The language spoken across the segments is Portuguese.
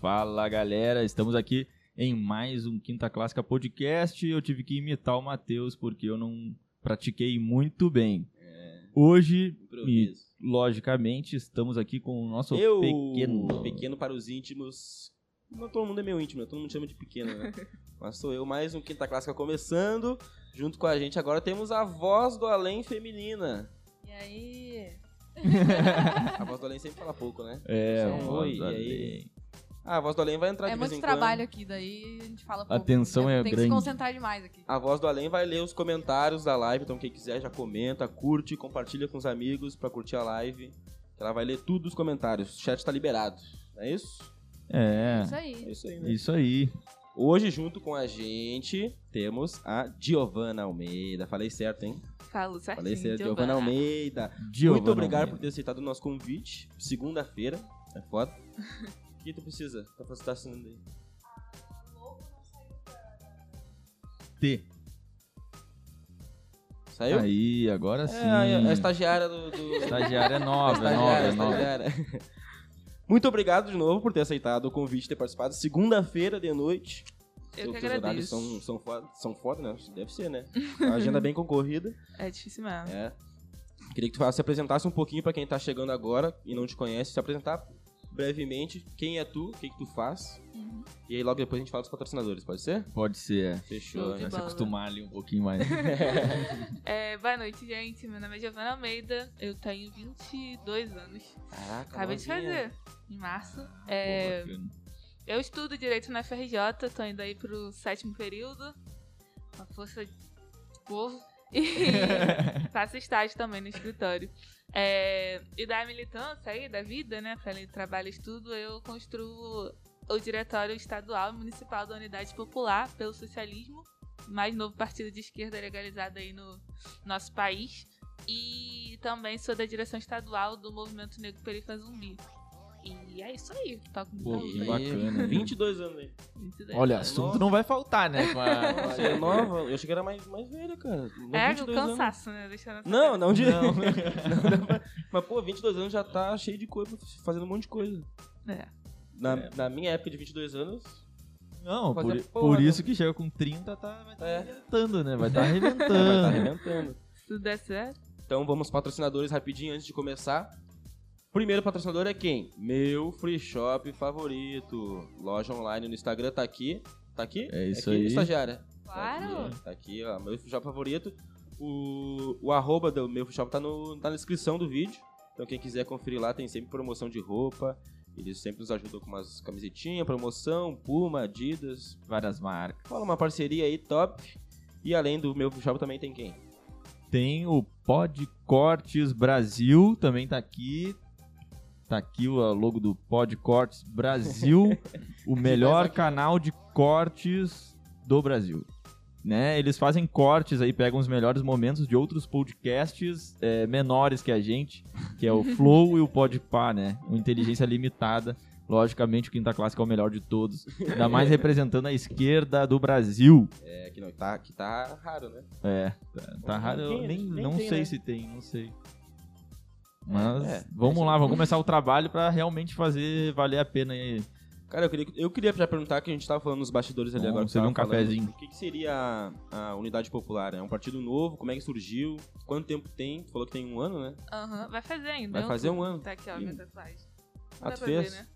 Fala galera, estamos aqui em mais um Quinta Clássica Podcast. Eu tive que imitar o Matheus porque eu não pratiquei muito bem. Hoje, e, Improviso. Logicamente, estamos aqui com o nosso Eu, pequeno. pequeno para os íntimos. Não todo mundo é meu íntimo, né? todo mundo chama de pequeno, né? Mas sou eu, mais um Quinta Clássica começando. Junto com a gente agora temos a voz do além feminina. E aí? A voz do além sempre fala pouco, né? É, Só um oi, do e aí? Ah, a voz do além vai entrar É de vez muito em trabalho quando. aqui, daí a gente fala pouco. Atenção Tem é que grande. se concentrar demais aqui. A voz do além vai ler os comentários da live, então quem quiser já comenta, curte, compartilha com os amigos pra curtir a live. Ela vai ler tudo os comentários. O chat tá liberado. Não é isso? É, Isso É aí. isso aí, né? isso aí. Hoje, junto com a gente, temos a Giovana Almeida. Falei certo, hein? Falo certinho. Falei certo, Giovana. Giovana Almeida. Giovana Muito obrigado Almeida. por ter aceitado o nosso convite. Segunda-feira. É foda. Que tu precisa? Tá você tá assinando aí. T. Saiu? Aí, agora sim. É, a, a estagiária do. do... Estagiária é nova, é nova, é nova. Muito obrigado de novo por ter aceitado o convite, ter participado. Segunda-feira de noite. Eu Os que horários agradeço. são, são, foda, são foda, né? Deve ser, né? A agenda bem concorrida. É difícil mesmo. É. Queria que tu se apresentasse um pouquinho pra quem tá chegando agora e não te conhece. Se apresentar brevemente. Quem é tu? O que, que tu faz? Uhum. E aí logo depois a gente fala dos patrocinadores, pode ser? Pode ser. Fechou. Show de Vai se acostumar ali um pouquinho mais. É, boa noite, gente. Meu nome é Giovana Almeida. Eu tenho 22 anos. Caraca, Acabei de fazer. Em março. É, Pô, eu estudo Direito na FRJ. Tô indo aí pro sétimo período. Com a força do povo. E faço estágio também no escritório. É, e da militância aí, da vida, né? Falei de trabalho e estudo, eu construo o Diretório Estadual e Municipal da Unidade Popular pelo Socialismo, mais novo partido de esquerda legalizado aí no nosso país. E também sou da direção estadual do Movimento Negro Perifa Zumbi. E é isso aí. Toco Pô, muito que bacana. 22 anos aí. 22 Olha, anos. assunto não vai faltar, né? Mas- Você é nova? Eu achei que era mais, mais velha, cara. Não, É, o 22 anos. cansaço, né? Deixando Não, não de. Não. Mas, pô, 22 anos já tá cheio de coisa, fazendo um monte de coisa. É. Na, na minha época de 22 anos, Não, por, Fazer por porra, isso que chega com 30, tá, vai estar É. arrebentando, né? Vai estar vai estar arrebentando. arrebentando. Se tudo der certo. Então vamos patrocinadores rapidinho antes de começar. Primeiro patrocinador é quem? Meu free shop favorito. Loja online no Instagram tá aqui. Tá aqui? É isso aqui, aí. estagiária. Tá Claro. aqui, tá aqui, ó. Meu free shop favorito. O, o arroba do meu free shop tá, no, tá na descrição do vídeo. Então quem quiser conferir lá, tem sempre promoção de roupa. Eles sempre nos ajudam com umas camisetinhas, promoção, Puma, Adidas. Várias marcas. Fala uma parceria aí top. E além do meu free shop também tem quem? Tem o Podcortes Brasil, também tá aqui. Tá aqui o logo do Podcortes Brasil, o melhor canal de cortes do Brasil. Né? Eles fazem cortes aí, pegam os melhores momentos de outros podcasts é, menores que a gente, que é o Flow e o Podpah, né? O Inteligência Limitada. Logicamente, o Quinta Clássica é o melhor de todos. Ainda mais representando a esquerda do Brasil. É, que, não, tá, que tá raro, né? É, tá, tá raro. Eu nem, nem não tem, sei né? se tem, não sei. Mas é, vamos lá, vamos começar o trabalho pra realmente fazer valer a pena aí. Cara, eu queria, eu queria já perguntar que a gente tava falando nos bastidores ali Vamos agora. tava um falando. cafezinho. O que, que seria a, a Unidade Popular? É um partido novo? Como é que surgiu? Quanto tempo tem? Tu falou que tem um ano, né? Aham, vai fazer ainda. Vai em fazer um ano. Tá aqui, ó, minha tatuagem. Ah, Dá tu pra fez? ver, né?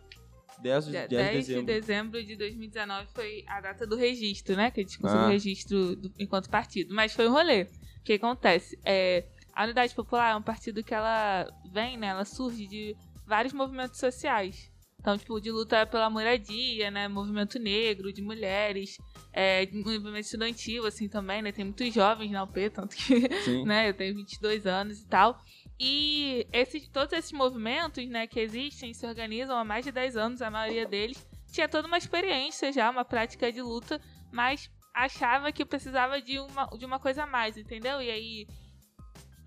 10 de, Dia 10 de 10 de dezembro. dezembro de 2019 foi a data do registro, né? Que a gente conseguiu Ah. o registro do- enquanto partido. Mas foi um rolê. O que acontece? É, a Unidade Popular é um partido que ela vem, né? Ela surge de vários movimentos sociais. Então, tipo, de luta pela moradia, né? Movimento negro, de mulheres, é, movimento estudantil, assim, também, né? Tem muitos jovens na UP, tanto que Sim. né? Eu tenho 22 anos e tal. E esses, todos esses movimentos, né, que existem, se organizam há mais de 10 anos, a maioria deles tinha toda uma experiência já, uma prática de luta, mas achava que precisava de uma, de uma coisa a mais, entendeu? E aí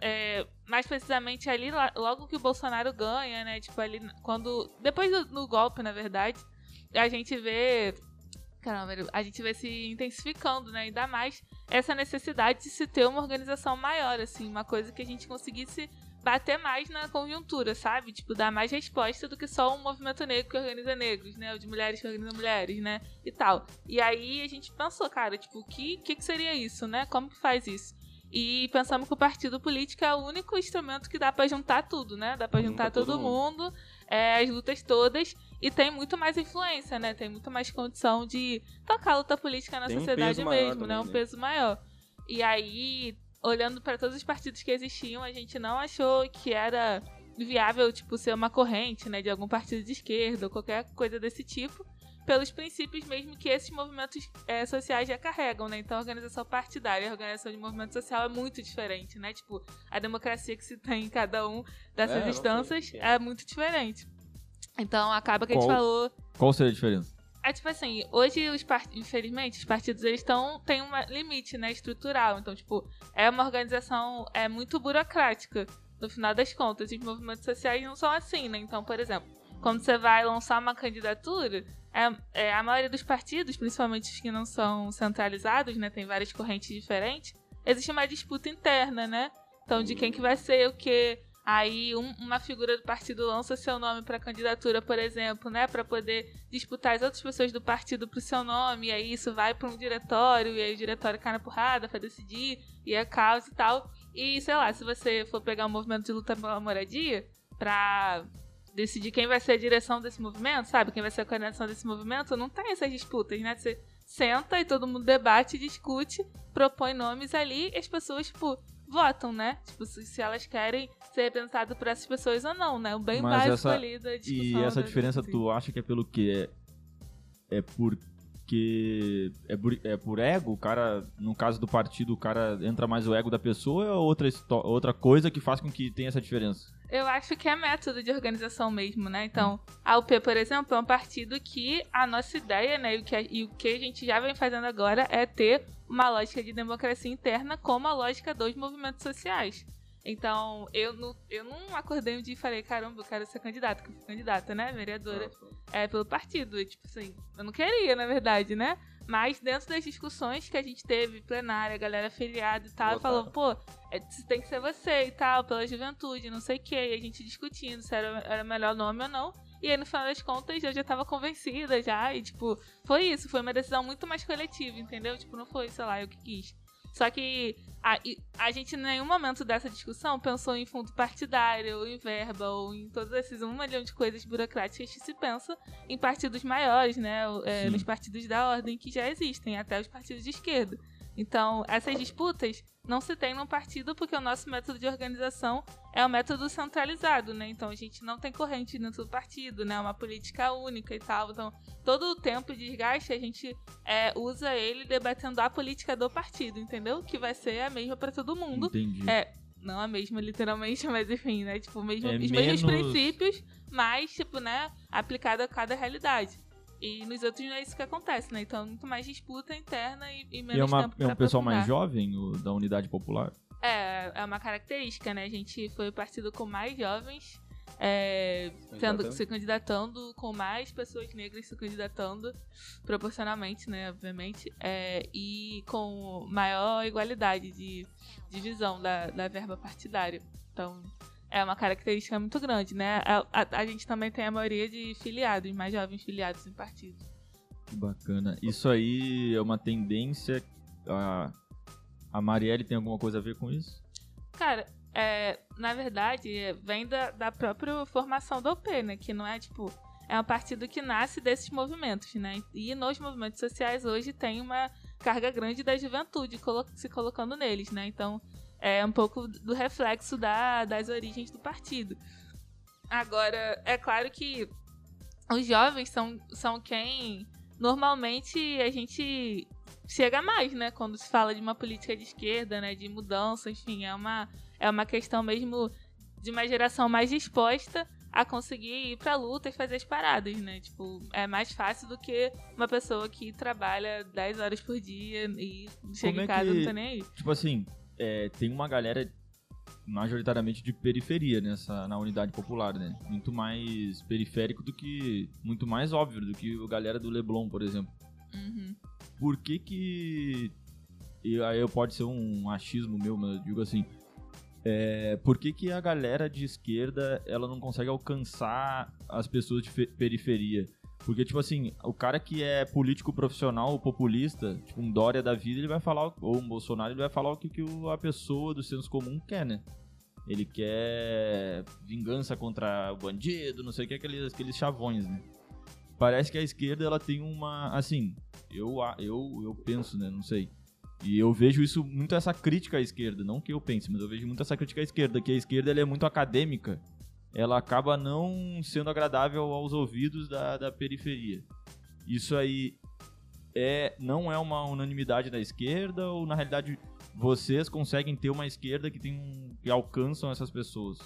é, mais precisamente ali, logo que o Bolsonaro ganha, né? Tipo, ali quando. Depois do, do golpe, na verdade, a gente vê. Caramba, a gente vê se intensificando, né? Ainda mais essa necessidade de se ter uma organização maior, assim, uma coisa que a gente conseguisse bater mais na conjuntura, sabe? Tipo, dar mais resposta do que só um movimento negro que organiza negros, né? Ou de mulheres que organizam mulheres, né? E tal. E aí a gente pensou, cara, tipo, o que, que, que seria isso, né? Como que faz isso? E pensamos que o partido político é o único instrumento que dá pra juntar tudo, né? Dá Junta juntar todo todo, mundo, é, as lutas todas, e tem muito mais influência, né? Tem muito mais condição de tocar a luta política na Tem um sociedade peso maior mesmo, né? também, Um né? peso maior. E aí, olhando para todos os partidos que existiam, a gente não achou que era viável, tipo, ser uma corrente, né, de algum partido de esquerda ou qualquer coisa desse tipo, pelos princípios mesmo que esses movimentos eh, sociais já carregam, né? Então, a organização partidária, a organização de movimento social é muito diferente, né? Tipo, a democracia que se tem em cada um dessas É, instâncias sei, é muito diferente. Então, acaba que a gente Qual- falou Qual seria a diferença? é tipo assim, hoje os partidos, infelizmente, os partidos eles estão tem um limite, né, estrutural. Então, tipo, é uma organização é muito burocrática no final das contas. E os movimentos sociais não são assim, né? Então, por exemplo, quando você vai lançar uma candidatura, é, é, a maioria dos partidos, principalmente os que não são centralizados, né, tem várias correntes diferentes, existe uma disputa interna, né? Então, de quem que vai ser o quê? Aí um- uma figura do partido lança seu nome para candidatura, por exemplo, né, para poder disputar as outras pessoas do partido pro seu nome, e aí isso vai para um diretório, e aí o diretório cai na porrada para decidir, e é caos e tal. E sei lá, se você for pegar um movimento de luta pela moradia, pra decidir quem vai ser a direção desse movimento, sabe? Quem vai ser a coordenação desse movimento, não tem essas disputas, né? Você senta e todo mundo debate, discute, propõe nomes ali e as pessoas, tipo, votam, né? Tipo, se, elas querem ser representadas por essas pessoas ou não, né? O bem Mas básico essa- ali da discussão. E essa diferença assim. tu acha que é pelo quê? É, é porque é por, é por ego? O cara, no caso do partido, o cara entra mais o ego da pessoa ou é outra, outra coisa que faz com que tenha essa diferença? Eu acho que é método de organização mesmo, né? Então, a UP, por exemplo, é um partido que a nossa ideia, né, e o que a, e o que a gente já vem fazendo agora é ter uma lógica de democracia interna como a lógica dos movimentos sociais. Então, eu não, eu não acordei um dia e falei, caramba, eu quero ser candidata, que eu fui candidata, né, vereadora é, pelo partido. Tipo assim, eu não queria, na verdade, né? Mas dentro das discussões que a gente teve, plenária, galera afiliada e tal, Votaram. falou, pô, é, tem que ser você e tal, pela juventude, não sei o quê. E a gente discutindo se era, era melhor nome ou não. E aí, no final das contas, eu já tava convencida já. E, tipo, foi isso. Foi uma decisão muito mais coletiva, entendeu? Tipo, não foi, sei lá, eu que quis. Só que a, a gente, em nenhum momento dessa discussão, pensou em fundo partidário, ou em verba, ou em todos esses um milhão de coisas burocráticas que se pensa em partidos maiores, né? é, nos partidos da ordem que já existem, até os partidos de esquerda. Então, essas disputas não se tem num partido porque o nosso método de organização é um método centralizado, né? Então a gente não tem corrente dentro do partido, né? É uma política única e tal. Então, todo o tempo de desgaste a gente é, usa ele debatendo a política do partido, entendeu? Que vai ser a mesma para todo mundo. Entendi. É, não a mesma literalmente, mas enfim, né? Tipo, mesmo, É os menos- mesmos princípios, mas, tipo, né, aplicado a cada realidade. E nos outros não é isso que acontece, né? Então, muito mais disputa interna e, e E menos é, uma, tempo é um pra pessoal mais jovem o, da unidade popular? É, é uma característica, né? A gente foi o partido com mais jovens é, sendo, Candidatando. se candidatando, com mais pessoas negras se candidatando, proporcionalmente, né? Obviamente. É, e com maior igualdade de, de visão da, da verba partidária. Então, é uma característica muito grande, né? A, a- a gente também tem a maioria de filiados, mais jovens filiados em partido. Que bacana. Isso aí é uma tendência. A, a Marielle tem alguma coisa a ver com isso? Cara, é, na verdade, vem da, da própria formação do OP, né? Que não é tipo. É um partido que nasce desses movimentos, né? E nos movimentos sociais hoje tem uma carga grande da juventude se colocando neles, né? Então é um pouco do reflexo da, das origens do partido. Agora, é claro que os jovens são, são quem normalmente a gente chega mais, né? Quando se fala de uma política de esquerda, né? De mudança, enfim, é uma, é uma questão mesmo de uma geração mais disposta a conseguir ir pra luta e fazer as paradas, né? Tipo, é mais fácil do que uma pessoa que trabalha 10 horas por dia e chega Como é em casa e que- não tá nem aí. Tipo assim, é, tem uma galera majoritariamente de periferia nessa na unidade popular, né? Muito mais periférico do que muito mais óbvio do que a galera do Leblon, por exemplo. Uhum. Por que que e aí pode ser um achismo meu, mas eu digo assim, é, por que, que a galera de esquerda ela não consegue alcançar as pessoas de fe- periferia? Porque, tipo assim, o cara que é político profissional, populista, tipo um Dória da vida, ele vai falar, ou um Bolsonaro, ele vai falar o que, que a pessoa do senso comum quer, né? Ele quer vingança contra o bandido, não sei o que, aqueles, aqueles chavões, né? Parece que a esquerda, ela tem uma, assim, eu, eu, eu penso, né, não sei. E eu vejo isso, muito essa crítica à esquerda, não que eu pense, mas eu vejo muito essa crítica à esquerda, que a esquerda ela é muito acadêmica, ela acaba não sendo agradável aos ouvidos da, da periferia. Isso aí é não é uma unanimidade da esquerda ou na realidade vocês conseguem ter uma esquerda que tem um, que alcançam essas pessoas?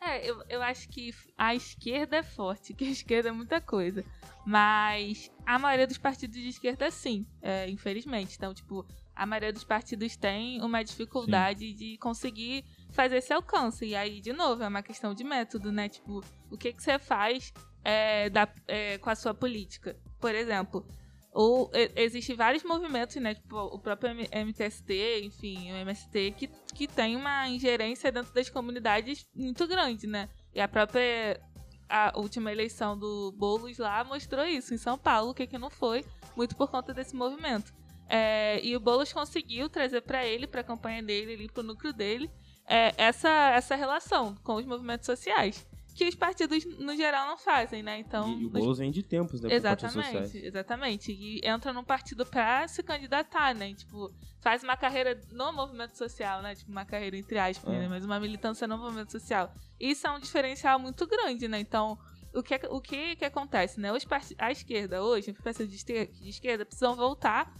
É, eu, eu acho que a esquerda é forte, que a esquerda é muita coisa. Mas a maioria dos partidos de esquerda, sim, é, infelizmente. Então, tipo, a maioria dos partidos tem uma dificuldade de conseguir fazer esse alcance. E aí, de novo, é uma questão de método, né? Tipo, o que, que você faz é, da- é, com a sua política? Por exemplo, ou, e- existe vários movimentos, né? Tipo, o próprio MTST, enfim, o MST, que, que tem uma ingerência dentro das comunidades muito grande, né? E a própria a última eleição do Boulos lá mostrou isso em São Paulo, o que, que não foi, muito por conta desse movimento. É, e o Boulos conseguiu trazer para ele, para a campanha dele, ali, para o núcleo dele, é, essa, essa relação com os movimentos sociais, que os partidos, no geral, não fazem, né? Então, e, e o nos Boulos vem de tempos, né? Exatamente, exatamente. E entra num partido pra se candidatar, né? Tipo, faz uma carreira no movimento social, né? Tipo, uma carreira entre aspas, É. né? Mas uma militância no movimento social. Isso é um diferencial muito grande, né? Então, o que, o que, que acontece, né? Os parti- a esquerda hoje, os partidos de esquerda precisam voltar,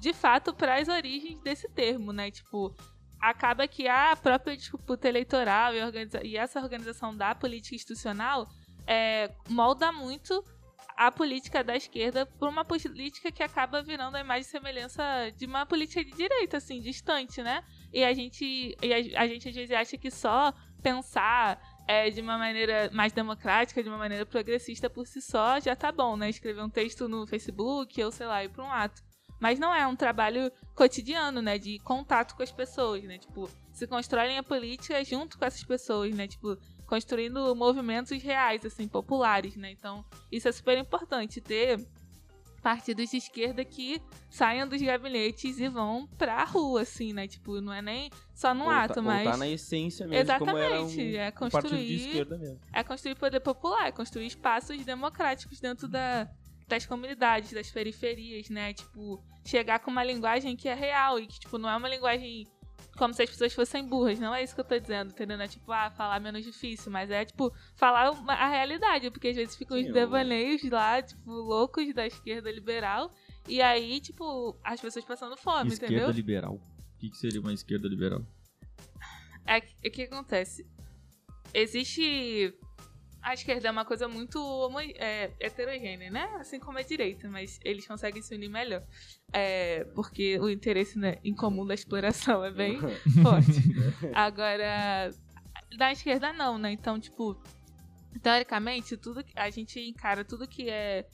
de fato, para as origens desse termo, né? Tipo, acaba que a própria disputa eleitoral e, organiza- e essa organização da política institucional é, molda muito a política da esquerda por uma política que acaba virando a imagem e semelhança de uma política de direita, assim, distante, né? E a gente, e a, a gente às vezes acha que só pensar é, de uma maneira mais democrática, de uma maneira progressista por si só, já tá bom, né? Escrever um texto no Facebook ou, sei lá, ir pra um ato. Mas não é um trabalho cotidiano, né? De contato com as pessoas, né? Tipo, se constroem a política junto com essas pessoas, né? Tipo, construindo movimentos reais, assim, populares, né? Então, isso é super importante, ter partidos de esquerda que saiam dos gabinetes e vão pra rua, assim, né? Tipo, não é nem só num Voltar- ato, voltar mas... na essência mesmo, era um, Exatamente, é um partido de construir- esquerda mesmo. é construir poder popular, é construir espaços democráticos dentro da, das comunidades, das periferias, né? Tipo, chegar com uma linguagem que é real e que, tipo, não é uma linguagem como se as pessoas fossem burras. Não é isso que eu tô dizendo, entendeu? Não é tipo, ah, falar menos difícil, mas é, tipo, falar a realidade, porque às vezes ficam Sim, os eu- devaneios lá, tipo, loucos da esquerda liberal, e aí, tipo, as pessoas passando fome, esquerda entendeu? liberal. O que, que seria uma esquerda liberal? É o que acontece? Existe. A esquerda é uma coisa muito é, heterogênea, né? Assim como a direita, mas eles conseguem se unir melhor. É, porque o interesse né, em comum da exploração é bem forte. Agora, da esquerda não, né? Então, tipo, teoricamente, tudo que- a gente encara tudo que é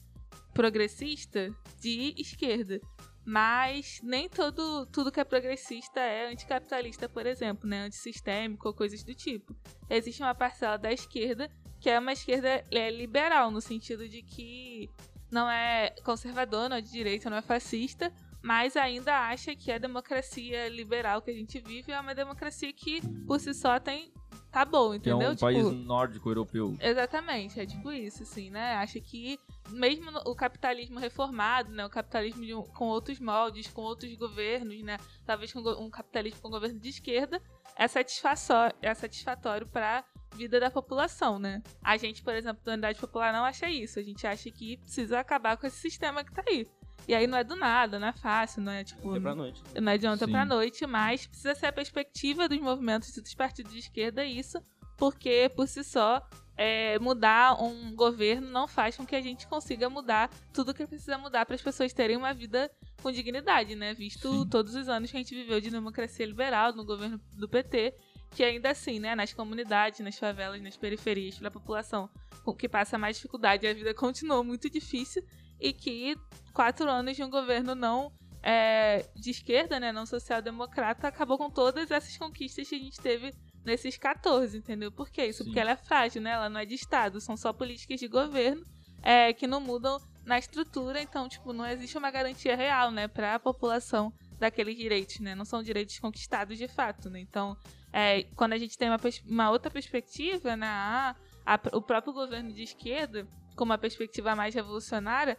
progressista de esquerda. Mas nem todo, tudo que é progressista é anticapitalista, por exemplo, né? Antissistêmico ou coisas do tipo. Existe uma parcela da esquerda que é uma esquerda é, liberal, no sentido de que não é conservador, não é de direita, não é fascista, mas ainda acha que a democracia liberal que a gente vive é uma democracia que, por si só, tem. tá bom, Que é entendeu? um Tipo, país nórdico europeu. Exatamente, é tipo isso, assim, né? Acha que mesmo o capitalismo reformado, né? O capitalismo um- com outros moldes, com outros governos, né? Talvez com um capitalismo com governo de esquerda, é satisfatório, é satisfatório para vida da população, né? A gente, por exemplo, da Unidade Popular não acha isso. A gente acha que precisa acabar com esse sistema que tá aí. E aí não é do nada, não é fácil, não é tipo. Até pra noite. Não é de ontem Sim. pra noite, mas precisa ser a perspectiva dos movimentos e dos partidos de esquerda isso, porque por si só é, mudar um governo não faz com que a gente consiga mudar tudo que precisa mudar para as pessoas terem uma vida com dignidade, né? Visto Sim. todos os anos que a gente viveu de democracia liberal no governo do PT que ainda assim, né, nas comunidades, nas favelas, nas periferias, para a população que passa mais dificuldade, a vida continuou muito difícil e que quatro anos de um governo não é, de esquerda, né, não social-democrata, acabou com todas essas conquistas que a gente teve nesses 14, entendeu? Por que isso? Sim. Porque ela é frágil, né? Ela não é de Estado, são só políticas de governo é, que não mudam na estrutura, então, tipo, não existe uma garantia real, né, para a população daqueles direitos, né? Não são direitos conquistados de fato, né? Então, é, quando a gente tem uma, uma outra perspectiva, né, a- a- o próprio governo de esquerda, com uma perspectiva mais revolucionária,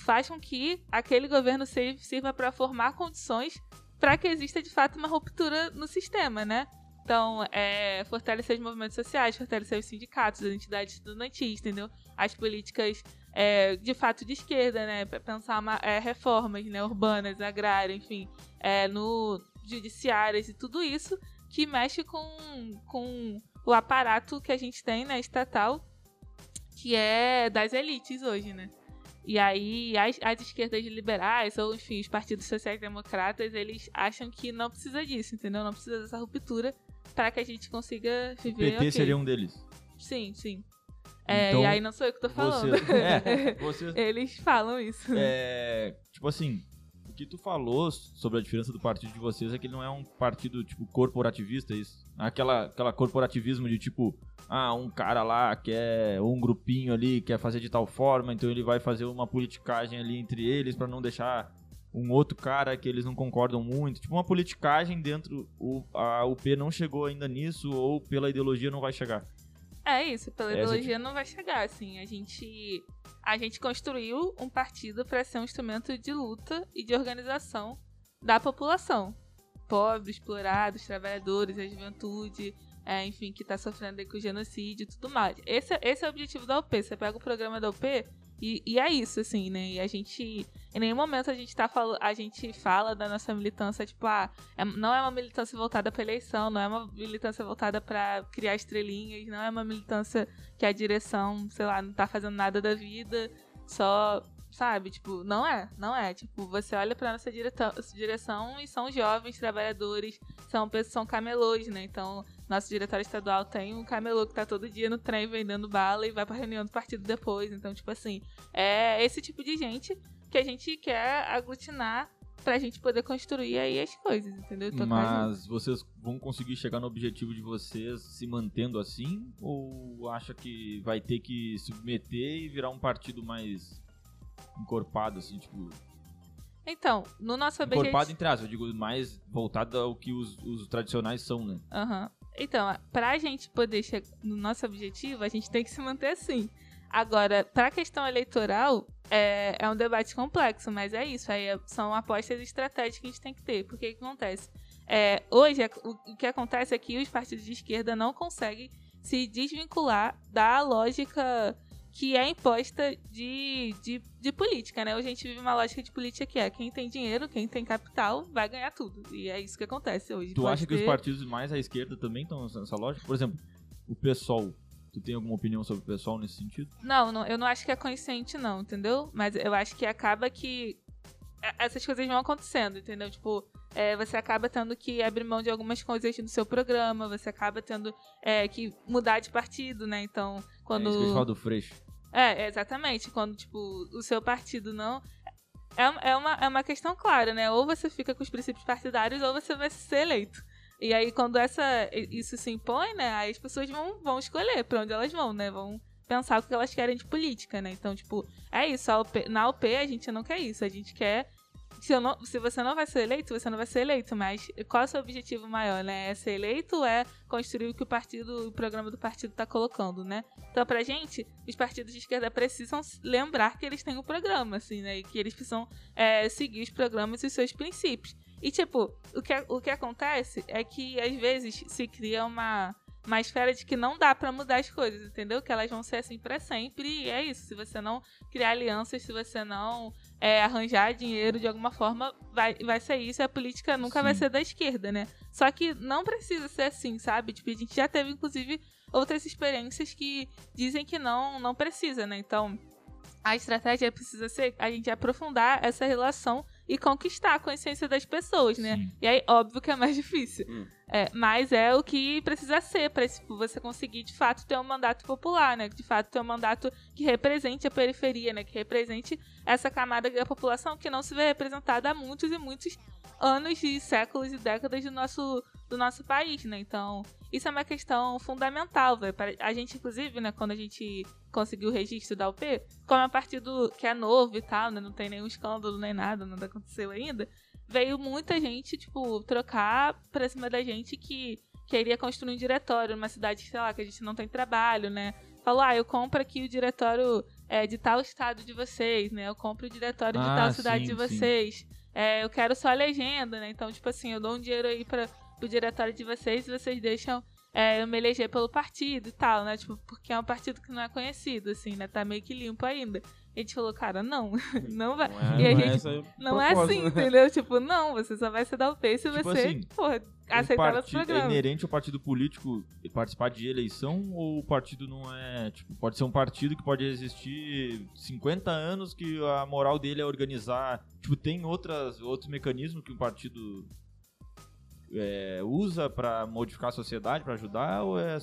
faz com que aquele governo sirva para formar condições para que exista de fato uma ruptura no sistema, né? Então, é, fortalecer os movimentos sociais, fortalecer os sindicatos, as entidades estudantis, entendeu? As políticas é, de fato de esquerda, né? Pensar uma- é, reformas né, urbanas, agrárias, enfim, é, no judiciárias e tudo isso que mexe com, com o aparato que a gente tem, né, estatal, que é das elites hoje, né? E aí, as, as esquerdas liberais, ou enfim, os partidos sociais-democratas, eles acham que não precisa disso, entendeu? Não precisa dessa ruptura para que a gente consiga O viver. PT ok. seria um deles. Sim, sim. É, Então, e aí não sou eu que tô falando. Você, é, você, Eles falam isso. é, tipo assim, o que tu falou sobre a diferença do partido de vocês é que ele não é um partido, tipo, corporativista, é isso. Aquela, aquela corporativismo de, tipo, ah, um cara lá quer, um grupinho ali quer fazer de tal forma, então ele vai fazer uma politicagem ali entre eles pra não deixar um outro cara que eles não concordam muito. Tipo, uma politicagem dentro, o, a UP não chegou ainda nisso, ou pela ideologia não vai chegar. É isso, pela Essa ideologia não vai chegar, assim. A gente, a gente construiu um partido para ser um instrumento de luta e de organização da população. Pobres, explorados, trabalhadores, a juventude, é, enfim, que tá sofrendo aí com o genocídio e tudo mais. Esse, esse é o objetivo da UP. Você pega o programa da UP e, e é isso, assim, né? E a gente. Em nenhum momento a gente tá. A gente fala da nossa militância, tipo, ah, é- não é uma militância voltada para eleição, não é uma militância voltada para criar estrelinhas, não é uma militância que a direção, sei lá, não tá fazendo nada da vida, só, sabe? Tipo, não é, não é. Tipo, você olha pra nossa direção, direção e são jovens trabalhadores, são pessoas, são camelôs, né? Então, nosso diretório estadual tem um camelô que tá todo dia no trem vendendo bala e vai pra reunião do partido depois. Então, tipo assim, é esse tipo de gente que a gente quer aglutinar pra gente poder construir aí as coisas, entendeu? Tocar junto. Mas vocês vão conseguir chegar no objetivo de vocês se mantendo assim? Ou acha que vai ter que submeter e virar um partido mais encorpado, assim, tipo. Então, no nosso objetivo. Encorpado entre aspas, eu digo mais voltado ao que os, os tradicionais são, né? Aham. Então, pra gente poder chegar no nosso objetivo, a gente tem que se manter assim. Agora, pra questão eleitoral, é, é um debate complexo, mas é isso. Aí é- são apostas estratégicas que a gente tem que ter. Porque o que acontece? É, hoje, é- o que acontece é que os partidos de esquerda não conseguem se desvincular da lógica que é imposta de, de, de política, né? Hoje a gente vive uma lógica de política que é quem tem dinheiro, quem tem capital, vai ganhar tudo. E é isso que acontece hoje. Tu Pode acha que os ter- partidos mais à esquerda também estão nessa lógica? Por exemplo, o PSOL. Tu tem alguma opinião sobre o PSOL nesse sentido? Não, não, eu não acho que é consciente, não, entendeu? Mas eu acho que acaba que é, essas coisas vão acontecendo, entendeu? Tipo, é, você acaba tendo que abrir mão de algumas coisas do seu programa, você acaba tendo é, que mudar de partido, né? Então, quando. É isso que a gente fala do Freixo. É, exatamente. Quando, tipo, o seu partido não. É, é, uma, é uma questão clara, né? Ou você fica com os princípios partidários ou você vai ser eleito. E aí, quando essa, isso se impõe, né? Aí as pessoas vão, vão escolher pra onde elas vão, né? Vão pensar o que elas querem de política, né? Então, tipo, é isso. UP na UP a gente não quer isso. A gente quer. Se, não, se você não vai ser eleito, você não vai ser eleito. Mas qual é o seu objetivo maior, né? É ser eleito ou é construir o que o partido, o programa do partido tá colocando, né? Então, pra gente, os partidos de esquerda precisam lembrar que eles têm um programa, assim, né? E que eles precisam é, seguir os programas e os seus princípios. E, tipo, o que, o que acontece é que, às vezes, se cria uma, uma esfera de que não dá pra mudar as coisas, entendeu? Que elas vão ser assim pra sempre. E é isso. Se você não criar alianças, se você não é, arranjar dinheiro de alguma forma, vai, vai ser isso. A política nunca vai Sim. ser da esquerda, né? Só que não precisa ser assim, sabe? Tipo, a gente já teve, inclusive, outras experiências que dizem que não, não precisa, né? Então, a estratégia precisa ser a gente aprofundar essa relação e conquistar a consciência das pessoas, né? Sim. E aí, óbvio que é mais difícil. Hum. É, mas é o que precisa ser para você conseguir de fato ter um mandato popular, né? De fato ter um mandato que represente a periferia, né? Que represente essa camada da população que não se vê representada há muitos e muitos anos e séculos e décadas do nosso, do nosso país, né? Então, isso é uma questão fundamental, velho. A gente, inclusive, né, quando a gente conseguiu o registro da UP, como é um partido que é novo e tal, né? Não tem nenhum escândalo nem nada, nada aconteceu ainda veio muita gente, tipo, trocar pra cima da gente que queria construir um diretório numa cidade, sei lá, que a gente não tem trabalho, né? Falou, ah, eu compro aqui o diretório é, de tal estado de vocês, né? Eu compro o diretório de Ah, tal cidade sim, de vocês. É, eu quero só a legenda, né? Então, tipo assim, eu dou um dinheiro aí para o diretório de vocês e vocês deixam é, eu me eleger pelo partido e tal, né? Tipo, porque é um partido que não é conhecido, assim, né? Tá meio que limpo ainda. A gente falou, cara, não, não vai. Não é, E a não é gente- a Não é assim, entendeu? Tipo, não, você só vai se dar o peso se Tipo você, assim, porra, O aceitar nosso partido- É programa. inerente ao partido político participar de eleição ou o partido não é. Tipo, pode ser um partido que pode existir 50 anos que a moral dele é organizar. Tipo, tem outras, outros mecanismos que um partido é, usa pra modificar a sociedade, pra ajudar, ou é.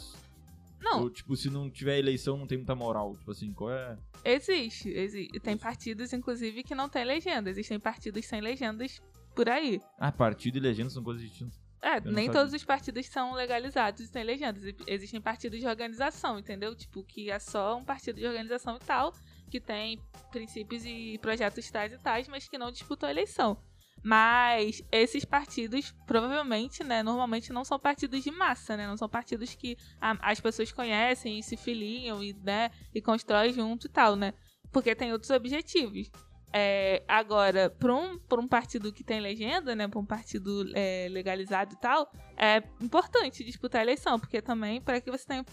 Não, ou, tipo, se não tiver eleição, não tem muita moral. Tipo assim, qual é. existe, exi- Tem partidos, inclusive, que não tem legenda. Existem partidos sem legendas por aí. Ah, partido e legenda são coisas distintas. É, nem todos os partidos são legalizados e têm legendas. Existem partidos de organização, entendeu? Tipo, que é só um partido de organização e tal, que tem princípios e projetos tais e tais, mas que não disputou a eleição. Mas esses partidos, provavelmente, né, normalmente não são partidos de massa, né? Não são partidos que a- as pessoas conhecem e se filiam e, né, e constroem junto e tal, né? Porque tem outros objetivos. É, agora, para um, um partido que tem legenda, né, para um partido é, legalizado e tal, é importante disputar a eleição, porque também para que você tenha.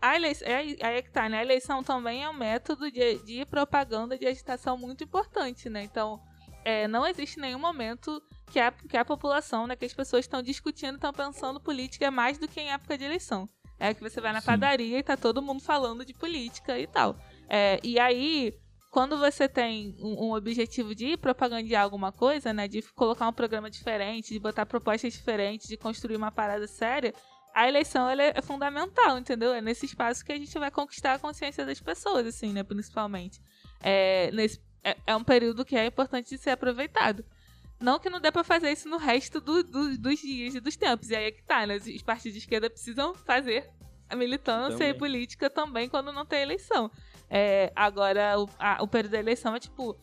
A eleição, é, aí é que tá, né? A eleição também é um método de, de propaganda, de agitação muito importante, né? Então, é, não existe nenhum momento que a, que a população, né, que as pessoas estão discutindo, estão pensando política mais do que em época de eleição. É que você vai na Sim. padaria e tá todo mundo falando de política e tal. É, e aí, quando você tem um, um objetivo de propagandear alguma coisa, né, de colocar um programa diferente, de botar propostas diferentes, de construir uma parada séria, a eleição ela é, é fundamental, entendeu? É nesse espaço que a gente vai conquistar a consciência das pessoas, assim, né, principalmente. É, nesse, é, é um período que é importante de ser aproveitado. Não que não dê pra fazer isso no resto do- do- dos dias e dos tempos. E aí é que tá, né? Os partidos de esquerda precisam fazer a militância Também. e política também quando não tem eleição. É, agora, o, a- o período da eleição é tipo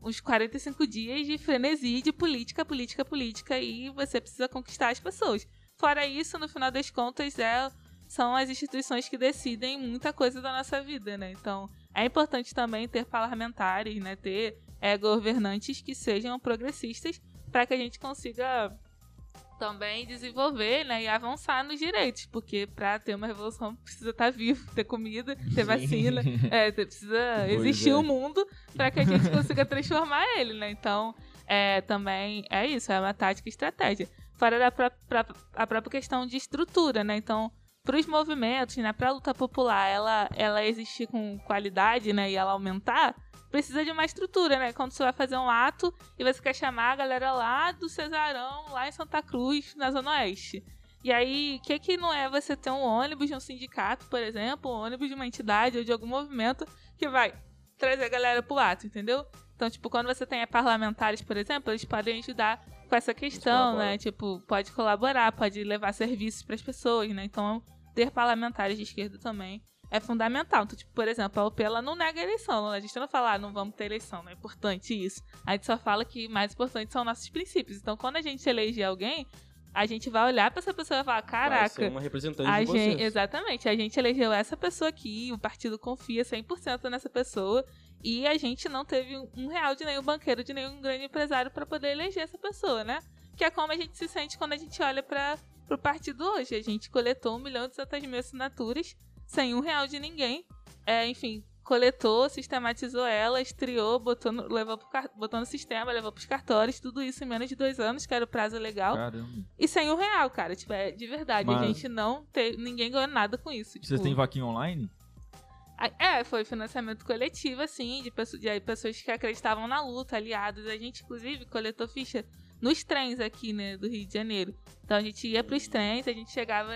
uns 45 dias de frenesi de política, política, política e você precisa conquistar as pessoas. Fora isso, no final das contas, é, são as instituições que decidem muita coisa da nossa vida, né? Então, é importante também ter parlamentares, né? Ter é, governantes que sejam progressistas para que a gente consiga também desenvolver né, e avançar nos direitos, porque para ter uma revolução precisa estar vivo, ter comida, ter vacina, é, precisa Pois existir é. o mundo para que a gente consiga transformar ele, né? Então, é, também é isso, é uma tática e estratégia. Fora da pró- pró- a própria questão de estrutura, né? Então, para os movimentos, né, para a luta popular, ela, ela existir com qualidade, né, e ela aumentar, precisa de uma estrutura, né? Quando você vai fazer um ato e você quer chamar a galera lá do Cesarão, lá em Santa Cruz, na Zona Oeste. E aí, o que que não é você ter um ônibus de um sindicato, por exemplo, um ônibus de uma entidade ou de algum movimento que vai trazer a galera pro ato, entendeu? Então, tipo, quando você tem parlamentares, por exemplo, eles podem ajudar com essa questão, né? Tipo, pode colaborar, pode levar serviços para as pessoas, né? Então, ter parlamentares de esquerda também é fundamental. Então, tipo, por exemplo, a UP ela não nega a eleição. A gente não fala, ah, não vamos ter eleição, não é importante isso. A gente só fala que mais importante são nossos princípios. Então, quando a gente eleger alguém, a gente vai olhar para essa pessoa e falar, Vai caraca, ser uma representante a de vocês. gente, exatamente. A gente elegeu essa pessoa aqui, o partido confia 100% nessa pessoa. E a gente não teve um- um real de nenhum banqueiro, de nenhum grande empresário para poder eleger essa pessoa, né? Que é como a gente se sente quando a gente olha para o partido hoje. A gente coletou um milhão e 200 mil assinaturas sem um real de ninguém. É, enfim, coletou, sistematizou ela, estriou, botou no, levou pro, botou no sistema, levou pros cartórios, tudo isso em menos de dois anos, que era o prazo legal. Caramba. E sem um real, cara. Tipo, é de verdade. A Mas- gente não teve. Ninguém ganhou nada com isso. Tipo, Vocês têm vaquinha online? a- É, foi financiamento coletivo, assim, de, pessoas, de pessoas que acreditavam na luta, aliados. A gente, inclusive, coletou ficha nos trens aqui, né, do Rio de Janeiro. Então a gente ia pros trens, a gente chegava,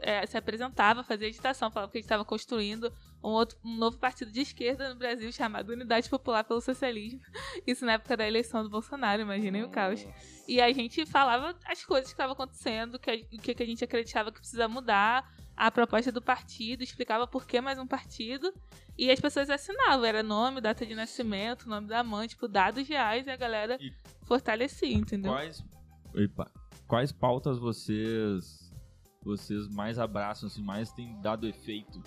é, se apresentava, fazia agitação, falava que a gente estava construindo um, outro, um novo partido de esquerda no Brasil chamado Unidade Popular pelo Socialismo. Isso na época da eleição do Bolsonaro, imaginem o caos. E a gente falava as coisas que estavam acontecendo, que, o que, que a gente acreditava que precisa mudar, a proposta do partido, explicava por que mais um partido. E as pessoas assinavam, era nome, data de nascimento, nome da mãe, tipo, dados reais, e a galera E- fortalecia, entendeu? Quais, Epa. quais pautas vocês vocês mais abraçam, assim, mais tem dado efeito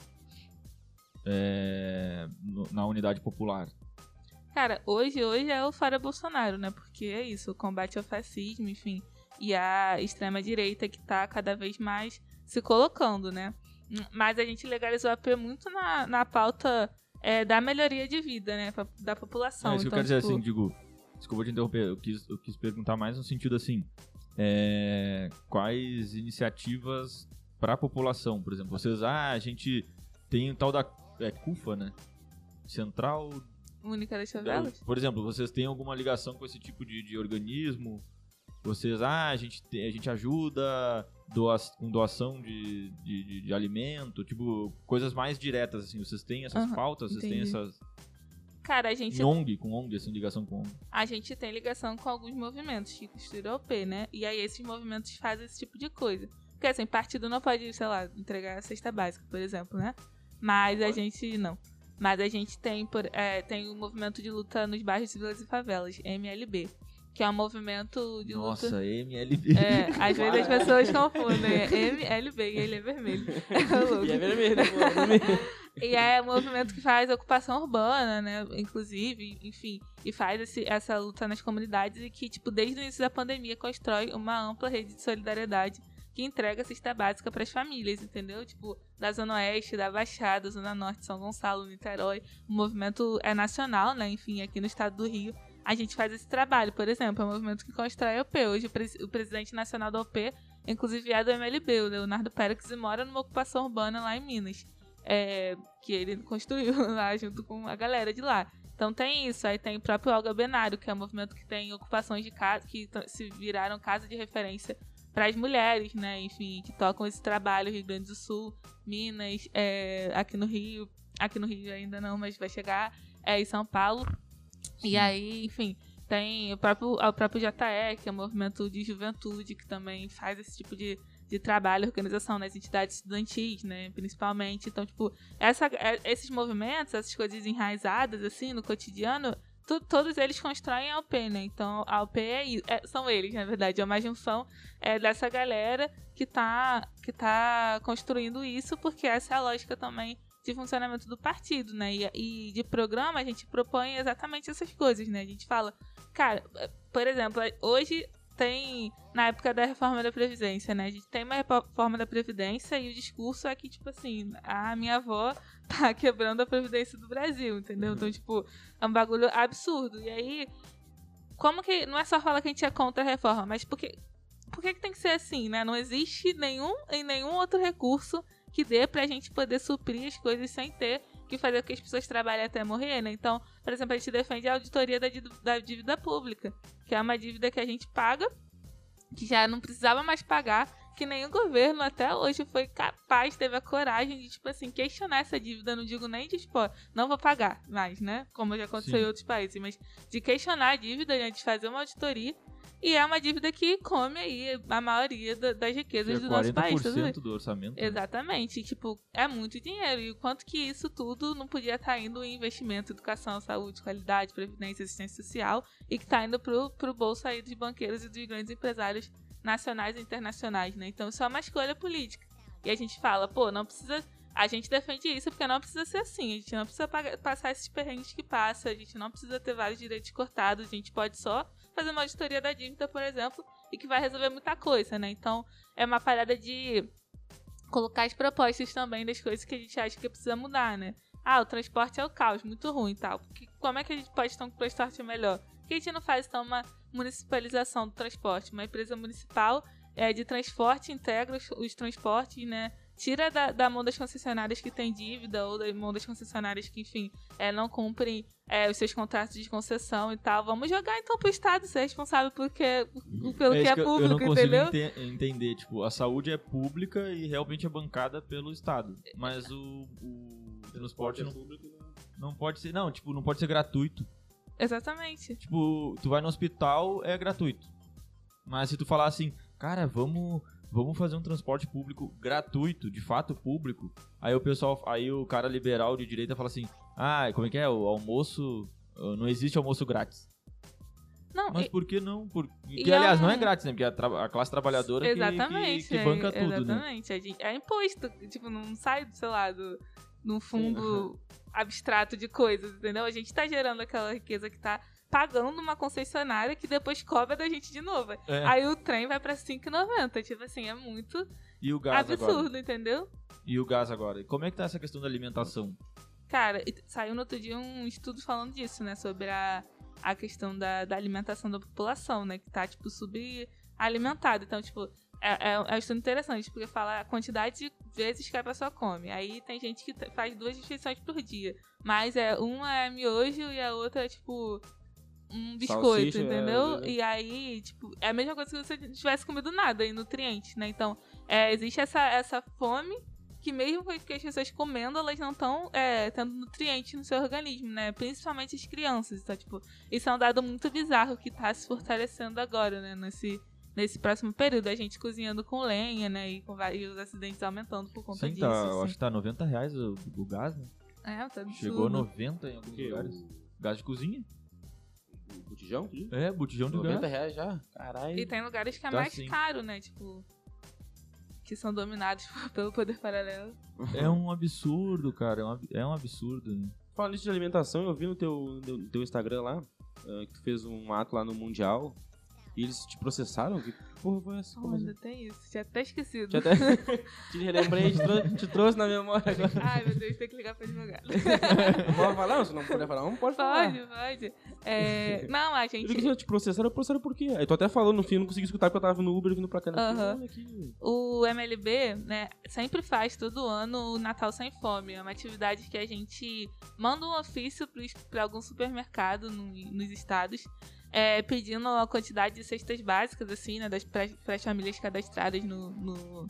é, no- na unidade popular? Cara, hoje, hoje é o fora Bolsonaro, né? Porque é isso, o combate ao fascismo, enfim, e a extrema-direita que tá cada vez mais se colocando, né? Mas a gente legalizou a AP muito na, na pauta é, da melhoria de vida, né? Da população. é isso que eu então, quero dizer tipo, assim, digo. Desculpa te interromper, eu quis, eu quis perguntar mais no sentido assim. é, quais iniciativas para a população, por exemplo? Vocês, ah, a gente tem o tal da é, CUFA, né? Central Única das favelas? Por exemplo, vocês têm alguma ligação com esse tipo de, de organismo? Vocês, ah, a gente, te- a gente ajuda doa, com doação de, de, de- de alimento, tipo, coisas mais diretas, assim. Vocês têm essas Aham, pautas? Vocês têm entendi. essas. Cara, a gente Em ONG, com ONG, assim, ligação com ONG. a gente tem ligação com alguns movimentos que costuram OP, né? E aí esses movimentos fazem esse tipo de coisa. Porque assim, partido não pode, sei lá, entregar a cesta básica, por exemplo, né? Mas a gente não. Mas a gente tem, por, é, tem o movimento de luta nos bairros, vilas e favelas, MLB. Que é um movimento de luta. Nossa, MLB. É, às vezes as pessoas confundem. MLB e ele é vermelho. É. E é é vermelho. E é um movimento que faz ocupação urbana, né? Inclusive, enfim, e faz esse- essa luta nas comunidades e que, tipo, desde o início da pandemia constrói uma ampla rede de solidariedade que entrega cesta básica para as famílias, entendeu? Tipo, da Zona Oeste, da Baixada, Zona Norte, São Gonçalo, Niterói. O movimento é nacional, né? Enfim, aqui no estado do Rio. A gente faz esse trabalho, por exemplo, é um movimento que constrói a OP. Hoje, o, pres- o presidente nacional da OP, inclusive, é do MLB, o Leonardo Pérez, e mora numa ocupação urbana lá em Minas é, que ele construiu lá junto com a galera de lá. Então tem isso, aí tem o próprio Olga Benário, que é um movimento que tem ocupações de casa, que se viraram casa de referência para as mulheres, né? Enfim, que tocam esse trabalho Rio Grande do Sul, Minas, é, aqui no Rio, aqui no Rio ainda não, mas vai chegar, é, em São Paulo. E aí, enfim, tem o próprio, o próprio JE, que é um movimento de juventude, que também faz esse tipo de, de trabalho, organização nas entidades estudantis, né, principalmente. Então, tipo, essa, é- esses movimentos, essas coisas enraizadas, assim, no cotidiano, tu- todos eles constroem a UP, né? Então, a UP é, é- são eles, na verdade, é uma junção é, dessa galera que tá, que tá construindo isso, porque essa é a lógica também de funcionamento do partido, né? E, e de programa a gente propõe exatamente essas coisas, né? A gente fala, cara, eh, por exemplo, eh, hoje tem, na época da reforma da Previdência, né? A gente tem uma reforma da Previdência e o discurso é que, tipo assim, a minha avó tá quebrando a Previdência do Brasil, entendeu? Então, tipo, é um bagulho absurdo. E aí, como que. Não é só falar que a gente é contra a reforma, mas por que, por que, que tem que ser assim, né? Não existe nenhum, em nenhum outro recurso que dê pra gente poder suprir as coisas sem ter que fazer com que as pessoas trabalhem até morrer, né? Então, por exemplo, a gente defende a auditoria da, da dívida pública, que é uma dívida que a gente paga, que já não precisava mais pagar, que nenhum governo até hoje foi capaz, teve a coragem de, tipo assim, questionar essa dívida. Não digo nem de, tipo, ó, não vou pagar mais, né? Como já aconteceu Sim. em outros países, mas de questionar a dívida, né? de fazer uma auditoria. E é uma dívida que come aí a maioria da- das Que riquezas é do nosso país. tá 40% do orçamento. né? Exatamente. E, tipo, é muito dinheiro. E o quanto que isso tudo não podia estar indo em investimento, educação, saúde, qualidade, previdência, assistência social e que está indo pro, pro bolso aí dos banqueiros e dos grandes empresários nacionais e internacionais, né? Então isso é uma escolha política. E a gente fala, pô, não precisa. A gente defende isso porque não precisa ser assim. A gente não precisa pagar- passar esses perrengues que passa. A gente não precisa ter vários direitos cortados. A gente pode só fazer uma auditoria da dívida, por exemplo, e que vai resolver muita coisa, né? Então é uma parada de colocar as propostas também das coisas que a gente acha que precisa mudar, né? Ah, o transporte é o caos, muito ruim e tal. Porque, como é que a gente pode ter um transporte melhor? Por que a gente não faz, então, uma municipalização do transporte? Uma empresa municipal é, de transporte integra os, os transportes, né? Tira da, da mão das concessionárias que têm dívida ou da mão das concessionárias que, enfim, é, não cumprem é, os seus contratos de concessão e tal. Vamos jogar então pro Estado ser responsável por que, pelo que isso é eu- eu, público, não entendeu? ente- entender. Tipo, a saúde é pública e realmente é bancada pelo Estado. Mas o, o transporte não, público, né? não pode ser. Não, tipo, não pode ser gratuito. Exatamente. Tipo, tu vai no hospital, é gratuito. Mas se tu falar assim, cara, vamos, vamos fazer um transporte público gratuito, de fato público, aí o pessoal, aí o cara liberal de direita fala assim, ah, como é que é? O almoço. ah, Não existe almoço grátis. Não, Mas e- por que não? Por... Que, aliás, é não é um- grátis, né? Porque a, a classe trabalhadora que- que, Exatamente. que, é- banca tudo, né? exatamente. A gente- É imposto. Tipo, não sai, sei lá, do, num fundo abstrato de coisas, entendeu? A gente tá gerando aquela riqueza que tá pagando uma concessionária que depois cobra da gente de novo. É. Aí o trem vai pra 5,90. Tipo assim, é muito E o gás absurdo, agora? entendeu? E o gás agora? E como é que tá essa questão da alimentação? Cara, saiu no outro dia um estudo falando disso, né? Sobre a, a questão da, da alimentação da população, né? Que tá, tipo, subalimentada. Então, tipo, é, é, é um estudo interessante, porque fala a quantidade de vezes que a pessoa come. Aí tem gente que faz duas refeições por dia. Mas é uma é miojo e a outra é, tipo, um biscoito, Salsicha, é, entendeu? é. E aí, tipo, é a mesma coisa que se você não tivesse comido nada e nutrientes, né? Então, é, existe essa, essa fome que mesmo com que as pessoas comendo, elas não estão tendo nutrientes no seu organismo, né? Principalmente as crianças. Então, tipo, isso é um dado muito bizarro que tá se fortalecendo agora, né? Nesse, nesse próximo período. A gente cozinhando com lenha, né? E com vários acidentes aumentando por conta Sim, disso. tá, eu assim. acho que tá 90 reais o, o gás, né? É, tá absurdo. Chegou a 90 em alguns Que, lugares. o, Gás de cozinha? O botijão? É, botijão de 90 gás. reais já? Caralho. E tem lugares que é Tá mais sim. caro, né? Tipo. Que são dominados pelo poder paralelo. É um absurdo, cara. É um, é um absurdo. né? Falando isso de alimentação, eu vi no teu, no teu Instagram lá, ah, que tu fez um ato lá no Mundial, e eles te processaram? Que porra foi essa? Oh, Como assim? ainda tem isso. Tinha até esquecido. Te, até... te relembrei, te, trou- te trouxe na memória agora. Ai, meu Deus, tem que ligar pra advogado. Pode falar? Se não puder falar, não pode falar. Pode, pode. É, não, a Eu gente. disse, te processaram, processaram por quê? Aí tu até falou no fim, eu não consegui escutar porque eu tava no Uber vindo pra cá. né? Olha aqui. O MLB, né, sempre faz todo ano o Natal Sem Fome. É uma atividade que a gente manda um ofício para algum supermercado no- nos estados, é, pedindo a quantidade de cestas básicas, assim, né, das para as famílias cadastradas no, no,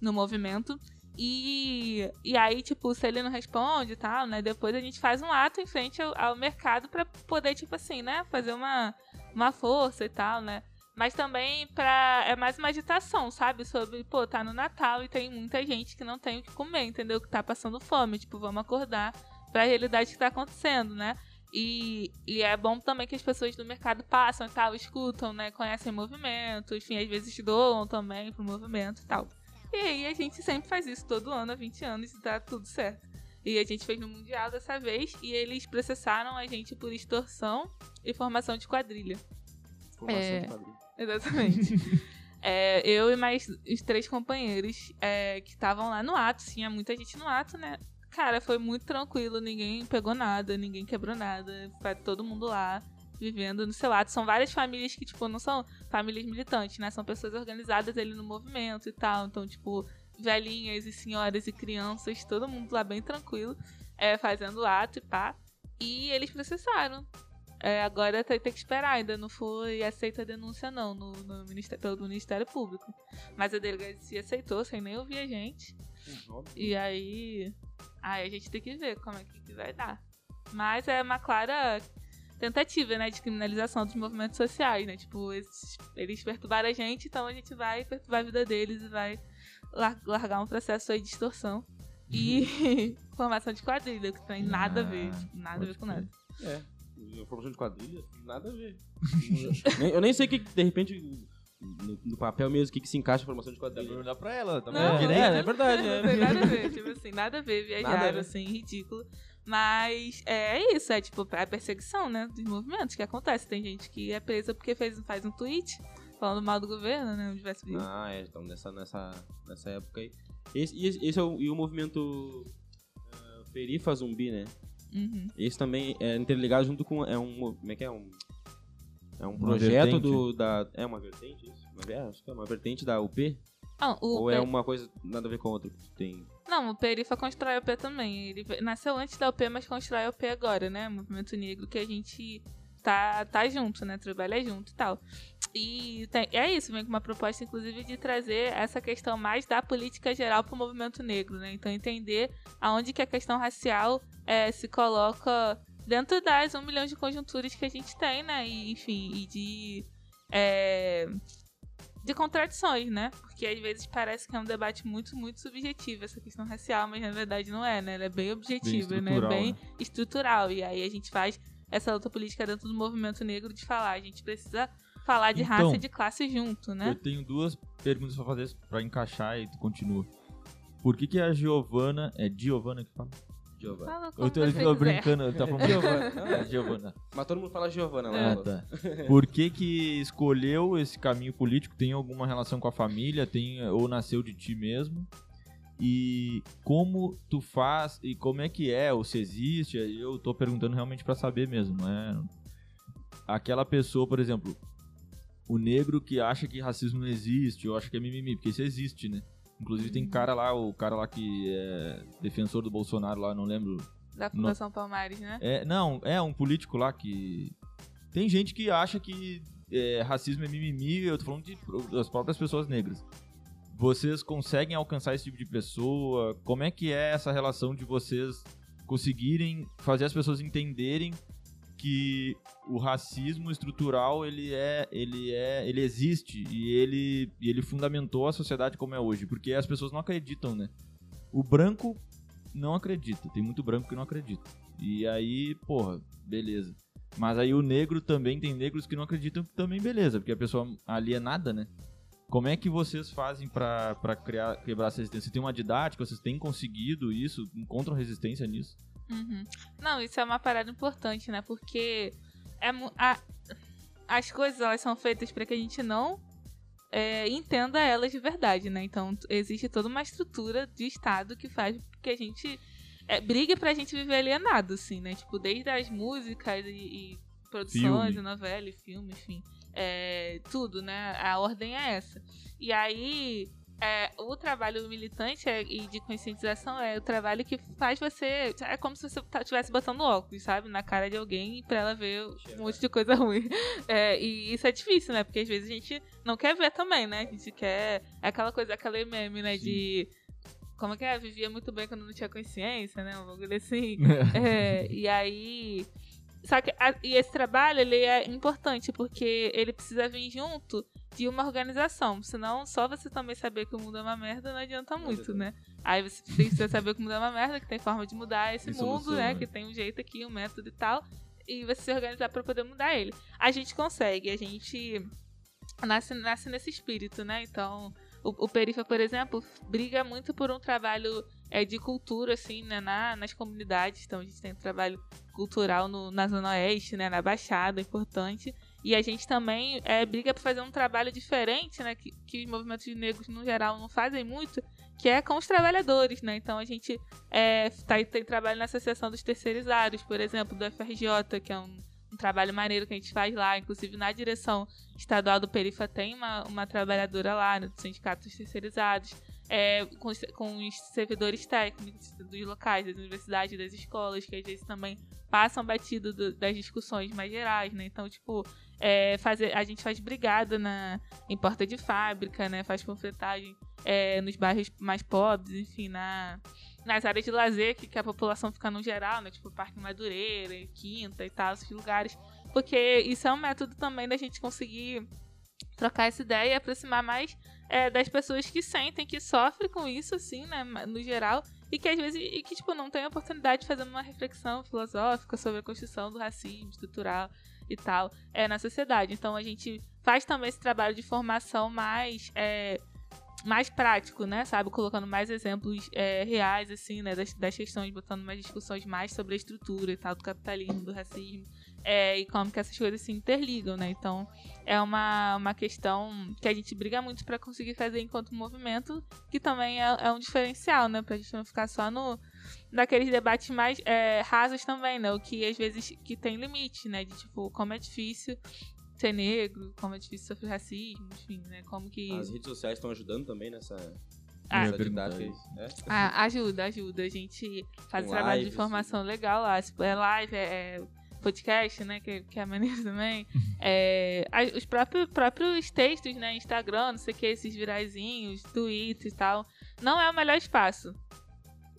no movimento. E, e aí, tipo, se ele não responde e tal, né, depois a gente faz um ato em frente ao, ao mercado para poder, tipo assim, né, fazer uma, uma força e tal, né. Mas também pra. É mais uma agitação, sabe? Sobre, pô, tá no Natal e tem muita gente que não tem o que comer, entendeu? Que tá passando fome. Tipo, vamos acordar pra realidade que tá acontecendo, né? E, e é bom também que as pessoas do mercado passam e tal, escutam, né? Conhecem o movimento, enfim, às vezes doam também pro movimento e tal. E aí a gente sempre faz isso todo ano há 20 anos e tá tudo certo. E a gente fez no Mundial dessa vez e eles processaram a gente por extorsão e formação de quadrilha. Formação É. de quadrilha. Exatamente. É, eu e mais os três companheiros é, que estavam lá no ato, tinha muita gente no ato, né? Cara, foi muito tranquilo, ninguém pegou nada, ninguém quebrou nada, foi todo mundo lá vivendo no seu ato. São várias famílias que, tipo, não são famílias militantes, né? São pessoas organizadas ali no movimento e tal. Então, tipo, velhinhas e senhoras e crianças, todo mundo lá bem tranquilo, é, fazendo ato e pá. E eles processaram. É, agora tem, tem que esperar, ainda não foi aceita a denúncia não no, no ministério, pelo Ministério Público. Mas a delegacia aceitou, sem nem ouvir a gente. E aí, aí a gente tem que ver como é que, vai dar. Mas é uma clara tentativa, né, de criminalização dos movimentos sociais, né? Tipo, esses- eles perturbaram a gente, então a gente vai perturbar a vida deles e vai lar- largar um processo aí de extorsão. E formação de quadrilha, que tem nada a ver, Ah, tipo, nada a ver com nada. É. Formação de quadrilha, nada a ver. Nem- eu nem sei que, de repente, no, no papel mesmo, o que, que se encaixa em formação de Dá pra quadrilha. pra ela, tá Não, bom? é, é verdade, Não é. tem nada a ver, tipo assim, nada a ver, Nada a viajar, ver. assim, ridículo. Mas é isso, é tipo, é a perseguição, né, dos movimentos que acontece. Tem gente que é presa porque fez, faz um tweet falando mal do governo, né, onde vai se Ah, é, então nessa, nessa, nessa época aí. Esse, e esse, esse é o, e o movimento uh, Perifa Zumbi, né? Uhum. Esse também é interligado junto com. É um. mo- Como é que é? Um, é um projeto do. Da, é uma vertente isso? Uma, é, acho que é uma vertente da UP. Ah, o Ou é uma coisa nada a ver com a outra? que Tem... Não, o Perifa constrói OP também. Ele nasceu antes da OP, mas constrói OP agora, né? Movimento Negro que a gente tá, tá junto, né? Trabalha junto e tal. E tem- é isso, vem com uma proposta, inclusive, de trazer essa questão mais da política geral pro movimento negro, né? Então entender aonde que a questão racial é, se coloca dentro das um milhão de conjunturas que a gente tem, né? E, enfim, e de. é, de contradições, né? Porque às vezes parece que é um debate muito, muito subjetivo essa questão racial, mas na verdade não é, né? Ela é bem objetiva, né? estrutural, Bem né? estrutural. E aí a gente faz essa luta política dentro do movimento negro de falar. A gente precisa falar de Então, raça e de classe junto, né? Eu tenho duas perguntas pra fazer pra encaixar e tu continua. Por que, que a Giovana. É Giovana que fala? Giovana. Fala como Eu tô, você eu tô brincando, eu tava falando Giovana. É, Giovana. Mas todo mundo fala Giovana lá. Ah, no- tá. Por que que escolheu esse caminho político? Tem alguma relação com a família? Tem ou nasceu de ti mesmo? E como tu faz e como é que é ou se existe? Eu tô perguntando realmente pra saber mesmo, não é? Aquela pessoa, por exemplo, o negro que acha que racismo não existe, ou acha que é mimimi, porque isso existe, né? Inclusive tem cara lá, o cara lá que é defensor do Bolsonaro lá, não lembro Da Fundação Palmares, né? é, não, é um político lá que. Tem gente que acha que é, racismo é mimimi, eu tô falando de, das próprias pessoas negras. Vocês conseguem alcançar esse tipo de pessoa? Como é que é essa relação de vocês conseguirem fazer as pessoas entenderem que o racismo estrutural ele é ele é ele existe e ele e ele fundamentou a sociedade como é hoje porque as pessoas não acreditam né? O branco não acredita tem muito branco que não acredita. E aí porra beleza. Mas aí o negro também tem negros que não acreditam também beleza porque a pessoa ali é nada né? Como é que vocês fazem pra criar quebrar essa resistência? Você tem uma didática? Vocês têm conseguido isso encontram resistência nisso Uhum. Não, isso é uma parada importante, né? Porque é, a- as coisas elas são feitas para que a gente não é, entenda elas de verdade, né? Então existe toda uma estrutura de Estado que faz que a gente é, brigue pra gente viver alienado, assim, né? Tipo, desde as músicas e, e produções, Filme. novela e filme, enfim. É, tudo, né? A ordem é essa. E aí, é, o trabalho militante é- e de conscientização é o trabalho que faz você. É como se você estivesse botando óculos, sabe? Na cara de alguém pra ela ver um monte de coisa ruim. É, e isso é difícil, né? Porque às vezes a gente não quer ver também, né? A gente quer. É aquela coisa, aquele meme, né? Sim. De. Como é que é? Vivia muito bem quando não tinha consciência, né? Um bagulho assim. É, e aí. Só que a- e esse trabalho ele é importante porque ele precisa vir junto de uma organização. Senão, só você também saber que o mundo é uma merda não adianta muito, né? Aí você precisa saber que o mundo é uma merda, que tem forma de mudar esse mundo, né? né? Que tem um jeito aqui, um método e tal. E você se organizar pra poder mudar ele. A gente consegue, a gente nasce, nasce nesse espírito, né? Então, o, o Perifa, por exemplo, briga muito por um trabalho é, de cultura, assim, né? Na, nas comunidades. Então, a gente tem um trabalho cultural no, na Zona Oeste, né? Na Baixada, importante. E a gente também é, briga por fazer um trabalho diferente, né? Que, que os movimentos negros, no geral, não fazem muito, que é com os trabalhadores, né? Então a gente é, tá, tem trabalho na Associação dos Terceirizados, por exemplo, do FRJ, que é um, um trabalho maneiro que a gente faz lá. Inclusive, na direção estadual do Perifa tem uma, uma trabalhadora lá, né, do Sindicato dos Terceirizados. É, com, os- com os servidores técnicos dos locais, das universidades, das escolas, que às vezes também passam batido do- das discussões mais gerais, né? Então, tipo, é, fazer, a gente faz brigada na, em porta de fábrica, né? Faz panfletagem é, nos bairros mais pobres, enfim, na, nas áreas de lazer que, que a população fica no geral, né? Tipo, Parque Madureira, Quinta e tal, esses lugares. Porque isso é um método também da gente conseguir trocar essa ideia e aproximar mais é, das pessoas que sentem, que sofrem com isso, assim, né? No geral. E que às vezes, e que, tipo, não tem a oportunidade de fazer uma reflexão filosófica sobre a construção do racismo estrutural e tal é, na sociedade. Então a gente faz também esse trabalho de formação mais é, mais prático, né? Sabe, colocando mais exemplos é, reais assim, né, das, das questões, botando mais discussões mais sobre a estrutura e tal do capitalismo, do racismo. É, e como que essas coisas se interligam, né? Então é uma, uma questão que a gente briga muito para conseguir fazer enquanto movimento, que também é, é um diferencial, né? Pra gente não ficar só no naqueles debates mais é, rasos também, né? O que às vezes que tem limite, né? De tipo, como é difícil ser negro, como é difícil sofrer racismo, enfim, né? Como que. As redes sociais estão ajudando também nessa, Ah. É? Ah, ajuda, ajuda. A gente faz um trabalho de lives, informação legal lá. É live, é é podcast, né? Que, que é maneiro também. É, a- os próprios, próprios textos, né? Instagram, não sei o que, esses viraizinhos, Twitter e tal. Não é o melhor espaço.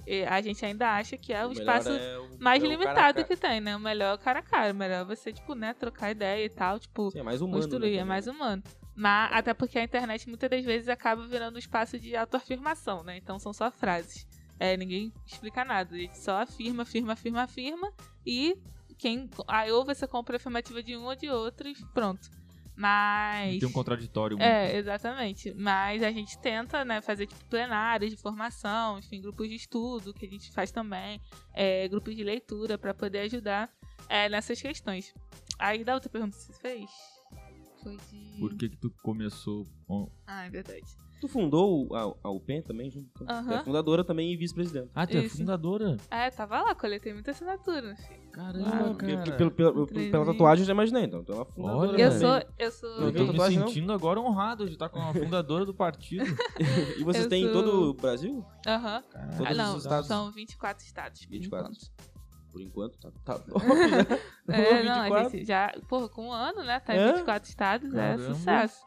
E a gente ainda acha que é o, melhor espaço é o- mais é o limitado cara a cara. que tem, né? O melhor cara a cara. O melhor você, tipo, né? Trocar ideia e tal. Tipo, Sim, é mais humano. construir, né, é mais humano. Mas, até porque a internet muitas das vezes acaba virando um espaço de autoafirmação, né? Então são só frases. É, ninguém explica nada. A gente só afirma, afirma, afirma, afirma. E quem. Aí ou você compra afirmativa de um ou de outro e pronto. Mas. Tem um contraditório. muito. É, exatamente. Mas a gente tenta, né, fazer tipo plenários de formação, enfim, grupos de estudo que a gente faz também, é, grupos de leitura para poder ajudar é, nessas questões. Aí da outra pergunta que você fez foi de. Por que que tu começou... com- Ah, é verdade. Tu fundou a, a UPEN também, junto? Tu. É fundadora também e vice-presidente. Ah, tu é Isso. fundadora? É, tava lá, coletei muita assinatura. filho. Caramba, Ah, cara. pelo, pelo, Três pela tatuagem eu já imaginei, então. Então é fundadora. Olha, Eu sou. Eu sou. Eu tô me tatuagem, não? sentindo agora honrado de estar com a fundadora do partido. E vocês Eu têm em sou- todo o Brasil? Aham. Todos Ah, os não, estados? são 24 estados. por 24. enquanto. Por enquanto, tá, tá top, né? É, não, a 24. gente já, porra, com um ano, né? Tá em É? 24 estados, Caramba. é sucesso.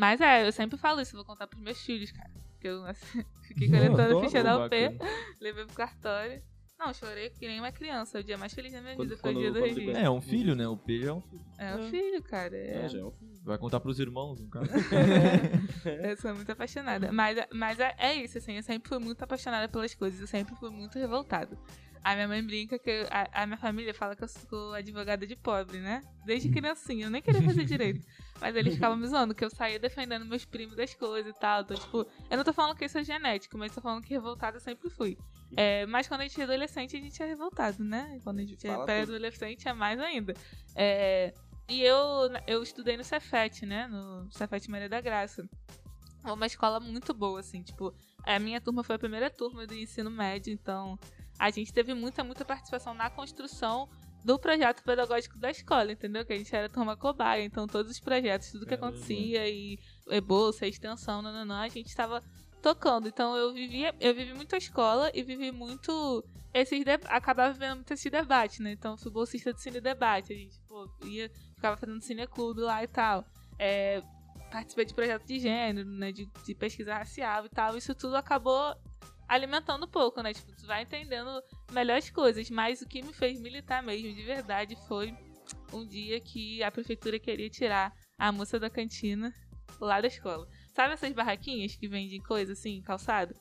Mas é, eu sempre falo isso, vou contar pros meus filhos, cara. Porque eu assim, fiquei coletando a ficha da UP, levei pro cartório. Não, chorei que nem uma criança. É o dia mais feliz da minha Quando- vida foi o dia do registro. libera. É, um filho, né? O P é um filho. É o É. filho, cara. É, É, já é um Vai contar pros irmãos, no caso. Eu sou muito apaixonada. Mas, mas é, é isso, assim, eu sempre fui muito apaixonada pelas coisas, eu sempre fui muito revoltada. A minha mãe brinca que eu- a, a minha família fala que eu sou advogada de pobre, né? Desde criancinha, eu nem queria fazer direito. Mas eles ficavam me zoando, que eu saía defendendo meus primos das coisas e tal. Então, tipo, eu não tô falando que isso é genético, mas tô falando que revoltada eu sempre fui. É, mas quando a gente é adolescente, a gente é revoltado, né? Quando a gente é pré-adolescente, é mais ainda. É, e eu, eu estudei no Cefet, né? No Cefet Maria da Graça. É uma escola muito boa, assim, tipo, a minha turma foi a primeira turma do ensino médio, então a gente teve muita, muita participação na construção do projeto pedagógico da escola, entendeu? Que a gente era turma cobaia, então todos os projetos, tudo que acontecia, e, e bolsa, extensão, nananã, a gente estava tocando. Então eu vivia, eu vivi muito a escola e vivi muito esses de... acabava vendo muito esse debate, né? Então fui bolsista de cine debate, a gente, pô, ia, ficava fazendo cineclube lá e tal. É, participei de projetos de gênero, né, de, de pesquisa racial e tal, isso tudo acabou alimentando um pouco, né, tipo, tu vai entendendo melhores coisas, mas o que me fez militar mesmo, de verdade, foi um dia que a prefeitura queria tirar a moça da cantina lá da escola. Sabe essas barraquinhas que vendem coisa assim, calçado?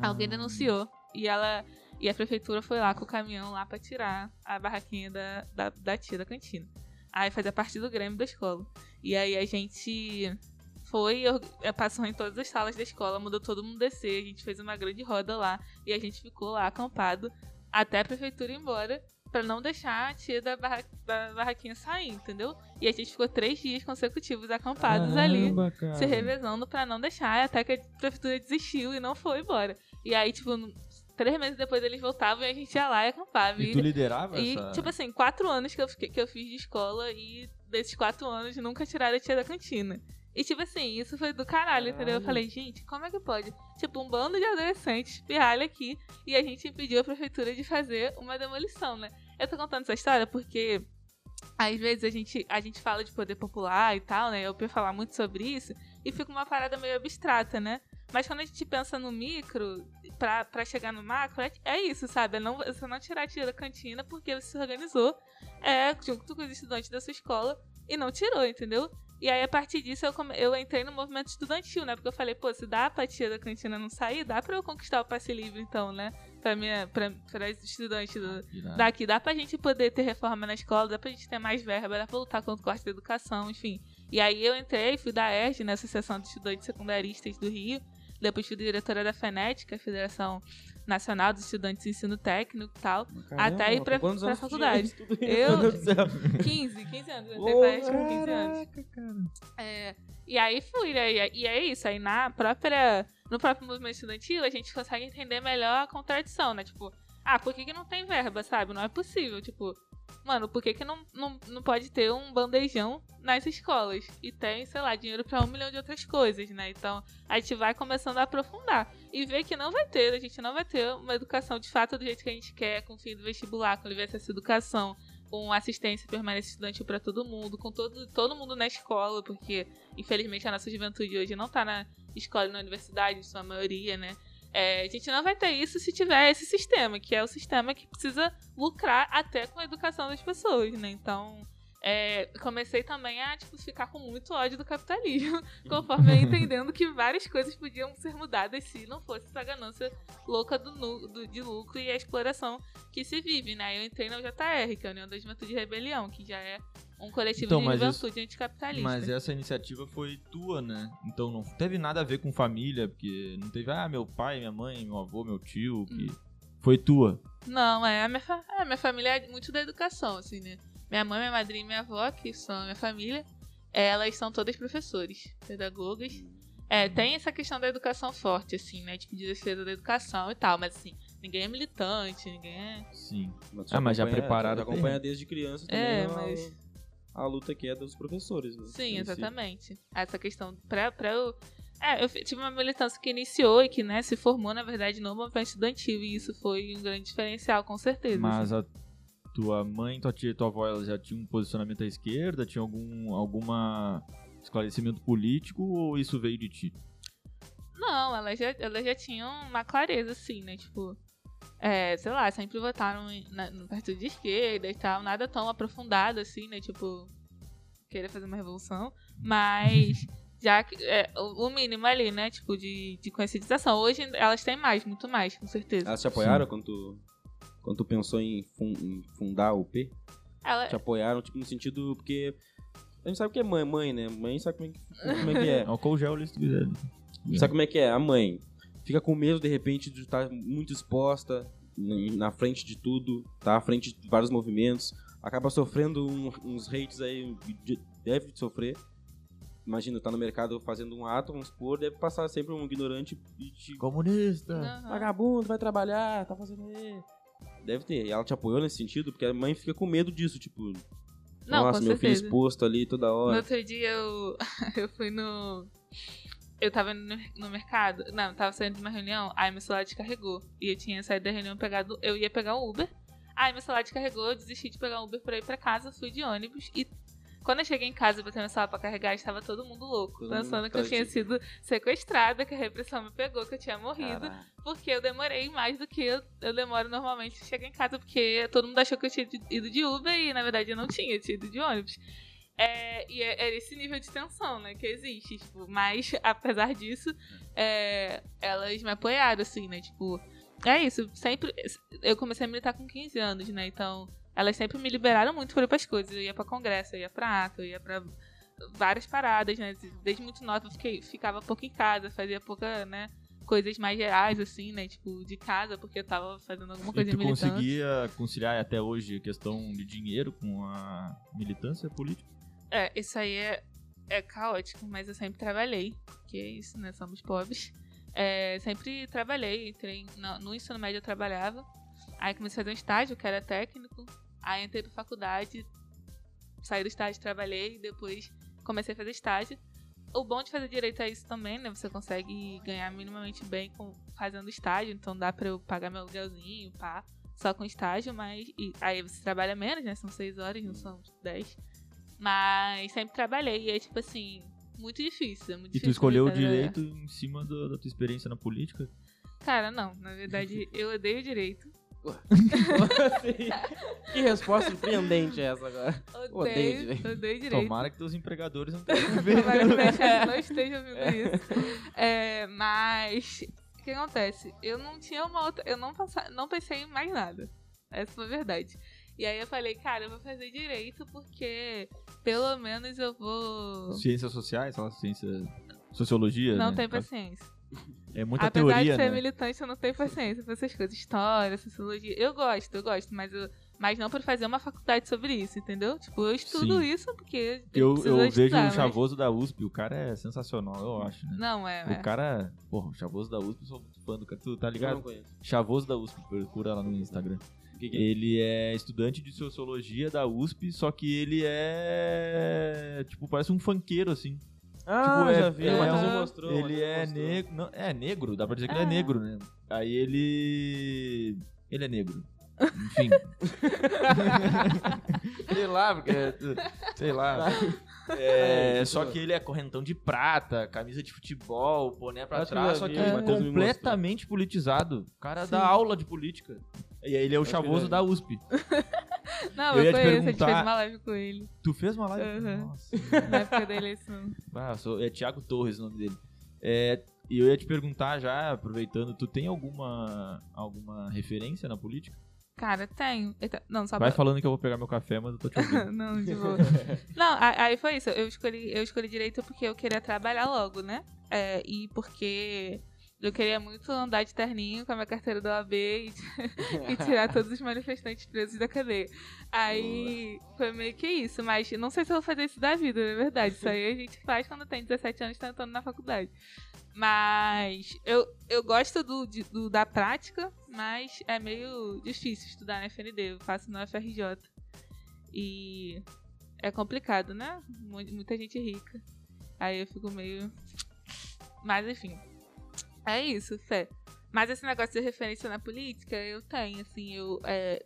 Ah. Alguém denunciou e ela e a prefeitura foi lá com o caminhão lá pra tirar a barraquinha da, da, da tia da cantina. Aí fazia parte do Grêmio da escola. E aí a gente foi, eh, passou em todas as salas da escola, mudou todo mundo descer, a gente fez uma grande roda lá e a gente ficou lá acampado até a prefeitura ir embora pra não deixar a tia da, barra, da barraquinha sair, entendeu? E a gente ficou três dias consecutivos acampados ali Caramba, cara. se revezando pra não deixar, até que a prefeitura desistiu e não foi embora. E aí, tipo, três meses depois eles voltavam e a gente ia lá e acampava. E tu liderava E, essa... tipo assim, quatro anos que eu, fiquei- que eu fiz de escola e desses quatro anos nunca tiraram a tia da cantina. E, tipo assim, isso foi do caralho, entendeu? Eu falei, gente, como é que pode? Tipo, um bando de adolescentes pirralha aqui e a gente impediu a prefeitura de fazer uma demolição, né? Eu tô contando essa história porque às vezes a gente, a gente fala de poder popular e tal, né? Eu falar muito sobre isso e fica uma parada meio abstrata, né? Mas quando a gente pensa no micro, pra, pra chegar no macro, é, é isso, sabe? É não, você não tirar tia da cantina porque você se organizou é, junto com os estudantes da sua escola e não tirou, entendeu? E aí, a partir disso, eu, come- eu entrei no movimento estudantil, né? Porque eu falei, pô, se dá pra tia da cantina não sair, dá pra eu conquistar o passe livre, então, né? Pra, minha, pra, pra estudantes do, daqui. Dá pra gente poder ter reforma na escola, dá pra gente ter mais verba, dá pra lutar contra o corte da educação, enfim. E aí eu entrei, fui da ERG, né, Associação de Estudantes Secundaristas do Rio. Depois fui diretora da FENET, que é a Federação Nacional dos Estudantes de Ensino Técnico e tal. Até ir pra- pra faculdade. Eu- Meu Deus do céu. 15, 15 anos. Eu entrei pra com 15 anos. É, e aí fui, né? E é isso. Aí na própria. No próprio movimento estudantil, a gente consegue entender melhor a contradição, né? Tipo, ah, por que, que não tem verba, sabe? Não é possível. Tipo, mano, por que, que não, não, não pode ter um bandejão nas escolas? E tem, sei lá, dinheiro pra um milhão de outras coisas, né? Então, a gente vai começando a aprofundar. E ver que não vai ter, a gente não vai ter uma educação de fato do jeito que a gente quer, com o fim do vestibular, com livre acesso à educação, com assistência permanente estudantil para todo mundo, com todo, todo mundo na escola, porque infelizmente a nossa juventude hoje não tá na escola e na universidade, em sua maioria, né? É, a gente não vai ter isso se tiver esse sistema, que é o sistema que precisa lucrar até com a educação das pessoas, né? Então, é, comecei também a tipo, ficar com muito ódio do capitalismo, conforme eu entendendo que várias coisas podiam ser mudadas se não fosse essa ganância louca do, do- de lucro e a exploração que se vive, né? Eu entrei na UJR, que é a União da Juventude de Rebelião, que já é um coletivo Então, de mas isso- juventude anticapitalista. Mas essa iniciativa foi tua, né? Então não teve nada a ver com família, porque não teve, ah, meu pai, minha mãe, meu avô, meu tio, que foi tua. Não, é a minha, fa- é, minha família é muito da educação, assim, né? Minha mãe, minha madrinha e minha avó, que são a minha família, elas são todas professores, pedagogas. É, tem essa questão da educação forte, assim, né? Tipo, de defesa da educação e tal, mas assim, ninguém é militante, ninguém é. Sim. Mas Ah, mas já preparado acompanha desde criança também É, a, mas- a luta que é dos professores, né? Sim, Em si. exatamente. Essa questão, pra, pra eu. É, eu tive uma militância que iniciou e que, né, se formou, na verdade, no movimento estudantil, e isso foi um grande diferencial, com certeza. Mas a tua mãe, tua tia e tua avó, elas já tinham um posicionamento à esquerda? Tinha algum alguma esclarecimento político ou isso veio de ti? Não, elas já, elas já tinham uma clareza, assim, né? Tipo, é, sei lá, sempre votaram na- no partido de esquerda e tal, nada tão aprofundado, assim, né? Tipo, querer fazer uma revolução, mas já que- é, o mínimo ali, né? Tipo, de, de conscientização. Hoje elas têm mais, muito mais, com certeza. Elas te apoiaram quando tu, quando tu pensou em, fun- em fundar o P? Ela, Te apoiaram, tipo, no sentido. Porque. A gente sabe o que é mãe, mãe, né? Mãe sabe como é que, como é, que é. Álcool gel, se tu quiser. Sabe como é que é? A mãe fica com medo, de repente, de estar muito exposta na frente de tudo, tá? À frente de vários movimentos. Acaba sofrendo um- uns hates aí, de- deve sofrer. Imagina, tá no mercado fazendo um ato, vamos supor, deve passar sempre um ignorante e te... Comunista! Aham. Vagabundo, vai trabalhar, tá fazendo aí. Deve ter. E ela te apoiou nesse sentido, porque a mãe fica com medo disso, tipo... Não, Nossa, meu filho certeza. exposto ali toda No hora. outro dia eu, eu fui no. Eu tava no, no mercado. Não, eu tava saindo de uma reunião, aí meu celular descarregou. E eu tinha saído da reunião pegado. Eu ia pegar um Uber. Aí meu celular descarregou, eu desisti de pegar um Uber pra ir pra casa, fui de ônibus e. Quando eu cheguei em casa e botei meu celular pra carregar, estava todo mundo louco. Todo mundo pensando que eu tinha sido sequestrada, que a repressão me pegou, que eu tinha morrido. Caraca. Porque eu demorei mais do que eu, eu demoro normalmente chegar em casa, porque todo mundo achou que eu tinha ido de Uber e na verdade eu não tinha, eu tinha ido de ônibus. É, e é, é esse nível de tensão, né, que existe, tipo, mas apesar disso, é, elas me apoiaram, assim, né, tipo, é isso, sempre, eu comecei a militar com 15 anos, né, então elas sempre me liberaram muito pra ir pras coisas, eu ia pra congresso, eu ia pra ato, eu ia pra várias paradas, né, desde muito nova eu fiquei, ficava pouco em casa, fazia pouca, né, coisas mais gerais, assim, né, tipo, de casa, porque eu tava fazendo alguma E coisa tu militante. conseguia conciliar até hoje a questão de dinheiro com a militância política? É, isso aí é, é caótico, mas eu sempre trabalhei, porque é isso, né? Somos pobres. É, sempre trabalhei, entrei no, no ensino médio eu trabalhava, aí comecei a fazer um estágio, que era técnico, aí entrei pra faculdade, saí do estágio, trabalhei, depois comecei a fazer estágio. O bom de fazer direito é isso também, né? Você consegue ganhar minimamente bem com, fazendo estágio, então dá pra eu pagar meu aluguelzinho, pá, só com estágio, mas. e aí você trabalha menos, né? São seis horas, não são dez. Mas sempre trabalhei e é tipo assim, muito difícil. É muito E tu difícil escolheu o direito em cima da, da tua experiência na política? Cara, não. Na verdade, eu odeio direito. Que resposta surpreendente é essa agora? Odeio Odeio, direito. odeio direito. Tomara que teus empregadores não Tomara que estejam meus chefes não estejam ouvindo isso. É, mas o que acontece? Eu não tinha uma outra. Eu não, passa, não pensei em mais nada. Essa foi a verdade. E aí eu falei, cara, eu vou fazer direito porque pelo menos eu vou. Ciências sociais, ciência... Sociologia, Não né? tenho paciência. É muita Apesar teoria, de ser né? militante, eu não tenho paciência pra essas coisas. História, sociologia. Eu gosto, eu gosto, mas eu Mas não por fazer uma faculdade sobre isso, entendeu? Tipo, eu estudo Sim. isso porque. Eu, precisa eu vejo estudar, o mas- Chavoso da USP, o cara é sensacional, eu acho, né? Não, é. é. O cara, porra, o Chavoso da USP, eu sou muito fã do cara, tu tá Eu não ligado? conheço. Chavoso da USP, procura lá no Instagram. O que que é? Ele é estudante de sociologia da USP, só que ele é. Tipo, parece um funkeiro, assim. Ah, tipo, é- já vi, é o Matheus um- me mostrou. ele é mostrou. negro. Não, é negro, dá pra dizer que ele é É. negro, né? Aí ele. Ele é negro. Enfim. sei lá, porque. Sei lá. É, É, só que ele é correntão de prata, camisa de futebol, boné pra Acho que trás, eu só que vi, é me completamente politizado. O cara dá Sim. aula de política. E aí ele é o Acho que chavoso da USP. Não, Eu eu, conheço, a gente perguntar- fez uma live com ele Tu fez uma live? Uhum. Nossa. na época da eleição. Ah, sou- é Thiago Torres o nome dele. É, e eu ia te perguntar já, aproveitando, tu tem alguma, alguma referência na política? Cara, tenho. Eita, Não, só Vai pra... falando que eu vou pegar meu café, mas eu tô te ouvindo. não, de boa. Não, aí foi isso. Eu escolhi, eu escolhi direito porque eu queria trabalhar logo, né? É, e porque eu queria muito andar de terninho com a minha carteira do OAB e, e tirar todos os manifestantes presos da cadeia. Aí foi meio que isso, mas não sei se eu vou fazer isso da vida, na verdade. Isso aí a gente faz quando tem 17 anos tentando na faculdade. Mas eu, eu gosto do, do- da prática, mas é meio difícil estudar na FND. Eu faço no FRJ. E é complicado, né? Mu- Muita gente rica. Aí eu fico meio. Mas enfim. É isso, fé. Mas esse negócio de referência na política, eu tenho, assim, eu. É,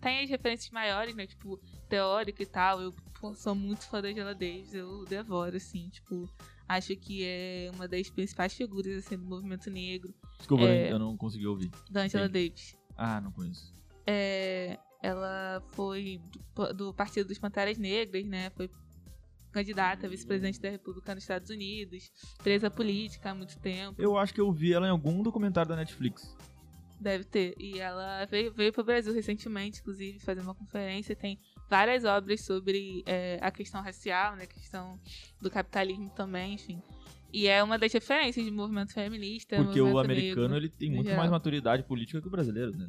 tenho as referências maiores, né? Tipo, teórica e tal. Eu sou muito fã da Angela Davis, eu devoro, assim, tipo. Acho que é uma das principais figuras, assim, do movimento negro, Desculpa, É. eu não consegui ouvir. da Angela Sim. Davis. Ah, não conheço. É, ela foi do, do Partido dos Panteras Negras, né? Foi candidata a vice-presidente da República nos Estados Unidos, presa política há muito tempo, Eu acho que eu vi ela em algum documentário da Netflix. deve ter. E ela veio, veio para o Brasil recentemente, inclusive, fazer uma conferência. Tem várias obras sobre é, a questão racial, né? A questão do capitalismo também, enfim. E é uma das referências de movimento feminista. Porque o movimento americano negro. ele tem muito mais maturidade política que o brasileiro, né?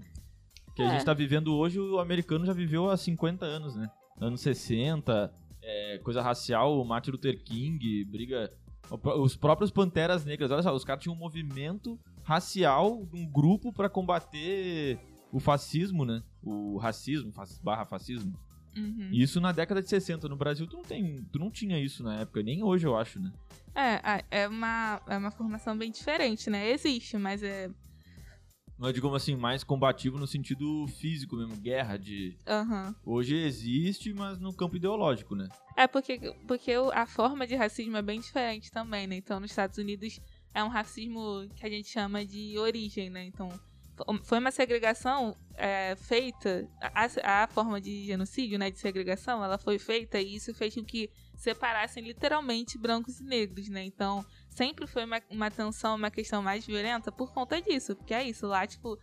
Que a É. gente tá vivendo hoje, o americano já viveu há 50 anos, né? Anos 60, é, coisa racial, o Martin Luther King, briga. Os próprios Panteras Negras, olha só, os caras tinham um movimento racial, um grupo pra combater o fascismo, né? O racismo, barra fascismo. Uhum. Isso na década de 60. No Brasil, tu não, tem, tu não tinha isso na época, nem hoje eu acho, né? É, a- é uma, é uma formação bem diferente, né? Existe, mas é. Não é, digamos assim, mais combativo no sentido físico mesmo, guerra de... Aham. Hoje existe, mas no campo ideológico, né? É porque, porque a forma de racismo é bem diferente também, né? Então, nos Estados Unidos é um racismo que a gente chama de origem, né? Então, fo- foi uma segregação é, feita, a, a forma de genocídio, né? De segregação, ela foi feita e isso fez com que separassem literalmente brancos e negros, né? Então, sempre foi uma, uma tensão, uma questão mais violenta por conta disso. Porque é isso, lá, tipo,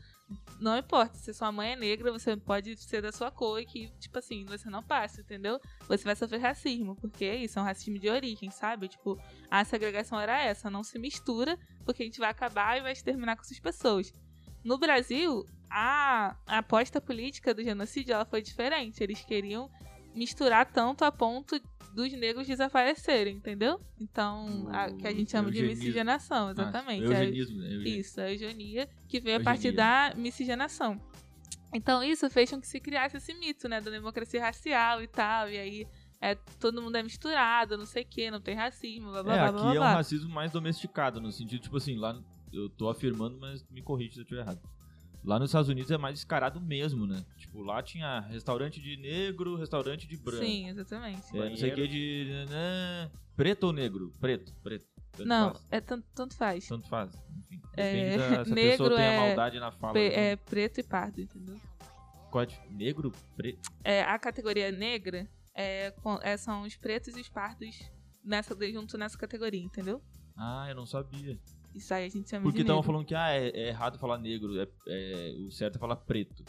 não importa se sua mãe é negra, você pode ser da sua cor e que, tipo assim, você não passa, entendeu? Você vai sofrer racismo, porque é isso, é um racismo de origem, sabe? Tipo, a segregação era essa, não se mistura, porque a gente vai acabar e vai exterminar com essas pessoas. No Brasil, a, a aposta política do genocídio ela foi diferente. Eles queriam misturar tanto a ponto dos negros desaparecerem, entendeu? Então, a, que a gente chama de Eugenismo. miscigenação, exatamente. Ah, É- eugenismo, né? Eugen- isso, a eugenia, que veio a partir da miscigenação. Então, isso fez com que se criasse esse mito, né, da democracia racial e tal, e aí é, todo mundo é misturado, não sei o que, não tem racismo, blá blá É, blá aqui blá é um blá. racismo mais domesticado, no sentido, tipo assim, lá eu tô afirmando, mas me corrige se eu estiver errado. Lá nos Estados Unidos é mais descarado mesmo, né? Tipo, lá tinha restaurante de negro, restaurante de branco. Sim, exatamente. É, não sei o que de. né, preto ou negro? Preto, preto. Tanto não, faz. é tanto, tanto faz. Tanto faz. Enfim. É, Depende da, se a negro pessoa tem a é maldade na fala. Pe- então. é preto e pardo, entendeu? Qual é Negro, preto. É, a categoria negra é, com- é, são os pretos e os pardos nessa, junto nessa categoria, entendeu? Ah, eu não sabia. Isso aí a gente chama Porque de estavam falando que ah, é, é errado falar negro, é, é- o certo é falar preto.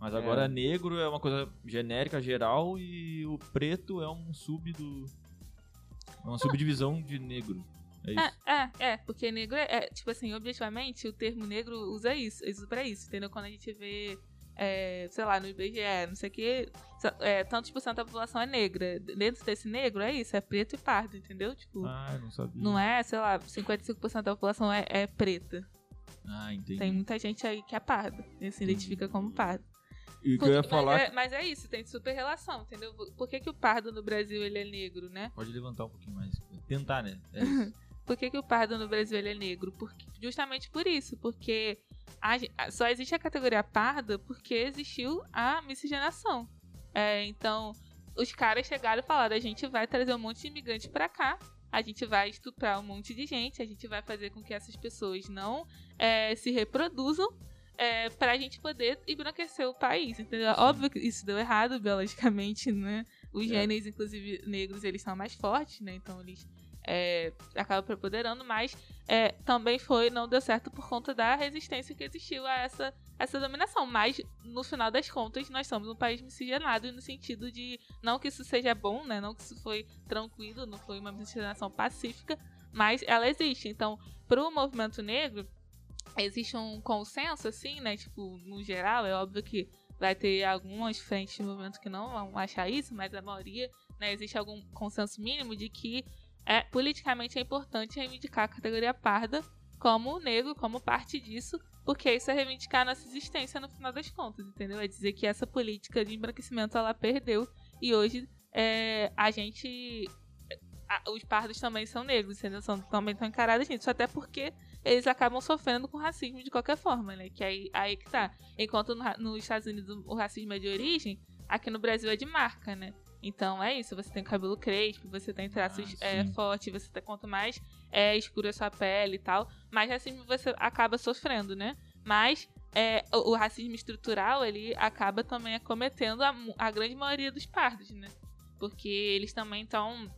Mas agora É. negro é uma coisa genérica, geral, e o preto é um sub do. É uma subdivisão de negro. É isso. É, é, é, porque negro é, é, tipo assim, objetivamente, o termo negro usa isso, usa pra isso, entendeu? Quando a gente vê é, sei lá, no IBGE, não sei o que, é, tantos por cento da população é negra. Dentro desse negro é isso, é preto e pardo, entendeu? Tipo, Ah, não sabia. não é, sei lá, 55% da população é, é preta. Ah, entendi. Tem muita gente aí que é parda, e se identifica como pardo. E que eu ia Porque- falar... Mas é, mas é isso, tem super relação, entendeu? Por que, que o pardo no Brasil ele é negro, né? Pode levantar um pouquinho mais. Tentar, né? É isso. Por que, que o pardo no Brasil é negro? Porque, justamente por isso, porque a a- só existe a categoria parda porque existiu a miscigenação. É, então, os caras chegaram e falaram: a gente vai trazer um monte de imigrante pra cá, a gente vai estuprar um monte de gente, a gente vai fazer com que essas pessoas não é, se reproduzam. É, pra gente poder embranquecer o país, entendeu? Óbvio que isso deu errado biologicamente, né? Os É. genes, inclusive, negros, eles são mais fortes, né? Então eles é, acabam preponderando, mas é, também foi, não deu certo por conta da resistência que existiu a essa, essa dominação. Mas, no final das contas, nós somos um país miscigenado no sentido de, não que isso seja bom, né? Não que isso foi tranquilo, não foi uma miscigenação pacífica, mas ela existe. Então, pro movimento negro, existe um consenso, assim, né? Tipo, no geral, é óbvio que vai ter algumas frentes de movimento que não vão achar isso, mas a maioria, né, existe algum consenso mínimo de que é politicamente é importante reivindicar a categoria parda como negro, como parte disso, porque isso é reivindicar a nossa existência no final das contas, entendeu? É dizer que essa política de embranquecimento ela perdeu e hoje é, a gente. a- os pardos também são negros, entendeu? São, também estão encarados nisso, até porque eles acabam sofrendo com racismo de qualquer forma, né? Que aí, aí que tá. Enquanto no nos Estados Unidos o racismo é de origem, aqui no Brasil é de marca, né? Então é isso, você tem cabelo crespo, você tem traços Ah, é, fortes, você tem, quanto mais é, escura a sua pele e tal, mais racismo você acaba sofrendo, né? Mas é, o, o racismo estrutural, ele acaba também acometendo a, a grande maioria dos pardos, né? Porque eles também estão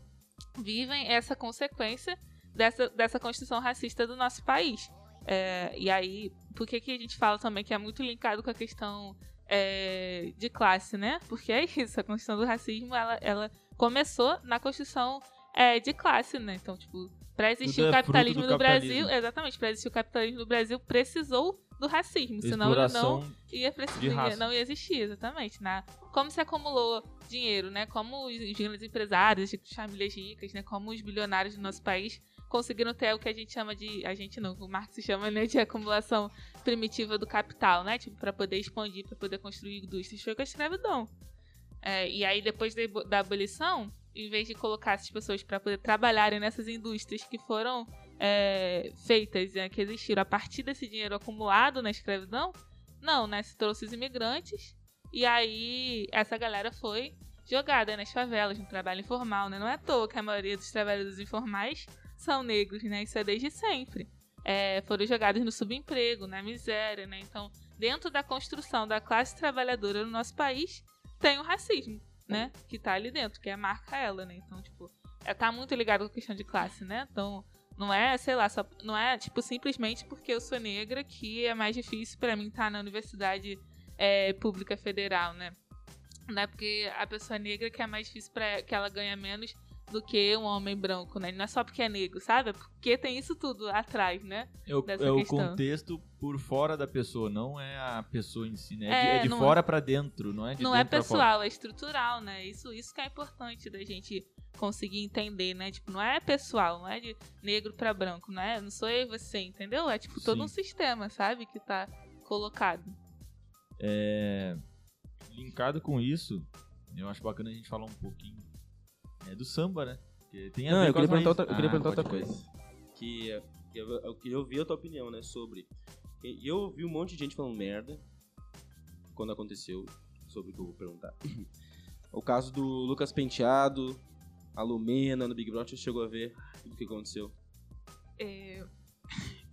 vivem essa consequência dessa, dessa construção racista do nosso país. É, e aí, por que, que a gente fala também que é muito linkado com a questão é, de classe, né? Porque é isso, a construção do racismo, ela, ela começou na construção é, de classe, né? Então, tipo, pra existir Tudo o é fruto capitalismo no Brasil, capitalismo. exatamente, pra existir o capitalismo no Brasil, precisou do racismo, senão ele não ia precisar, não ia existir, exatamente. Na, como se acumulou dinheiro, né? Como os grandes empresários, as famílias ricas, né? Como os bilionários do nosso país conseguiram ter o que a gente chama de. A gente não, o Marx chama né, de acumulação primitiva do capital, né? Tipo, para poder expandir, para poder construir indústrias. Foi com a escravidão. É, e aí, depois abo- da abolição, em vez de colocar essas pessoas para poder trabalharem nessas indústrias que foram é, feitas, né, que existiram a partir desse dinheiro acumulado na escravidão, não, né? Se trouxe os imigrantes e aí essa galera foi jogada nas favelas, no trabalho informal, né? Não é à toa que a maioria dos trabalhadores informais são negros, né? Isso é desde sempre. É, foram jogados no subemprego, na miséria, né? Então, dentro da construção da classe trabalhadora no nosso país, tem o racismo, né? Que tá ali dentro, que é marca ela, né? Então, tipo, é, tá muito ligado com a questão de classe, né? Então, não é, sei lá, só, não é, tipo, simplesmente porque eu sou negra que é mais difícil pra mim estar na universidade é, pública federal, né? Não é porque a pessoa negra que é mais difícil para que ela ganha menos do que um homem branco, né? Não é só porque é negro, sabe? É porque tem isso tudo atrás, né? É o, dessa é o questão. contexto por fora da pessoa, não é a pessoa em si, né? É, É, de, é de fora pra dentro, não é de não é pessoal, é estrutural, né? Isso, isso que é importante da gente conseguir entender, né? Tipo, não é pessoal, não é de negro pra branco, não é? Não sou eu e você, entendeu? É tipo todo Sim. um sistema, sabe? Que tá colocado. É, linkado com isso, eu acho bacana a gente falar um pouquinho é, do samba, né? Porque tem a Não, ver eu com queria perguntar outra, eu queria Ah, perguntar outra coisa. Que eh, eu, eu queria ouvir a tua opinião, né, sobre... E eu ouvi um monte de gente falando merda quando aconteceu, sobre o que eu vou perguntar. o caso do Lucas Penteado, a Lumena no Big Brother, você chegou a ver tudo o que aconteceu? É,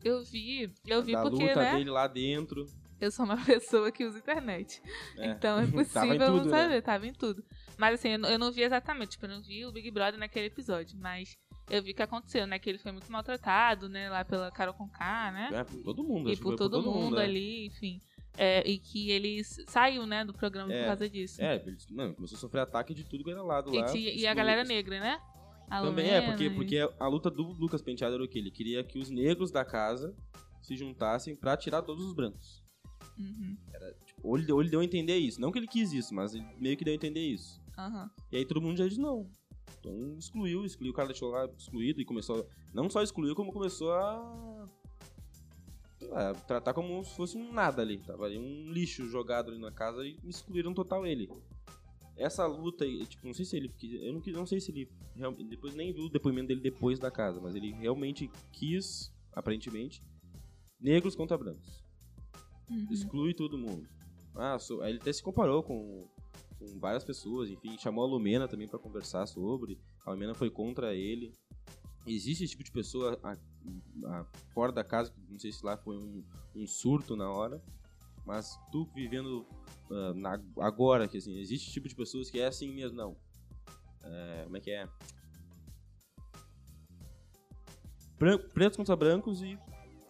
Eu vi, eu vi da porque, luta né? dele lá dentro. Eu sou uma pessoa que usa internet. É. Então é possível tudo, não né? saber, tava em tudo. Mas assim, eu não, vi exatamente, tipo, eu não vi o Big Brother naquele episódio, mas eu vi o que aconteceu, né? Que ele foi muito maltratado, né? Lá pela Carol Conká, né? É, por todo mundo. e acho que por todo, mundo, né? ali, enfim. É, e que ele saiu, né, do programa É, por causa disso. É, mano, começou a sofrer ataque de tudo que era lado e, lá. ti- e a excluídos. galera negra, né? A Também é, porque, Lumena e- porque a luta do Lucas Penteado era o quê? Ele queria que os negros da casa se juntassem pra tirar todos os brancos. Uhum. Era, tipo, Ou ele, ou ele deu a entender isso. Não que ele quis isso, mas ele meio que deu a entender isso. Aham. E aí todo mundo já diz não. Então excluiu, excluiu, o cara deixou lá excluído e começou. Não só excluiu, como começou a. lá, tratar como se fosse um nada ali. Tava ali um lixo jogado ali na casa e excluíram total ele. Essa luta tipo, não sei se ele. Eu não, não sei se ele. Depois nem viu o depoimento dele depois da casa, mas ele realmente quis, aparentemente, negros contra brancos. Uhum. Exclui todo mundo. Ah, sou- aí ele até se comparou com, com várias pessoas, enfim, chamou a Lumena também pra conversar sobre. A Lumena foi contra ele. Existe esse tipo de pessoa a- a- fora da casa, não sei se lá foi um, um surto na hora, mas tu vivendo ah, na- agora, que assim, existe esse tipo de pessoas que é assim mesmo, não. É, como é que é? Bran- pretos contra brancos e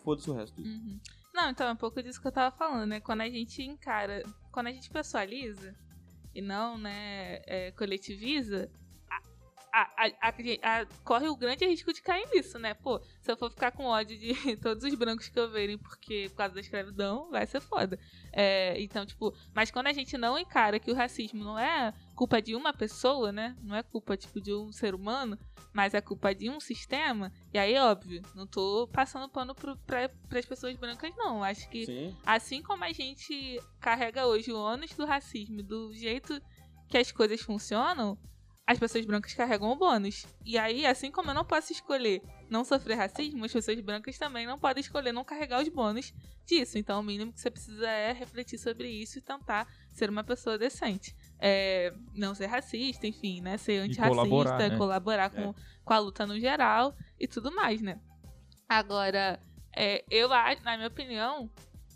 foda-se o resto. Uhum. Não, então é um pouco disso que eu tava falando, né? Quando a gente encara, quando a gente pessoaliza e não, né, é, coletiviza, a- a- a- corre o grande risco de cair nisso, né? Pô, se eu for ficar com ódio de todos os brancos que eu verem porque por causa da escravidão, vai ser foda. É, então, tipo, mas quando a gente não encara que o racismo não é culpa de uma pessoa, né? Não é culpa, tipo, de um ser humano, mas é culpa de um sistema, e aí, óbvio, não tô passando pano pro, pra, pras pessoas brancas, não. Acho que Sim. assim como a gente carrega hoje o ônus do racismo, do jeito que as coisas funcionam, as pessoas brancas carregam o bônus. E aí, assim como eu não posso escolher não sofrer racismo, as pessoas brancas também não podem escolher não carregar os bônus disso. Então, o mínimo que você precisa é refletir sobre isso e tentar ser uma pessoa decente. É, não ser racista, enfim, né? Ser antirracista, colaborar, né? colaborar com, com a luta no geral e tudo mais, né? Agora, é, eu acho, na minha opinião,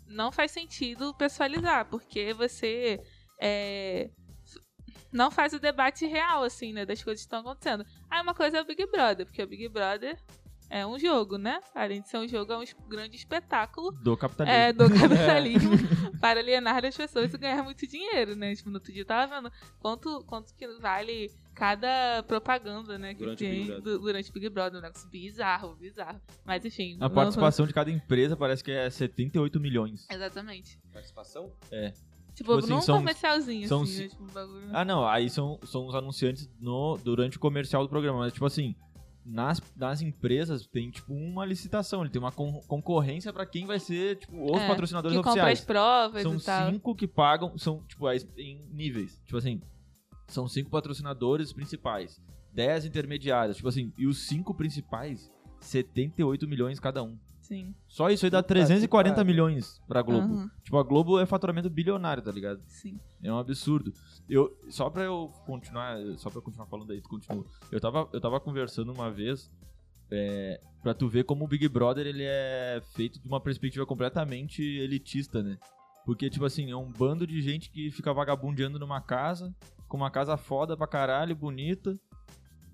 não faz sentido pessoalizar, porque você é, não faz o debate real, assim, né, das coisas que estão acontecendo. Aí uma coisa é o Big Brother, porque o Big Brother é um jogo, né? Além de ser um jogo, é um grande espetáculo Do capitalismo. é, do capitalismo para alienar as pessoas e ganhar muito dinheiro, né? Tipo, no outro dia eu tava vendo quanto, quanto que vale cada propaganda, né? Que Durante Big tem du- durante o Big Brother. Um negócio bizarro, bizarro. Mas enfim. A participação de cada empresa parece que é 78 milhões. Exatamente. Participação? Tipo, assim, num são- comercialzinho, são assim, né? Tipo, um bagulho. Ah, não, aí são, são os anunciantes no, durante o comercial do programa. Mas, tipo assim, nas, nas empresas tem, tipo, uma licitação. Ele tem uma con- concorrência pra quem vai ser, tipo, os É, patrocinadores que compra as oficiais. provas São e tal. cinco que pagam, são, tipo, aí em níveis. Tipo assim, são cinco patrocinadores principais, 10 intermediários, tipo assim, e os cinco principais, 78 milhões cada um. Sim. Só isso aí dá Puta que 340 pariu. milhões pra Globo. Aham, Tipo, a Globo é faturamento bilionário, tá ligado? sim. É um absurdo. Eu, só pra eu continuar, só pra eu continuar falando aí, tu continua. Eu tava, eu tava conversando uma vez, é, pra tu ver como o Big Brother, ele é feito de uma perspectiva completamente elitista, né? Porque, tipo assim, é um bando de gente que fica vagabundeando numa casa, com uma casa foda pra caralho, bonita.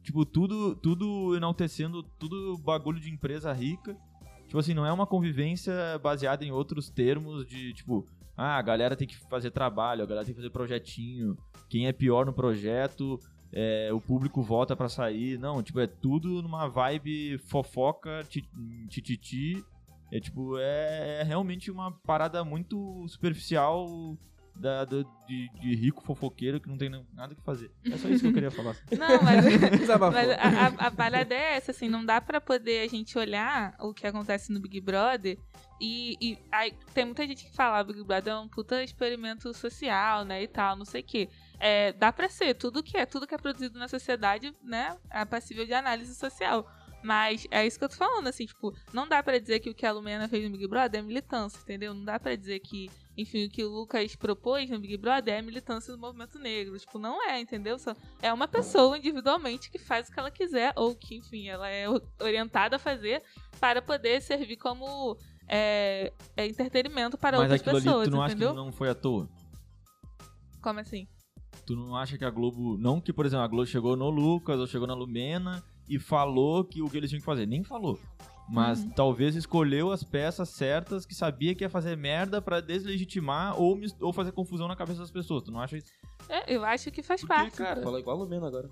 Tipo, tudo, tudo enaltecendo, tudo bagulho de empresa rica. Tipo assim, não é uma convivência baseada em outros termos de, tipo, ah, a galera tem que fazer trabalho, a galera tem que fazer projetinho. Quem é pior no projeto, é, o público vota pra sair. Não, tipo, é tudo numa vibe fofoca, ti- tititi. É tipo, é, é realmente uma parada muito superficial da, do- de, de rico fofoqueiro que não tem nada o que fazer. É só isso que eu queria falar. Não, mas. Mas a, a, a parada é essa, assim, não dá pra poder a gente olhar o que acontece no Big Brother e, e aí, tem muita gente que fala, ah, Big Brother é um puta experimento social, né, e tal, não sei o quê. É, dá pra ser, tudo que é, tudo que é produzido na sociedade, né, é passível de análise social. Mas é isso que eu tô falando, assim, tipo, não dá pra dizer que o que a Lumena fez no Big Brother é militância, entendeu? Não dá pra dizer que, enfim, o que o Lucas propôs no Big Brother é militância do movimento negro. Tipo, não é, entendeu? Só é uma pessoa individualmente que faz o que ela quiser, ou que, enfim, ela é orientada a fazer para poder servir como é, é entretenimento para Mas outras aquilo ali, pessoas, tu não acha entendeu? que não foi à toa? Como assim? Tu não acha que a Globo. Não que, por exemplo, a Globo chegou no Lucas ou chegou na Lumena e falou que o que eles tinham que fazer. Nem falou. Mas Uhum. talvez escolheu as peças certas que sabia que ia fazer merda pra deslegitimar ou, mis- ou fazer confusão na cabeça das pessoas. Tu não acha isso? É, eu acho que faz Porque, parte. cara, falou igual o Lumena agora.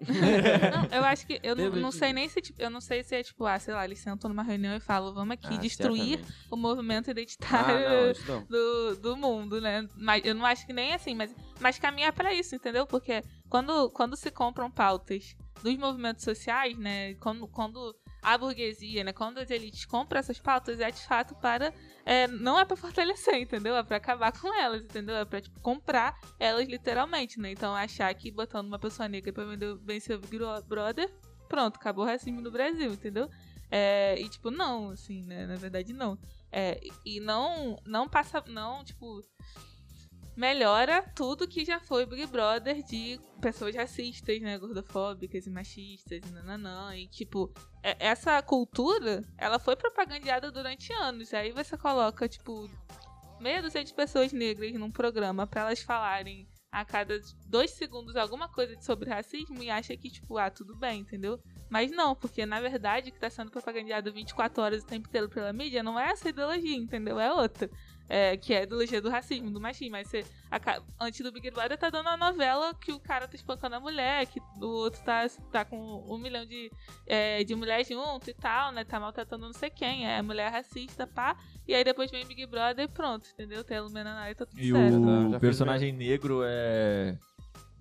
Não, eu acho que. Eu não, não sei nem se, tipo, eu não sei se é tipo, ah, sei lá, eles sentam numa reunião e falam, vamos aqui Ah, destruir certamente. o movimento Ah, identitário não, isso não. do, do mundo, né? Mas eu não acho que nem assim, mas, mas caminha pra isso, entendeu? Porque quando, quando se compram pautas dos movimentos sociais, né? Quando, quando a burguesia, né? Quando as elites compram essas pautas, é de fato para. é, não é pra fortalecer, entendeu? É pra acabar com elas, entendeu? É pra tipo, comprar elas literalmente, né? Então achar que botando uma pessoa negra vender, vencer o Big Bro- Brother, pronto, acabou o racismo no Brasil, entendeu? É, e tipo, não, assim, né? Na verdade, não. É, e não, não passa, não, tipo, melhora tudo que já foi Big Brother de pessoas racistas, né, gordofóbicas e machistas e nananã, e tipo, é- essa cultura, ela foi propagandeada durante anos, aí você coloca, tipo, meia dúzia de pessoas negras num programa pra elas falarem a cada dois segundos alguma coisa sobre racismo e acha que, tipo, ah, tudo bem, entendeu? Mas não, porque na verdade o que tá sendo propagandeado 24 horas o tempo inteiro pela mídia não é essa ideologia, entendeu? É outra. É, que é a ideologia do racismo, do machismo. Mas você, aca- antes do Big Brother, tá dando a novela que o cara tá espancando a mulher, que o outro tá, tá com um milhão de, é, de mulheres junto e tal, né? Tá maltratando não sei quem, é mulher racista, pá. E aí depois vem Big Brother e pronto, entendeu? Tem a Lumena e tá tudo E certo. o personagem negro é,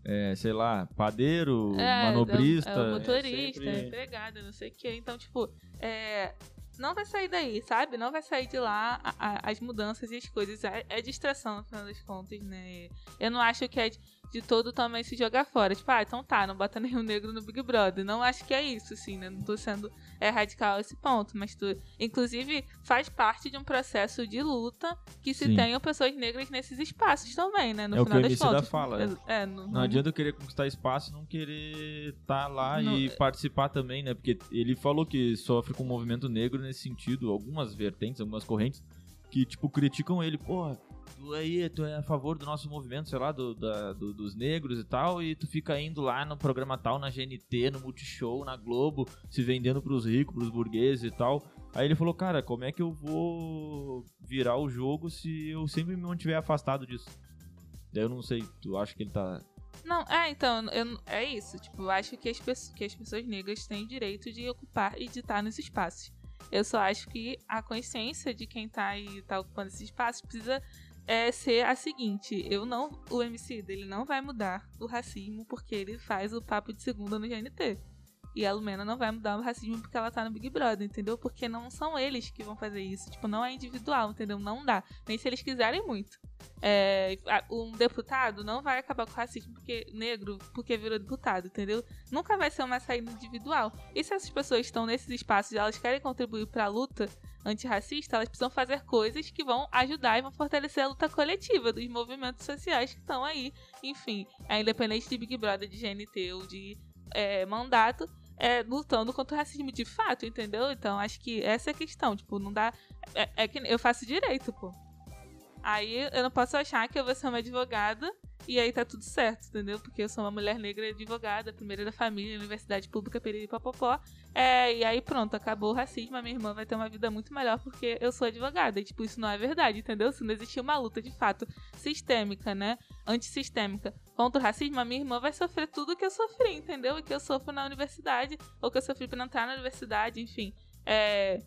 é, sei lá, padeiro, É, manobrista. É, o motorista, sempre- é empregada, não sei o quê. Então, tipo, é, não vai sair daí, sabe? Não vai sair de lá a- a- as mudanças e as coisas. É, é distração, no final das contas, né? Eu não acho que é de, de todo também se jogar fora. Tipo, ah, então tá, não bota nenhum negro no Big Brother. Não acho que é isso, assim, né? Não tô sendo é, radical esse ponto. Mas tu, inclusive, faz parte de um processo de luta que se Sim. tenham pessoas negras nesses espaços também, né? No É o final que o das Emicida contas. fala. É, não, Não adianta eu querer conquistar espaço e não querer estar lá Não, e é- participar também, né? Porque ele falou que sofre com o movimento negro nesse sentido, algumas vertentes, algumas correntes, que, tipo, criticam ele, porra, tu aí, tu é a favor do nosso movimento, sei lá, do, da- do- dos negros e tal, e tu fica indo lá no programa tal, na GNT, no Multishow, na Globo, se vendendo pros ricos, pros burgueses e tal. Aí ele falou, cara, como é que eu vou virar o jogo se eu sempre me mantiver afastado disso? Daí eu não sei, tu acha que ele tá Não, é, então, eu, é isso. Tipo, eu acho que as, pessoas, que as pessoas negras têm direito de ocupar e de estar nos espaços. Eu só acho que a consciência de quem tá aí, tá ocupando esses espaços precisa é, ser a seguinte. Eu não, o MC dele não vai mudar o racismo porque ele faz o papo de segunda no GNT. E a Lumena não vai mudar o racismo porque ela tá no Big Brother, entendeu? Porque não são eles que vão fazer isso. Tipo, não é individual, entendeu? Não dá. Nem se eles quiserem muito. É, um deputado não vai acabar com o racismo porque negro porque virou deputado, entendeu? Nunca vai ser uma saída individual. E se essas pessoas estão nesses espaços e elas querem contribuir para a luta antirracista, elas precisam fazer coisas que vão ajudar e vão fortalecer a luta coletiva dos movimentos sociais que estão aí. Enfim, é independente de Big Brother, de GNT ou de é, mandato, é, lutando contra o racismo de fato, entendeu? Então acho que essa é a questão. Tipo, não dá. É, é que eu faço direito, pô. Aí eu não posso achar que eu vou ser uma advogada e aí tá tudo certo, entendeu? Porque eu sou uma mulher negra advogada, primeira da família, universidade pública, periri papopó. É, e aí pronto, acabou o racismo, a minha irmã vai ter uma vida muito melhor porque eu sou advogada. E tipo, isso não é verdade, entendeu? Se não existir uma luta de fato sistêmica, né? Antissistêmica contra o racismo, a minha irmã vai sofrer tudo que eu sofri, entendeu? E que eu sofro na universidade, ou que eu sofri pra entrar na universidade, enfim. É,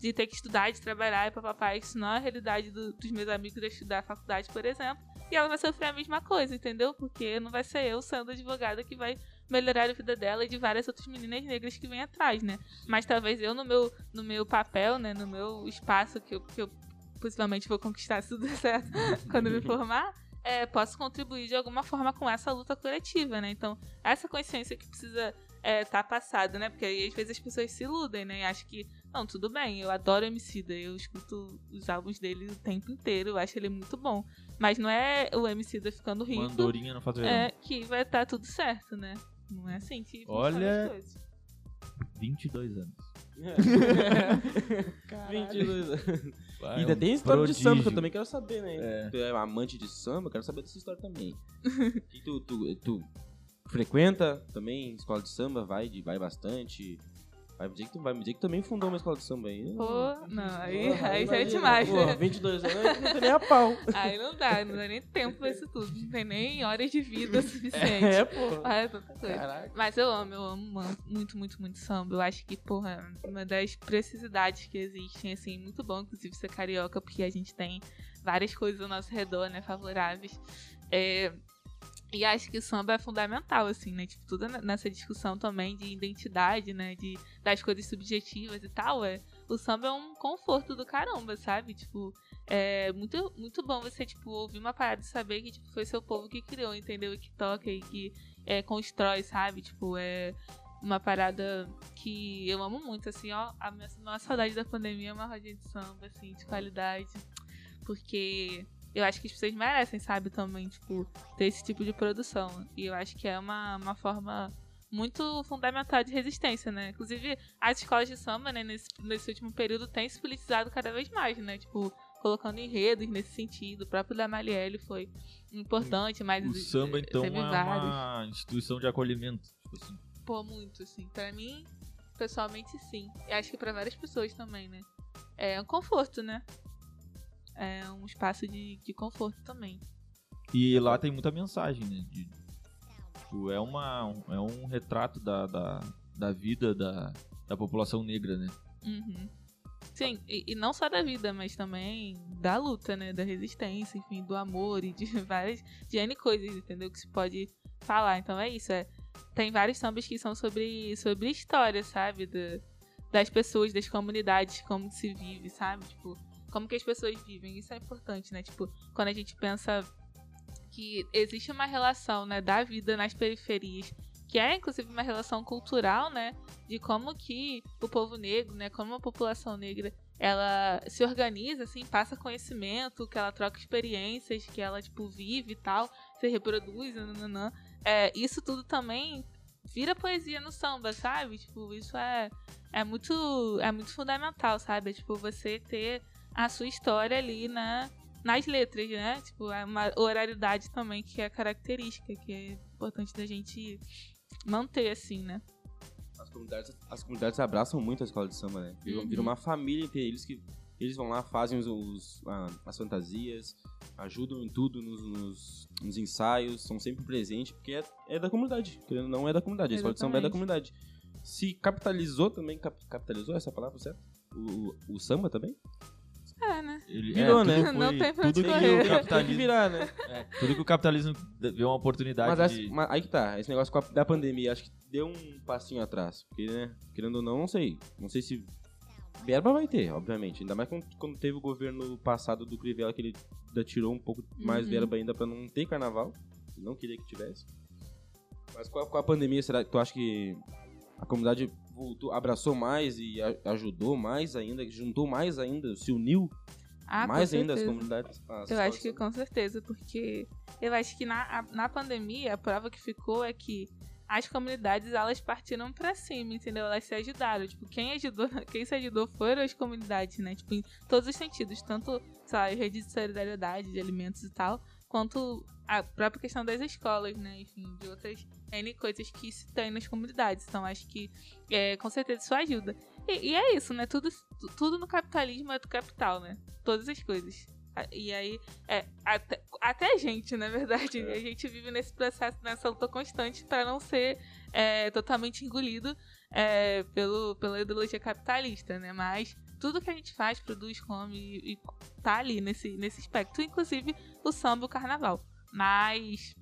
de ter que estudar, de trabalhar e papapá. Isso não é a realidade do- dos meus amigos de estudar faculdade, por exemplo. E ela vai sofrer a mesma coisa, entendeu? Porque não vai ser eu sendo advogada que vai melhorar a vida dela e de várias outras meninas negras que vêm atrás, né? Mas talvez eu, no meu, no meu papel, né? No meu espaço que eu, que eu possivelmente vou conquistar se tudo certo quando me formar, é, posso contribuir de alguma forma com essa luta coletiva, né? Então, essa consciência que precisa estar passada, né? Porque aí às vezes as pessoas se iludem, né? E acham que, não, tudo bem, eu adoro Emicida, eu escuto os álbuns dele o tempo inteiro, eu acho ele muito bom. Mas não é o Emicida ficando rico Mandorinha não faz verão. é, que vai estar tudo certo, né? Não é assim que Olha- as coisas. 22 anos. 22 anos. Vai, Ainda é um tem história de prodígio. samba que eu também quero saber, né? É. Tu é amante de samba, eu quero saber dessa história também. e tu, tu, tu frequenta também escola de samba, vai, de- vai bastante. Vai me dizer que tu vai me dizer que também fundou uma escola de samba aí. Pô, não, aí, aí já é demais, né? 22 anos, não tem nem a pau. Aí não dá, não dá nem tempo pra isso tudo. Não tem nem horas de vida suficiente. É, pô. Ah, é tanta coisa. Caraca. Mas eu amo, eu amo muito, muito, muito samba. Eu acho que, porra, é uma das precisidades que existem, assim, muito bom, inclusive, ser carioca, porque a gente tem várias coisas ao nosso redor, né, favoráveis. É, e acho que o samba é fundamental, assim, né? Tipo, tudo nessa discussão também de identidade, né? De, das coisas subjetivas e tal. É, o samba é um conforto do caramba, sabe? Tipo, é muito, muito bom você, tipo, ouvir uma parada e saber que, tipo, foi seu povo que criou, entendeu? E que toca e que é, constrói, sabe? Tipo, é uma parada que eu amo muito, assim, ó. A minha maior saudade da pandemia é uma rodinha de samba, assim, de qualidade. Porque eu acho que as pessoas merecem, sabe, também, tipo, ter esse tipo de produção. E eu acho que é uma, uma forma muito fundamental de resistência, né? Inclusive, as escolas de samba, né, nesse, nesse último período, têm se politizado cada vez mais, né? Tipo, colocando enredos nesse sentido. O próprio da Marielle foi importante, mas O samba, então, é teve uma vários. instituição de acolhimento. Tipo assim. Pô, muito, assim. Pra mim, pessoalmente, sim. E acho que pra várias pessoas também, né? É um conforto, né? É um espaço de, de conforto também. E lá tem muita mensagem, né? De, tipo, é, uma, um- é um retrato da, da, da vida da, da população negra, né? Uhum. Sim, e, e não só da vida, mas também da luta, né? Da resistência, enfim, do amor e de várias. de N coisas, entendeu? Que se pode falar. Então é isso. É, tem vários sambas que são sobre, sobre história, sabe? Da- das pessoas, das comunidades, como se vive, sabe? Tipo, como que as pessoas vivem. Isso é importante, né? Tipo, quando a gente pensa que existe uma relação, né, da vida nas periferias, que é inclusive uma relação cultural, né? de como que o povo negro, né, como a população negra, ela se organiza, assim, passa conhecimento, que ela troca experiências, que ela, tipo, vive e tal, se reproduz, nananã. É, isso tudo também vira poesia no samba, sabe? Tipo, isso é, é muito é muito fundamental, sabe? É, tipo, você ter a sua história ali na, nas letras, né? Tipo, é uma oralidade também que é característica, que é importante da gente manter, assim, né? As comunidades, as comunidades abraçam muito a escola de samba, né? Viram, Uhum. uma família entre eles que eles vão lá, fazem os, os- a- as fantasias, ajudam em tudo nos, nos- nos ensaios, são sempre presentes, porque é, é da comunidade. Querendo ou não, é da comunidade. A escola de samba é da comunidade. Se capitalizou também, cap- capitalizou essa palavra, certo? O, o, o samba também? É, né? Ele, Virou, é, né? tudo Não foi- tem pra tudo onde que correr. o Tem que capitalismo, virar, né? é, tudo que o capitalismo vê uma oportunidade Mas, de... mas aí que tá, esse negócio da pandemia, acho que deu um passinho atrás. Porque, né, querendo ou não, não sei. Não sei se. Verba vai ter, obviamente. Ainda mais quando, quando teve o governo passado do Crivella, que ele ainda tirou um pouco mais Uhum. verba ainda pra não ter carnaval. Não queria que tivesse. Mas com a, com a pandemia, será que tu acha que a comunidade voltou, abraçou mais e a- ajudou mais ainda, juntou mais ainda, se uniu Ah, mais ainda as comunidades? as Eu acho que com certeza, porque eu acho que na, na pandemia a prova que ficou é que as comunidades elas partiram pra cima, entendeu? Elas se ajudaram. Tipo, quem ajudou, quem se ajudou foram as comunidades, né? Tipo, em todos os sentidos, tanto, sei lá, rede de solidariedade, de alimentos e tal, quanto a própria questão das escolas, né? Enfim, de outras N coisas que se tem nas comunidades. Então, acho que é, com certeza isso ajuda. E, e é isso, né? Tudo, tudo no capitalismo é do capital, né? Todas as coisas. E aí, é, até, até a gente, na verdade, É. a gente vive nesse processo, nessa luta constante para não ser é, totalmente engolido é, pelo, pela ideologia capitalista, né? Mas tudo que a gente faz, produz, come e, e tá ali nesse, nesse espectro, inclusive o samba e o carnaval. Mas,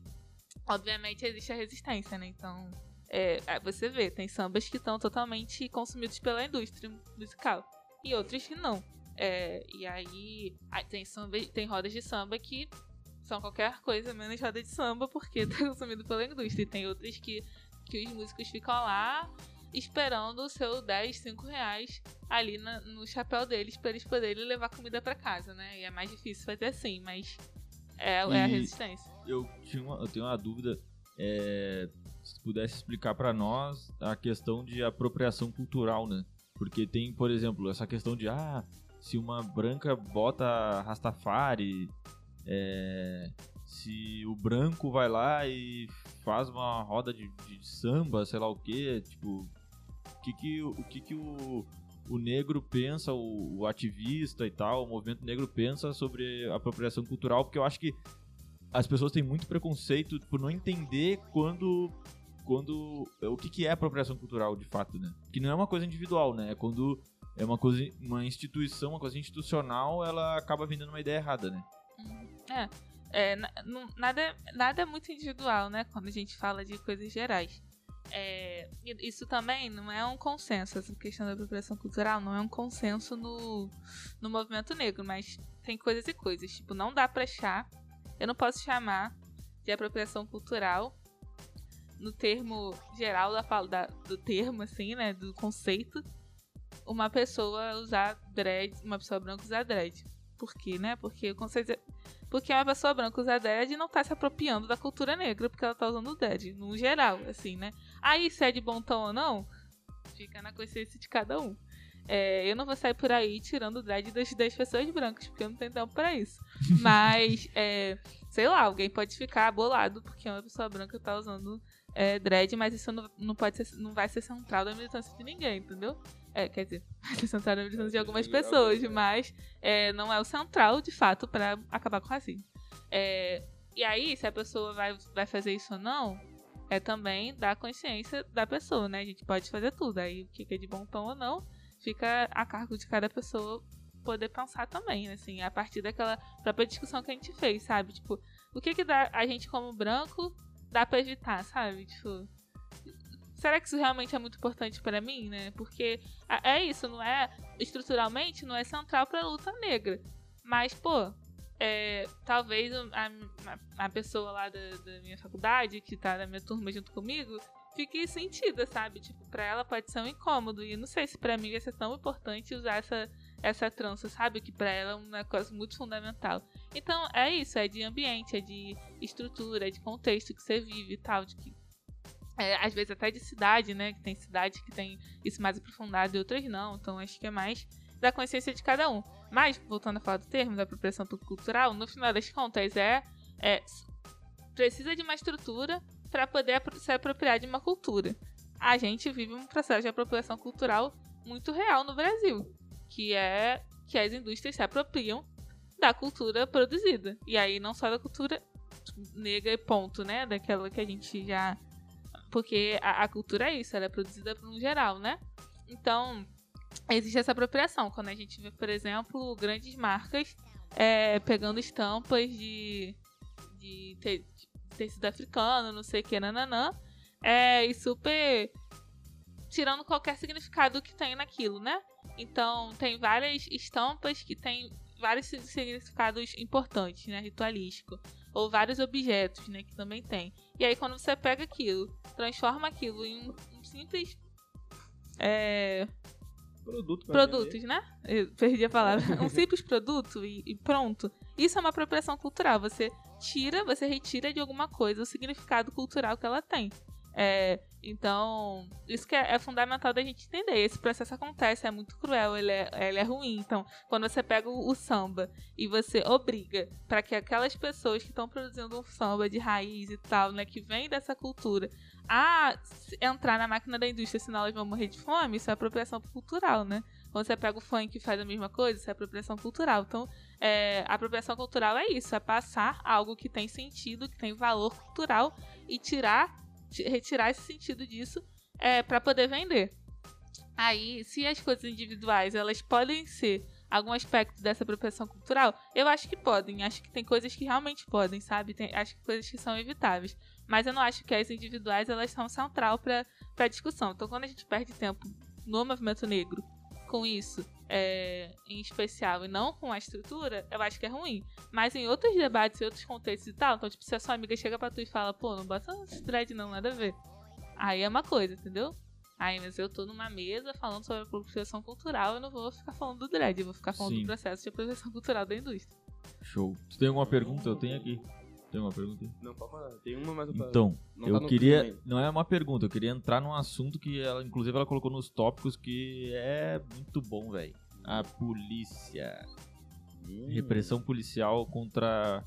obviamente, existe a resistência, né? Então, é, é, você vê, tem sambas que estão totalmente consumidos pela indústria musical e outros que não. É, e aí, tem, samba, tem rodas de samba que são qualquer coisa menos roda de samba porque tá consumido pela indústria. E tem outras que, que os músicos ficam lá esperando o seu 10, 5 reais ali na- no chapéu deles para eles poderem levar comida para casa, né? E é mais difícil fazer assim, mas é, é a resistência. eu, tinha uma- eu tenho uma dúvida. é, se pudesse explicar pra nós a questão de apropriação cultural, né? Porque tem, por exemplo, essa questão de ah, se uma branca bota Rastafari, é, se o branco vai lá e faz uma roda de, de samba, sei lá o que, tipo, o que que, o, que que o, o negro pensa, o, o ativista e tal, o movimento negro pensa sobre apropriação cultural, porque eu acho que as pessoas têm muito preconceito por não entender quando quando o que, que é apropriação cultural de fato, né? Que não é uma coisa individual, né? É quando é uma coisa, uma instituição, uma coisa institucional, ela acaba vendendo uma ideia errada, né? É, é não- nada, nada é muito individual, né? Quando a gente fala de coisas gerais. É, isso também não é um consenso, essa questão da apropriação cultural não é um consenso no, no movimento negro, mas tem coisas e coisas. Tipo, não dá pra achar, eu não posso chamar de apropriação cultural no termo geral da, da- do termo, assim, né? Do conceito, uma pessoa usar dread, uma pessoa branca usar dread. Por quê, né? Porque o conceito é- porque uma pessoa branca usar dread não tá se apropriando da cultura negra, porque ela tá usando dread, no geral, assim, né? Aí, se é de bom tom ou não, fica na consciência de cada um. É, eu não vou sair por aí tirando o dread das, das pessoas brancas, porque eu não tenho tempo pra isso. Mas, é, sei lá, alguém pode ficar bolado porque uma pessoa branca tá usando é, dread, mas isso não, não pode ser, não vai ser central da militância de ninguém, entendeu? É, quer dizer, vai ser central da militância de algumas pessoas, mas é, não é o central, de fato, pra acabar com o racismo. É, e aí, se a pessoa vai, vai fazer isso ou não, é também da consciência da pessoa, né? A gente pode fazer tudo. Aí, o que é de bom tom ou não, fica a cargo de cada pessoa poder pensar também, assim, a partir daquela própria discussão que a gente fez, sabe? Tipo, o que que dá a gente como branco dá pra evitar, sabe? Tipo, será que isso realmente é muito importante pra mim, né? Porque é isso, não é estruturalmente não é central pra luta negra. Mas, pô, é, talvez a, a- a pessoa lá da, da minha faculdade, que tá na minha turma junto comigo, fique sentida, sabe? Tipo, pra ela pode ser um incômodo. E não sei se pra mim vai ser tão importante usar essa, essa trança, sabe? Que pra ela é um negócio muito fundamental. Então, é isso, é de ambiente, é de estrutura, é de contexto que você vive e tal, de que é, às vezes até de cidade, né? Que tem cidade que tem isso mais aprofundado e outras não. Então acho que é mais da consciência de cada um. Mas, voltando a falar do termo da apropriação cultural, no final das contas é, é precisa de uma estrutura para poder se apropriar de uma cultura. A gente vive um processo de apropriação cultural muito real no Brasil, que é que as indústrias se apropriam da cultura produzida. E aí não só da cultura negra e ponto, né? Daquela que a gente já porque a, a cultura é isso, ela é produzida por um geral, né? Então, existe essa apropriação. Quando a gente vê, por exemplo, grandes marcas é, pegando estampas de, de, te- de tecido africano, não sei o que, nananã, é, e super tirando qualquer significado que tem naquilo, né? Então, tem várias estampas que têm vários si- significados importantes, né? Ritualístico. Ou vários objetos, né? Que também tem. E aí, quando você pega aquilo, transforma aquilo em um, um simples. É, Produto. produtos, né? Eu perdi a palavra. um simples produto e, e pronto. Isso é uma apropriação cultural. Você tira, você retira de alguma coisa o significado cultural que ela tem. É, então, isso que é, é fundamental da gente entender. Esse processo acontece, é muito cruel, ele é, ele é ruim. Então, quando você pega o, o samba e você obriga para que aquelas pessoas que estão produzindo um samba de raiz e tal, né, que vem dessa cultura, a entrar na máquina da indústria, senão elas vão morrer de fome, isso é apropriação cultural, né? Quando você pega o funk e faz a mesma coisa, isso é apropriação cultural. Então, é, a apropriação cultural é isso, é passar algo que tem sentido, que tem valor cultural e tirar, ti- retirar esse sentido disso é, para poder vender. Aí, se as coisas individuais elas podem ser algum aspecto dessa apropriação cultural, eu acho que podem. Acho que tem coisas que realmente podem, sabe? Tem, acho que coisas que são evitáveis. Mas eu não acho que as individuais elas são central para a discussão. Então, quando a gente perde tempo no movimento negro com isso, é, em especial, e não com a estrutura, eu acho que é ruim. Mas em outros debates, em outros contextos e tal, então, tipo, se a sua amiga chega pra tu e fala, pô, não bota esse dread não, nada a ver. Aí é uma coisa, entendeu? Aí, mas eu tô numa mesa falando sobre apropriação cultural, eu não vou ficar falando do dread, eu vou ficar falando Sim. do processo de apropriação cultural da indústria. Show. Tu tem alguma pergunta? Eu tenho aqui. Tem uma pergunta? Não, pode falar. Tem uma, mas eu Então, não eu tá queria. Não é uma pergunta, eu queria entrar num assunto que ela, inclusive, ela colocou nos tópicos que é muito bom, velho. A polícia. ainda. Repressão policial contra.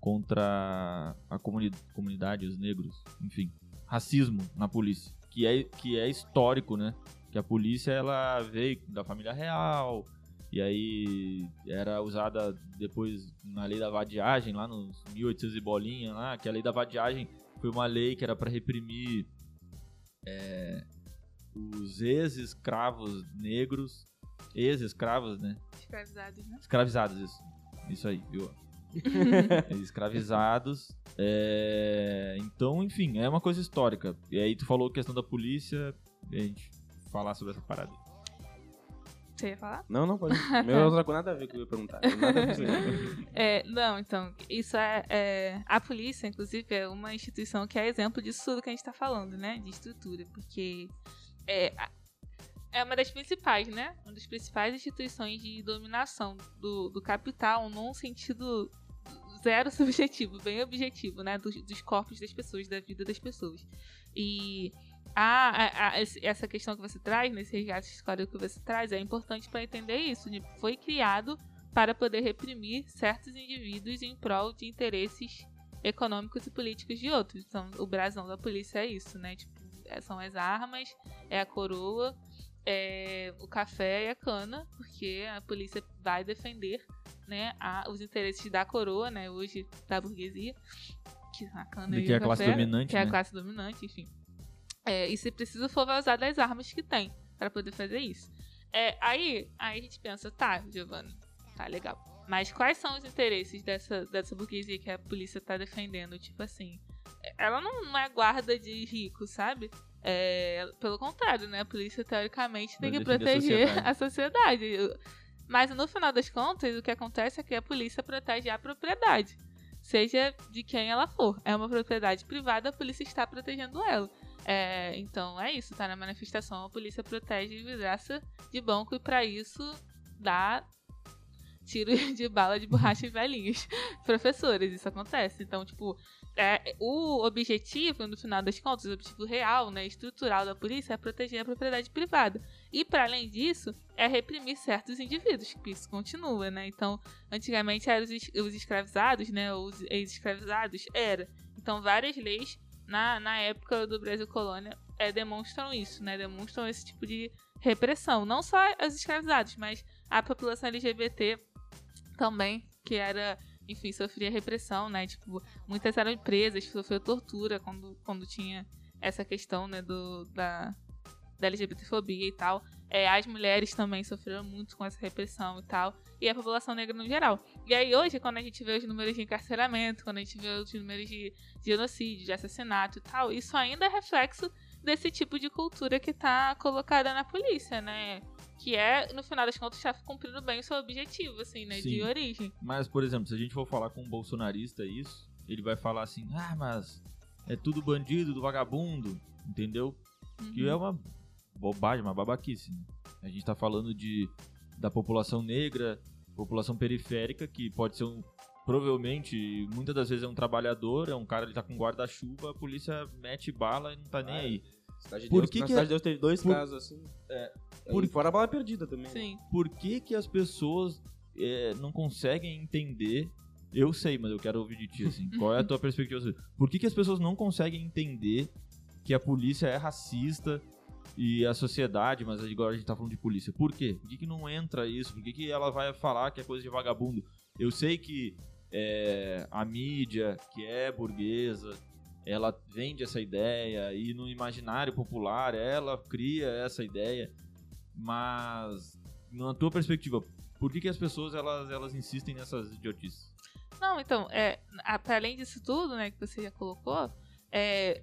contra a comuni- comunidade, os negros. Enfim. Racismo na polícia. que é, que é histórico, né? Que a polícia ela veio da família real e aí era usada depois na lei da vadiagem lá nos 1800 e bolinha lá, que a lei da vadiagem foi uma lei que era para reprimir é, os ex-escravos negros, ex-escravos, né? Escravizados, né? Escravizados, isso. Isso aí, viu? escravizados. É, Então, enfim, é uma coisa histórica. E aí tu falou questão da polícia, e a gente falar sobre essa parada. Você ia falar? Não, não, pode. Meu é outra coisa nada a ver com o que eu ia perguntar. Nada a ver com. É, não, então, isso é, é- A polícia, inclusive, é uma instituição que é exemplo disso tudo que a gente tá falando, né? De estrutura, porque é, é uma das principais, né? Uma das principais instituições de dominação do, do capital num sentido zero subjetivo, bem objetivo, né? Dos, dos corpos das pessoas, da vida das pessoas. E a, a- a- essa questão que você traz, nesse resgate histórico que você traz, é importante para entender isso. Foi criado para poder reprimir certos indivíduos em prol de interesses econômicos e políticos de outros. Então, o brasão da polícia é isso, né? Tipo, é- são as armas, é a coroa, é o café e a cana, porque a polícia vai defender, né, a- os interesses da coroa, né, hoje da burguesia, que a cana Que e é o a classe café, dominante, que é a né? classe dominante, enfim. É, e se preciso for, vai usar das armas que tem para poder fazer isso. É, aí, aí a gente pensa, tá, Giovanna, tá legal. Mas quais são os interesses dessa, dessa burguesia que a polícia tá defendendo? Tipo assim, ela não, é guarda de rico, sabe? É, pelo contrário, né? A polícia, teoricamente, tem Vai que defender a proteger sociedade. a sociedade. Mas no final das contas, o que acontece é que a polícia protege a propriedade. Seja de quem ela for. É uma propriedade privada, a polícia está protegendo ela. É, então é isso, tá na manifestação, a polícia protege vidraça de banco e pra isso dá tiro de bala de borracha em velhinhos professores, isso acontece. Então, tipo, é, o objetivo, no final das contas, o objetivo real, né, estrutural da polícia é proteger a propriedade privada. E, para além disso, é reprimir certos indivíduos, que isso continua, né? Então, antigamente eram os, os escravizados, né, os ex-escravizados, era. Então, várias leis, na, na época do Brasil colônia, é, demonstram isso, né? Demonstram esse tipo de repressão. Não só os escravizados, mas a população LGBT também, que era, enfim, sofria repressão, né? Tipo, muitas eram presas, sofreu tortura quando, quando tinha essa questão, né, do, da, da LGBTfobia e tal. É, as mulheres também sofreram muito com essa repressão e tal. E a população negra no geral. E aí hoje, quando a gente vê os números de encarceramento, quando a gente vê os números de genocídio, de assassinato e tal, isso ainda é reflexo desse tipo de cultura que tá colocada na polícia, né? Que é, no final das contas, tá cumprindo bem o seu objetivo, assim, né? Sim. De origem. Mas, por exemplo, se a gente for falar com um bolsonarista isso, ele vai falar assim, ah, mas é tudo bandido, do vagabundo, entendeu? Que é uma bobagem, uma babaquice. né? A gente tá falando de da população negra, população periférica, que pode ser um. Provavelmente, muitas das vezes é um trabalhador, é um cara que tá com guarda-chuva, a polícia mete bala e não tá nem Ah, aí. Cidade de Por Deus, que na que Cidade é- de Deus teve dois por- casos assim. É. por- E fora a bala perdida também. né? Sim. Por que que as pessoas é, não conseguem entender... Eu sei, mas eu quero ouvir de ti, assim. Qual é a tua perspectiva? Por que que as pessoas não conseguem entender que a polícia é racista e a sociedade, mas agora a gente tá falando de polícia. Por quê? Por que, que não entra isso? Por que, que ela vai falar que é coisa de vagabundo? Eu sei que é, a mídia, que é burguesa, ela vende essa ideia e no imaginário popular ela cria essa ideia, mas na tua perspectiva, por que, que as pessoas elas, elas insistem nessas idiotices? Não, então, é, para além disso tudo, né, que você já colocou, é,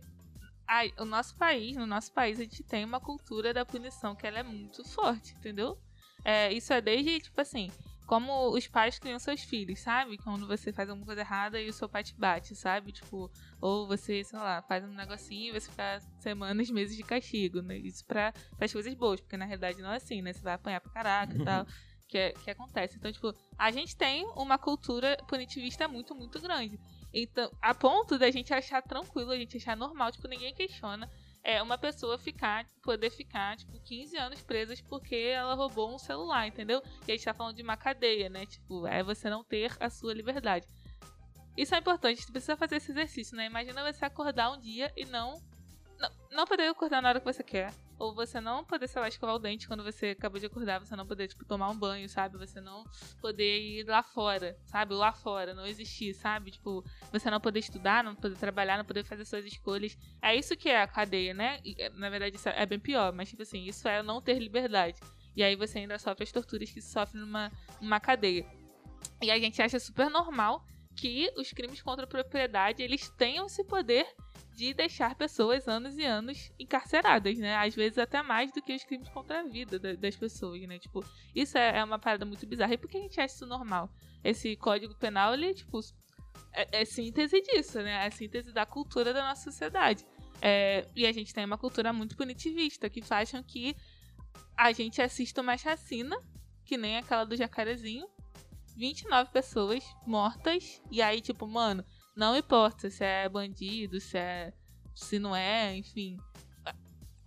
a- o nosso país, no nosso país, a gente tem uma cultura da punição que ela é muito forte, entendeu? É, isso é desde, tipo assim, como os pais criam seus filhos, sabe? Quando você faz alguma coisa errada e o seu pai te bate, sabe? Tipo, ou você, sei lá, faz um negocinho e você fica semanas, meses de castigo, né? Isso pra, as coisas boas, porque na realidade não é assim, né? Você vai apanhar pra caraca e tal. Que, é- que acontece. Então, tipo, a gente tem uma cultura punitivista muito, muito grande. Então, a ponto da gente achar tranquilo, a gente achar normal, tipo, ninguém questiona é uma pessoa ficar, poder ficar, tipo, 15 anos presas porque ela roubou um celular, entendeu? E a gente tá falando de uma cadeia, né? Tipo, é você não ter a sua liberdade. Isso é importante, você precisa fazer esse exercício, né? Imagina você acordar um dia e não não, não poder acordar na hora que você quer. Ou você não poder, sei lá, escovar o dente quando você acabou de acordar, você não poder, tipo, tomar um banho, sabe? Você não poder ir lá fora, sabe? Lá fora, não existir, sabe? Tipo, você não poder estudar, não poder trabalhar, não poder fazer suas escolhas. É isso que é a cadeia, né? E, é, na verdade, isso é bem pior, mas, tipo assim, isso é não ter liberdade. E aí você ainda sofre as torturas que se sofre numa, numa cadeia. E a gente acha super normal que os crimes contra a propriedade eles tenham esse poder de deixar pessoas anos e anos encarceradas, né? Às vezes até mais do que os crimes contra a vida das pessoas, né? Tipo, isso é, é uma parada muito bizarra. E por que a gente acha isso normal? Esse código penal, ele, tipo, é, é síntese disso, né? É síntese da cultura da nossa sociedade. É, e a gente tem uma cultura muito punitivista, que faz com que a gente assista uma chacina, que nem aquela do jacarezinho, 29 pessoas mortas. E aí, tipo, mano, não importa se é bandido, se é. se não é, enfim.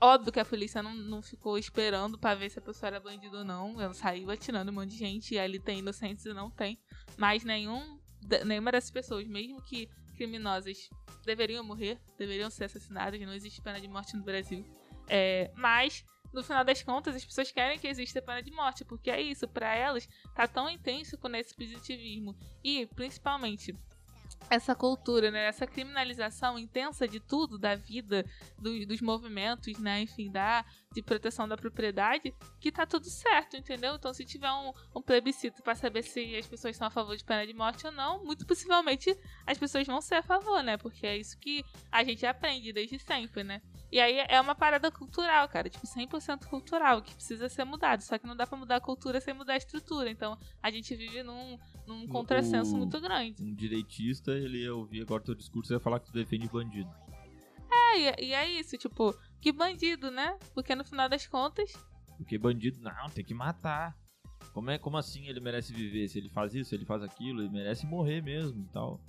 Óbvio que a polícia não, não ficou esperando para ver se a pessoa era bandido ou não. Ela saiu atirando um monte de gente e ali tem inocentes e não tem. Mas nenhum, nenhuma dessas pessoas, mesmo que criminosas, deveriam morrer, deveriam ser assassinadas. Não existe pena de morte no Brasil. É, mas no final das contas, as pessoas querem que exista pena de morte, porque é isso, para elas tá tão intenso com esse positivismo e principalmente essa cultura, né? Essa criminalização intensa de tudo, da vida, do, dos movimentos, né? Enfim, da, de proteção da propriedade, que tá tudo certo, entendeu? Então, se tiver um, um plebiscito para saber se as pessoas são a favor de pena de morte ou não, muito possivelmente as pessoas vão ser a favor, né? Porque é isso que a gente aprende desde sempre, né? E aí é uma parada cultural, cara, tipo 100% cultural, que precisa ser mudado. Só que não dá para mudar a cultura sem mudar a estrutura. Então a gente vive num, num contrassenso O- muito grande. Um direitista, ele ia ouvir agora teu discurso e ia falar que tu defende bandido. É, e, e é isso, tipo, que bandido, né? Porque no final das contas, Porque bandido, não, tem que matar. Como, é, como assim ele merece viver? Se ele faz isso, se ele faz aquilo, ele merece morrer mesmo e tal.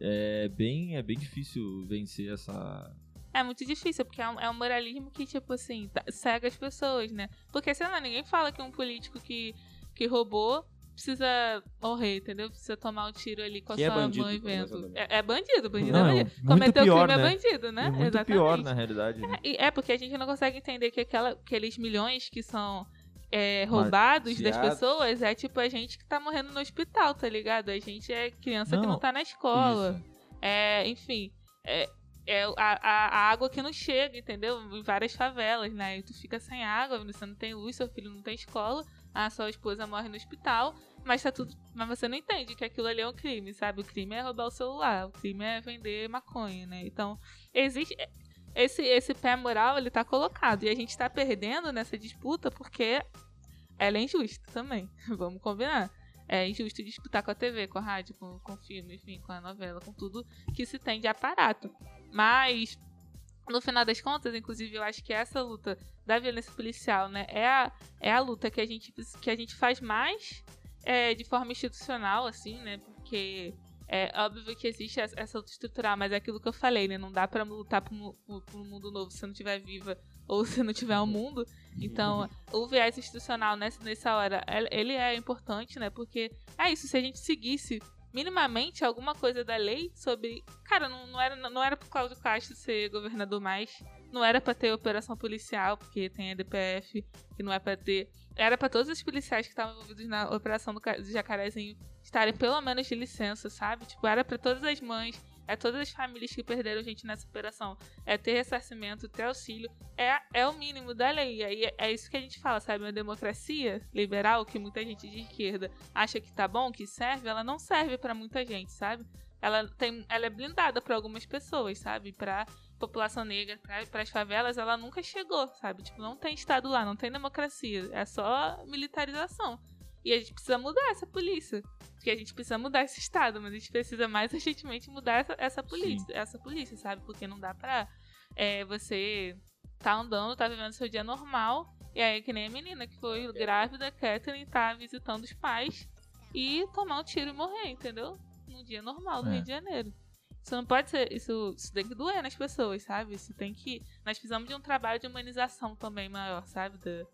É bem, é bem difícil vencer essa. é muito difícil, porque é um, é um moralismo que, tipo assim, tá- cega as pessoas, né? Porque, sei lá, ninguém fala que um político que, que roubou precisa morrer, entendeu? Precisa tomar um tiro ali com a Que é sua bandido, mãe vendo. começando. É, é bandido, bandido Não, é é bandido. muito Cometeu pior, crime né? é bandido, né? É muito Exatamente. pior, na realidade. Né? E é porque a gente não consegue entender que aquela, aqueles milhões que são é, roubados das Marciados. pessoas é tipo a gente que tá morrendo no hospital, tá ligado? A gente é criança que Não, não tá na escola. Isso. É, enfim, é, é a, a, a água que não chega, entendeu? Em várias favelas, né? E tu fica sem água, você não tem luz, seu filho não tem escola, a sua esposa morre no hospital, mas tá tudo. Mas você não entende que aquilo ali é um crime, sabe? O crime é roubar o celular, o crime é vender maconha, né? Então, existe. Esse, esse pé moral, ele tá colocado. E a gente tá perdendo nessa disputa porque ela é injusta também. Vamos combinar. É injusto disputar com a TV, com a rádio, com, com o filme, enfim, com a novela, com tudo que se tem de aparato. Mas, no final das contas, inclusive, eu acho que essa luta da violência policial, né, é a, é a luta que a gente, que a gente faz mais é, de forma institucional, assim, né, porque é óbvio que existe essa luta estrutural, mas é aquilo que eu falei, né, não dá pra lutar por um mundo novo se não estiver viva ou se não tiver um mundo. Então, o viés institucional nessa, nessa hora, ele- ele é importante, né? Porque é isso, se a gente seguisse minimamente alguma coisa da lei sobre. Cara, não, não, era, não era pro Cláudio Castro ser governador mais. Não era pra ter operação policial, porque tem a DPF, que não é pra ter. Era pra todos os policiais que estavam envolvidos na operação do, do Jacarezinho estarem pelo menos de licença, sabe? Tipo, era pra todas as mães, é todas as famílias que perderam gente nessa operação. É ter ressarcimento, ter auxílio é, é o mínimo da lei. E é, é isso que a gente fala, sabe? Uma democracia liberal, que muita gente de esquerda acha que tá bom, que serve, ela não serve pra muita gente, sabe? Ela, tem, ela é blindada pra algumas pessoas, sabe? Pra população negra, para as favelas, ela nunca chegou, sabe? Tipo, não tem Estado lá, não tem democracia, é só militarização. E a gente precisa mudar essa polícia. Porque a gente precisa mudar esse Estado, mas a gente precisa mais urgentemente mudar essa, essa polícia, essa polícia, sabe? Porque não dá pra é, você tá andando, tá vivendo seu dia normal, e aí que nem a menina que foi grávida, Catherine, tá visitando os pais e tomar um tiro e morrer, entendeu? Num dia normal do É. Rio de Janeiro. Isso não pode ser. Isso, isso tem que doer nas pessoas, sabe? Isso tem que. Nós precisamos de um trabalho de humanização também maior, sabe? Da,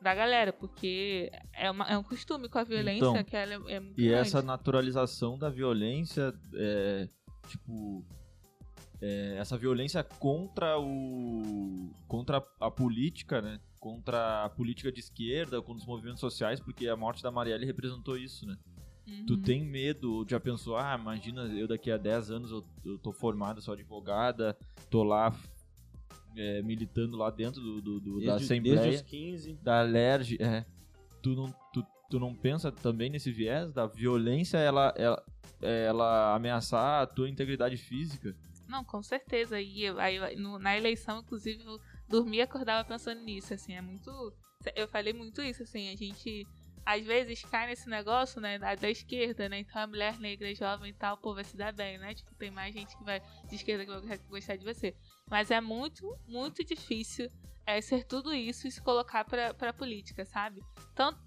da galera, porque é, uma- é um costume com a violência Então, que ela é, é muito E grande. essa naturalização da violência, é, tipo, é, essa violência contra o contra a política, né? Contra a política de esquerda, contra os movimentos sociais, porque a morte da Marielle representou isso, né? Tu Uhum. tem medo, já pensou, ah, imagina eu daqui a 10 anos eu, eu tô formada, sou advogada, tô lá é, militando lá dentro do, do- do- da Desde, Assembleia, desde os 15. da LERJ, é, tu, não, tu, tu não pensa também nesse viés da violência, ela, ela, ela ameaçar a tua integridade física? Não, com certeza. E eu- aí, no- na eleição, inclusive, eu dormia e acordava pensando nisso, assim, é muito... Eu falei muito isso, assim, a gente... Às vezes cai nesse negócio, né, da, da esquerda, né, então a mulher negra jovem e tal, pô, vai se dar bem, né, tipo, tem mais gente que vai, de esquerda que vai gostar de você. Mas é muito, muito difícil é, ser tudo isso e se colocar pra, pra política, sabe? Tanto,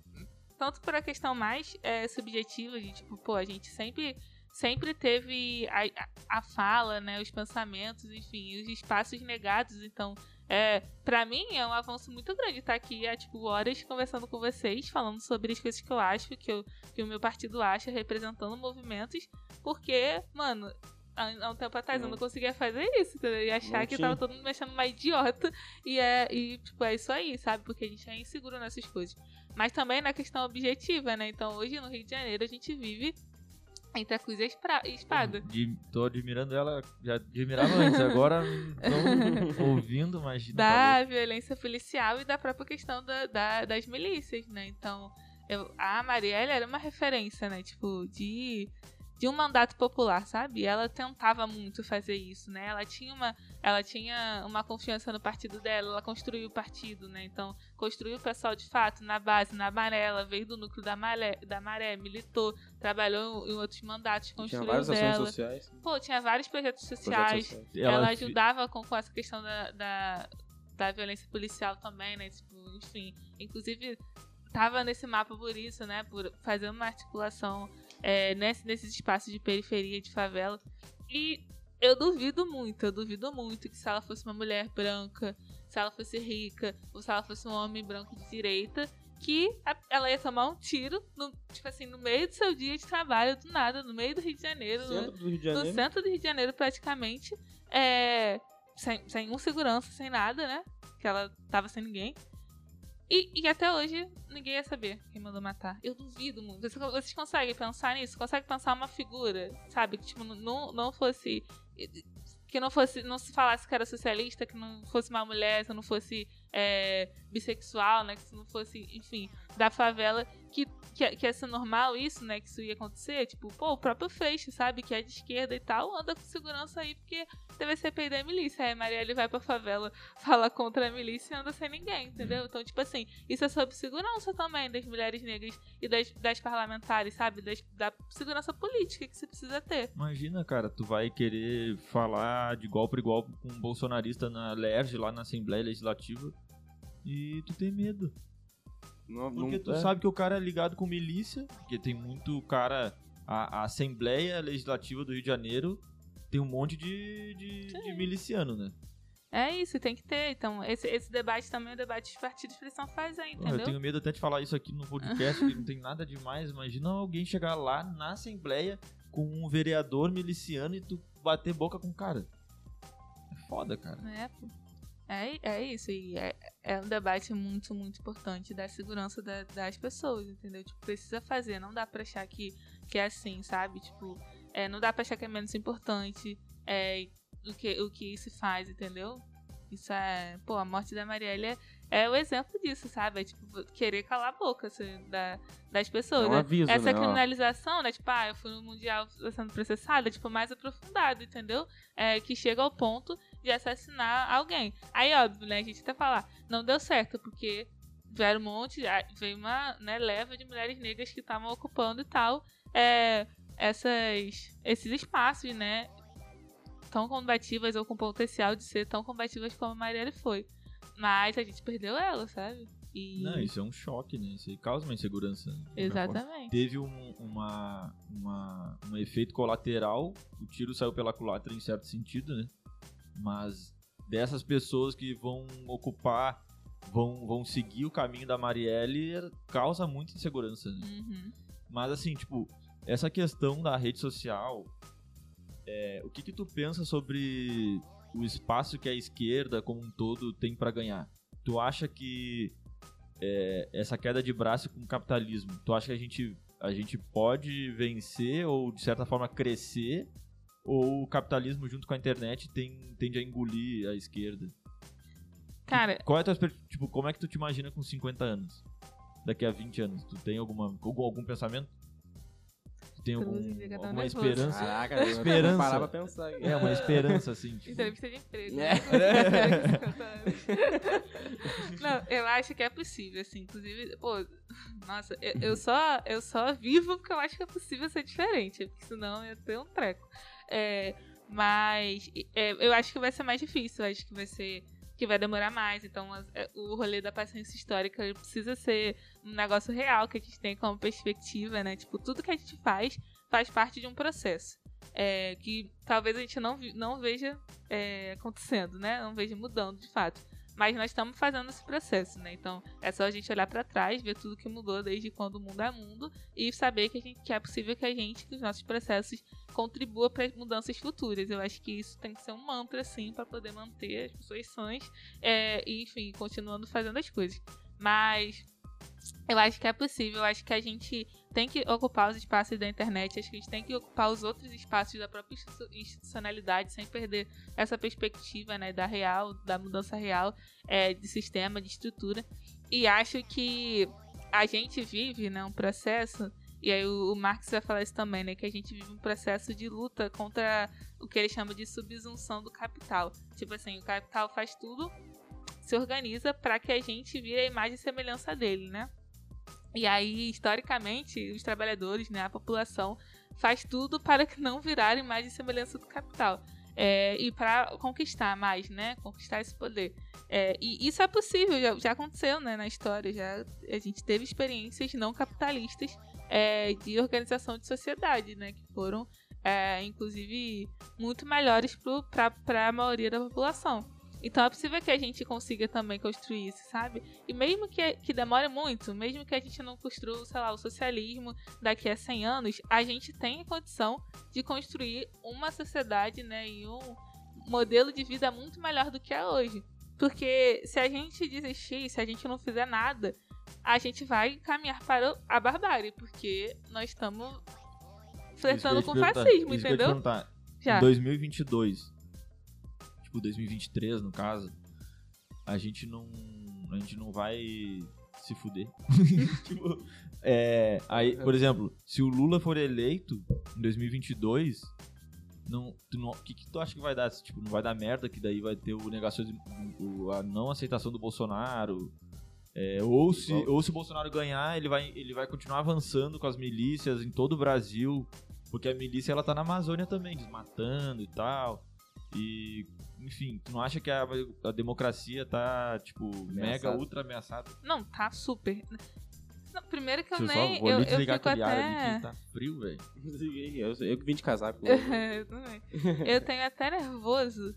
tanto por a questão mais é, subjetiva de, tipo, pô, a gente sempre, sempre teve a, a, a fala, né, os pensamentos, enfim, os espaços negados, então, é, para mim é um avanço muito grande estar aqui há, tipo, horas conversando com vocês, falando sobre as coisas que eu acho, que, eu, que o meu partido acha, representando movimentos, porque, mano, há um tempo atrás eu não conseguia fazer isso, entendeu? E achar Não que tinha. tava todo mundo me achando uma idiota. E é, e, tipo, é isso aí, sabe? Porque a gente é inseguro nessas coisas. Mas também na questão objetiva, né? Então hoje no Rio de Janeiro a gente vive entre a cruz e a espada. De, tô admirando ela, já admirava antes, agora tô ouvindo, tá da violência policial e da própria questão da, da- das milícias, né? Então, eu- a Marielle era uma referência, né? Tipo, de, de um mandato popular, sabe? E ela tentava muito fazer isso, né? Ela tinha uma, ela tinha uma confiança no partido dela, ela construiu o partido, né? Então, construiu o pessoal de fato na base, na maré, ela veio do núcleo da maré, da maré militou, trabalhou em outros mandatos, Tinha construiu várias ações dela. sociais. Pô, tinha vários projetos projetos sociais, sociais. ela, Ela ajudava com, com essa questão da, da, da violência policial também, né? Tipo, enfim. Inclusive, tava nesse mapa por isso, né? Por fazer uma articulação é, nesse, nesses espaços de periferia, de favela. E eu duvido muito, eu duvido muito que se ela fosse uma mulher branca, se ela fosse rica, ou se ela fosse um homem branco de direita, que ela ia tomar um tiro, no, tipo assim, no meio do seu dia de trabalho, do nada, no meio do Rio de Janeiro? Centro do Rio de no Janeiro. centro do Rio de Janeiro, praticamente, é, sem, sem um segurança, sem nada, né? Que ela tava sem ninguém. E, e até hoje ninguém ia saber quem mandou matar. Eu duvido muito. Vocês, vocês conseguem pensar nisso? Conseguem pensar uma figura, sabe? Que tipo, não, não fosse. Que não fosse. Não se falasse que era socialista, que não fosse uma mulher, que não fosse é, bissexual, né? Que se não fosse, enfim, da favela. Que, que, que ia ser normal isso, né? Que isso ia acontecer. Tipo, pô, o próprio Freixo, sabe? Que é de esquerda e tal, anda com segurança aí, porque teve CPI da milícia. Aí Marielle vai pra favela, fala contra a milícia e anda sem ninguém, entendeu? Então, tipo assim, isso é sobre segurança também das mulheres negras e das, das parlamentares, sabe? Das, da segurança política que você precisa ter. Imagina, cara, tu vai querer falar de igual para igual com um bolsonarista na LERJ, lá na Assembleia Legislativa, e tu tem medo. Não, Porque não- tu é. sabe que o cara é ligado com milícia, porque tem muito cara. A, a Assembleia Legislativa do Rio de Janeiro tem um monte de, de, de miliciano, né? É isso, tem que ter. Então, esse, esse debate também é o debate dos partidos precisam fazer, Pô, entendeu? Eu tenho medo até de falar isso aqui no podcast, que não tem nada demais. Imagina alguém chegar lá na Assembleia com um vereador miliciano e tu bater boca com o cara. É foda, cara. É, pô. É, é isso, e é, é um debate muito, muito importante da segurança da- das pessoas, entendeu? Tipo, precisa fazer, não dá pra achar que, que é assim, sabe? Tipo, é, não dá pra achar que é menos importante é, o, que, o que se faz, entendeu? Isso é. Pô, a morte da Marielle é, é o exemplo disso, sabe? É tipo, querer calar a boca assim, da, das pessoas. É um né? aviso, Essa né? Criminalização, né? Tipo, ah, eu fui no Mundial sendo processada, tipo, mais aprofundado, entendeu? É, que chega ao ponto de assassinar alguém. Aí, óbvio, né? A gente até falar, não deu certo, porque vieram um monte, veio uma né, leva de mulheres negras que estavam ocupando e tal, é, essas, esses espaços, né? Tão combativas ou com potencial de ser tão combativas como a Marielle foi. Mas a gente perdeu ela, sabe? E... Não, isso é um choque, né? Isso aí causa uma insegurança. né? Exatamente. Teve um, uma, uma, um efeito colateral, o tiro saiu pela culatra em certo sentido, né? Mas dessas pessoas que vão ocupar, vão, vão seguir o caminho da Marielle, causa muita insegurança, né? Uhum. Mas assim, tipo, essa questão da rede social, é, o que que tu pensa sobre o espaço que a esquerda como um todo tem pra ganhar? Tu acha que é, essa queda de braço com o capitalismo, tu acha que a gente, a gente pode vencer ou de certa forma crescer? Ou o capitalismo junto com a internet tem, tende a engolir a esquerda? Cara, Qual é a tua tipo, como é que tu te imagina com 50 anos? Daqui a 20 anos, tu tem alguma algum, algum pensamento? Tu tem algum, um alguma esperança? Caraca, eu Esperança. parar pra pensar. aqui. É, uma esperança assim, tipo, Entrevista de emprego. É. né? Não, eu acho que é possível, assim. Inclusive, pô, nossa, eu, eu só, eu só vivo porque eu acho que é possível ser diferente. Porque senão ia ter um treco. É, mas é, eu acho que vai ser mais difícil. Acho que vai ser. Que vai demorar mais. Então, é, o rolê da paciência histórica precisa ser um negócio real que a gente tem como perspectiva, né? Tipo, tudo que a gente faz faz parte de um processo. É, que talvez a gente não, não veja é, acontecendo, né? Não veja mudando de fato. Mas nós estamos fazendo esse processo, né? Então é só a gente olhar para trás, ver tudo que mudou desde quando o mundo é mundo e saber que, a gente, que é possível que a gente, que os nossos processos contribua para as mudanças futuras. Eu acho que isso tem que ser um mantra, assim, para poder manter as pessoas sãs é, e, enfim, continuando fazendo as coisas. Mas eu acho que é possível, eu acho que a gente tem que ocupar os espaços da internet, acho que a gente tem que ocupar os outros espaços da própria institu- institucionalidade sem perder essa perspectiva né, da real, da mudança real é, de sistema, de estrutura. E acho que a gente vive né, um processo, e aí o, o Marx vai falar isso também, né, que a gente vive um processo de luta contra o que ele chama de subsunção do capital. Tipo assim, o capital faz tudo, se organiza para que a gente vire a imagem e semelhança dele, né? E aí, historicamente, os trabalhadores, né, a população, faz tudo para que não virar imagem e semelhança do capital. É, e para conquistar mais, né? Conquistar esse poder. É, e isso é possível, já, já aconteceu né, na história. Já, a gente teve experiências não capitalistas é, de organização de sociedade, né? Que foram, é, inclusive, muito melhores para a maioria da população. Então é possível que a gente consiga também construir isso, sabe? E mesmo que, que demore muito, mesmo que a gente não construa, sei lá, o socialismo daqui a 100 anos, a gente tem a condição de construir uma sociedade, né, e um modelo de vida muito melhor do que é hoje. Porque se a gente desistir, se a gente não fizer nada, a gente vai caminhar para a barbárie, porque nós estamos flertando com o fascismo, entendeu? Já. Em 2022, tipo 2023 no caso, a gente não, a gente não vai se fuder. tipo, é, aí, por exemplo, se o Lula for eleito em 2022, não, tu não, o que, que tu acha que vai dar? Tipo, não vai dar merda que daí vai ter o negacionismo, o- a não aceitação do Bolsonaro. É, ou, se, ou se o Bolsonaro ganhar, ele vai, ele vai continuar avançando com as milícias em todo o Brasil. Porque a milícia ela tá na Amazônia também, desmatando e tal. E, enfim, tu não acha que a, a democracia tá, tipo, mega, Ameaçada. ultra ameaçada? Não, tá super. Não, primeiro que eu eu nem. só, vou eu, eu desligar fico aquele até. que tá frio, velho. Eu, eu que vim de casaco. eu também. Eu tenho até nervoso.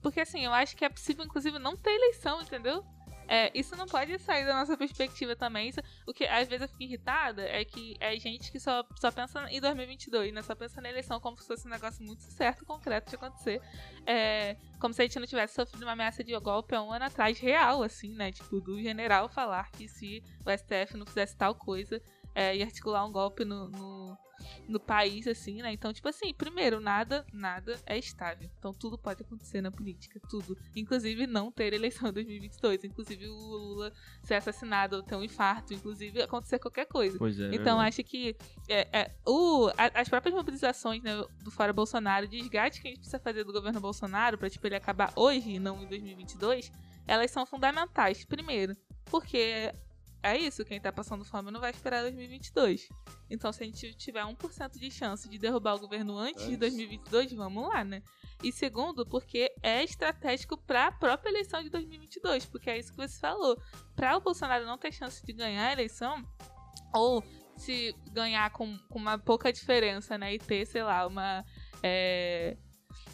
Porque assim, eu acho que é possível, inclusive, não ter eleição, entendeu? É, isso não pode sair da nossa perspectiva também. Isso, o que às vezes eu fico irritada é que é gente que só, só pensa em 2022, né? Só pensa na eleição como se fosse um negócio muito certo, concreto de acontecer. É, como se a gente não tivesse sofrido uma ameaça de golpe há um ano atrás, real, assim, né? Tipo, do general falar que se o STF não fizesse tal coisa, é, ia articular um golpe no, no, no país, assim, né? Então, tipo assim, primeiro, nada, nada é estável. Então, tudo pode acontecer na política, tudo. Inclusive, não ter eleição em 2022. Inclusive, o Lula ser assassinado ou ter um infarto. Inclusive, acontecer qualquer coisa. Pois é. Então, verdade. acho que é, é, o, a- as próprias mobilizações né, do Fora Bolsonaro, o desgaste que a gente precisa fazer do governo Bolsonaro para tipo, ele acabar hoje e não em 2022, elas são fundamentais. Primeiro, porque é isso, quem tá passando fome não vai esperar 2022. Então, se a gente tiver 1% de chance de derrubar o governo antes, de Antes. 2022, vamos lá, né? E segundo, porque é estratégico para a própria eleição de 2022, porque é isso que você falou. Para o Bolsonaro não ter chance de ganhar a eleição, ou se ganhar com, com uma pouca diferença, né? E ter, sei lá, uma. É,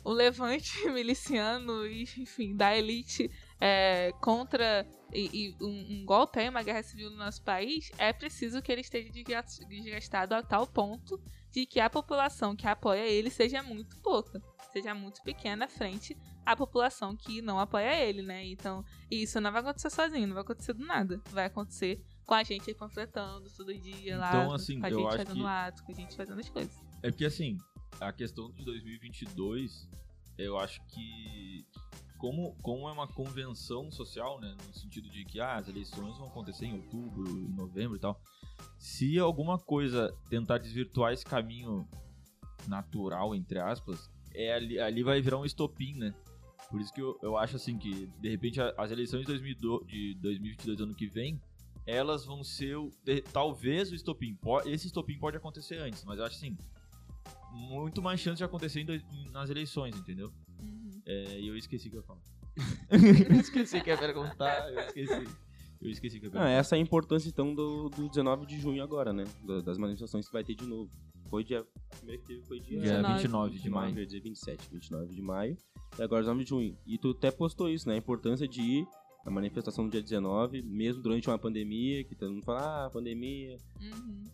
um levante miliciano, enfim, da elite é, contra e, e um, um golpe, aí, uma guerra civil no nosso país, é preciso que ele esteja desgas- desgastado a tal ponto de que a população que apoia ele seja muito pouca, seja muito pequena frente à população que não apoia ele, né? Então, isso não vai acontecer sozinho, não vai acontecer do nada. Vai acontecer com a gente aí panfletando todo dia lá, Então, assim, com a eu gente acho fazendo que- ato, com a gente fazendo as coisas. É porque assim, a questão de 2022, eu acho que como, como é uma convenção social, né, no sentido de que ah, as eleições vão acontecer em outubro, em novembro e tal, se alguma coisa tentar desvirtuar esse caminho natural, entre aspas, é ali, ali vai virar um estopim, né? Por isso que eu, eu acho assim que, de repente, as eleições de, 2002, de 2022 ano que vem, elas vão ser, o- de- talvez o estopim. Esse estopim pode acontecer antes, mas eu acho assim, muito mais chance de acontecer nas eleições, entendeu? Uhum. É, e eu esqueci o que eu ia falar. eu esqueci que ia perguntar, eu esqueci. Eu esqueci que eu ia Ah, essa é a importância, então, do, do 19 de junho agora, né? Da- Das manifestações que vai ter de novo. Foi dia... A primeira que teve foi dia... Dia 19. 29 de maio. Eu ia dizer 27, 29 de maio. E agora 19 de junho. E tu até postou isso, né? A importância de ir à manifestação no dia 19, mesmo durante uma pandemia, que todo mundo fala, ah, pandemia. Uhum.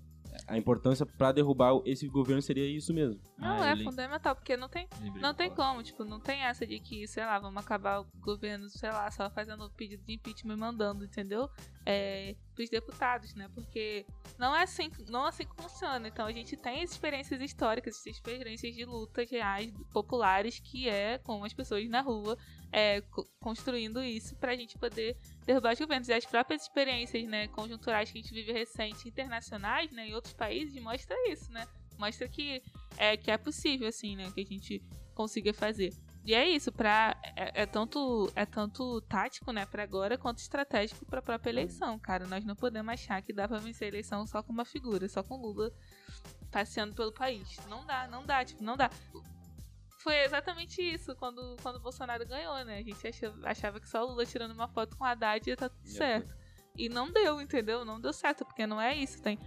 A importância pra derrubar esse governo seria isso mesmo. Não, Ah, é fundamental, porque não tem Não tem como, tipo, não tem essa de que, sei lá, vamos acabar o governo, sei lá, só fazendo pedido de impeachment e mandando, entendeu? É, pros deputados, né? Porque não é assim, não é assim que funciona. Então a gente tem experiências históricas, experiências de lutas reais, populares, que é com as pessoas na rua, é, co- construindo isso pra gente poder derrubar os governos. E as próprias experiências, né, conjunturais que a gente vive recente, internacionais, né, em outros países, mostra isso, né? Mostra que é, que é possível, assim, né? Que a gente consiga fazer. E é isso, pra, é, é tanto, é tanto tático, né, pra agora, quanto estratégico pra própria eleição, cara. Nós não podemos achar que dá pra vencer a eleição só com uma figura, só com Lula passeando pelo país. Não dá, não dá, tipo, não dá. Foi exatamente isso quando, quando o Bolsonaro ganhou, né? A gente achava, achava que só o Lula tirando uma foto com a Haddad ia tá tudo certo. E não deu, entendeu? Não deu certo, porque não é isso. Tem,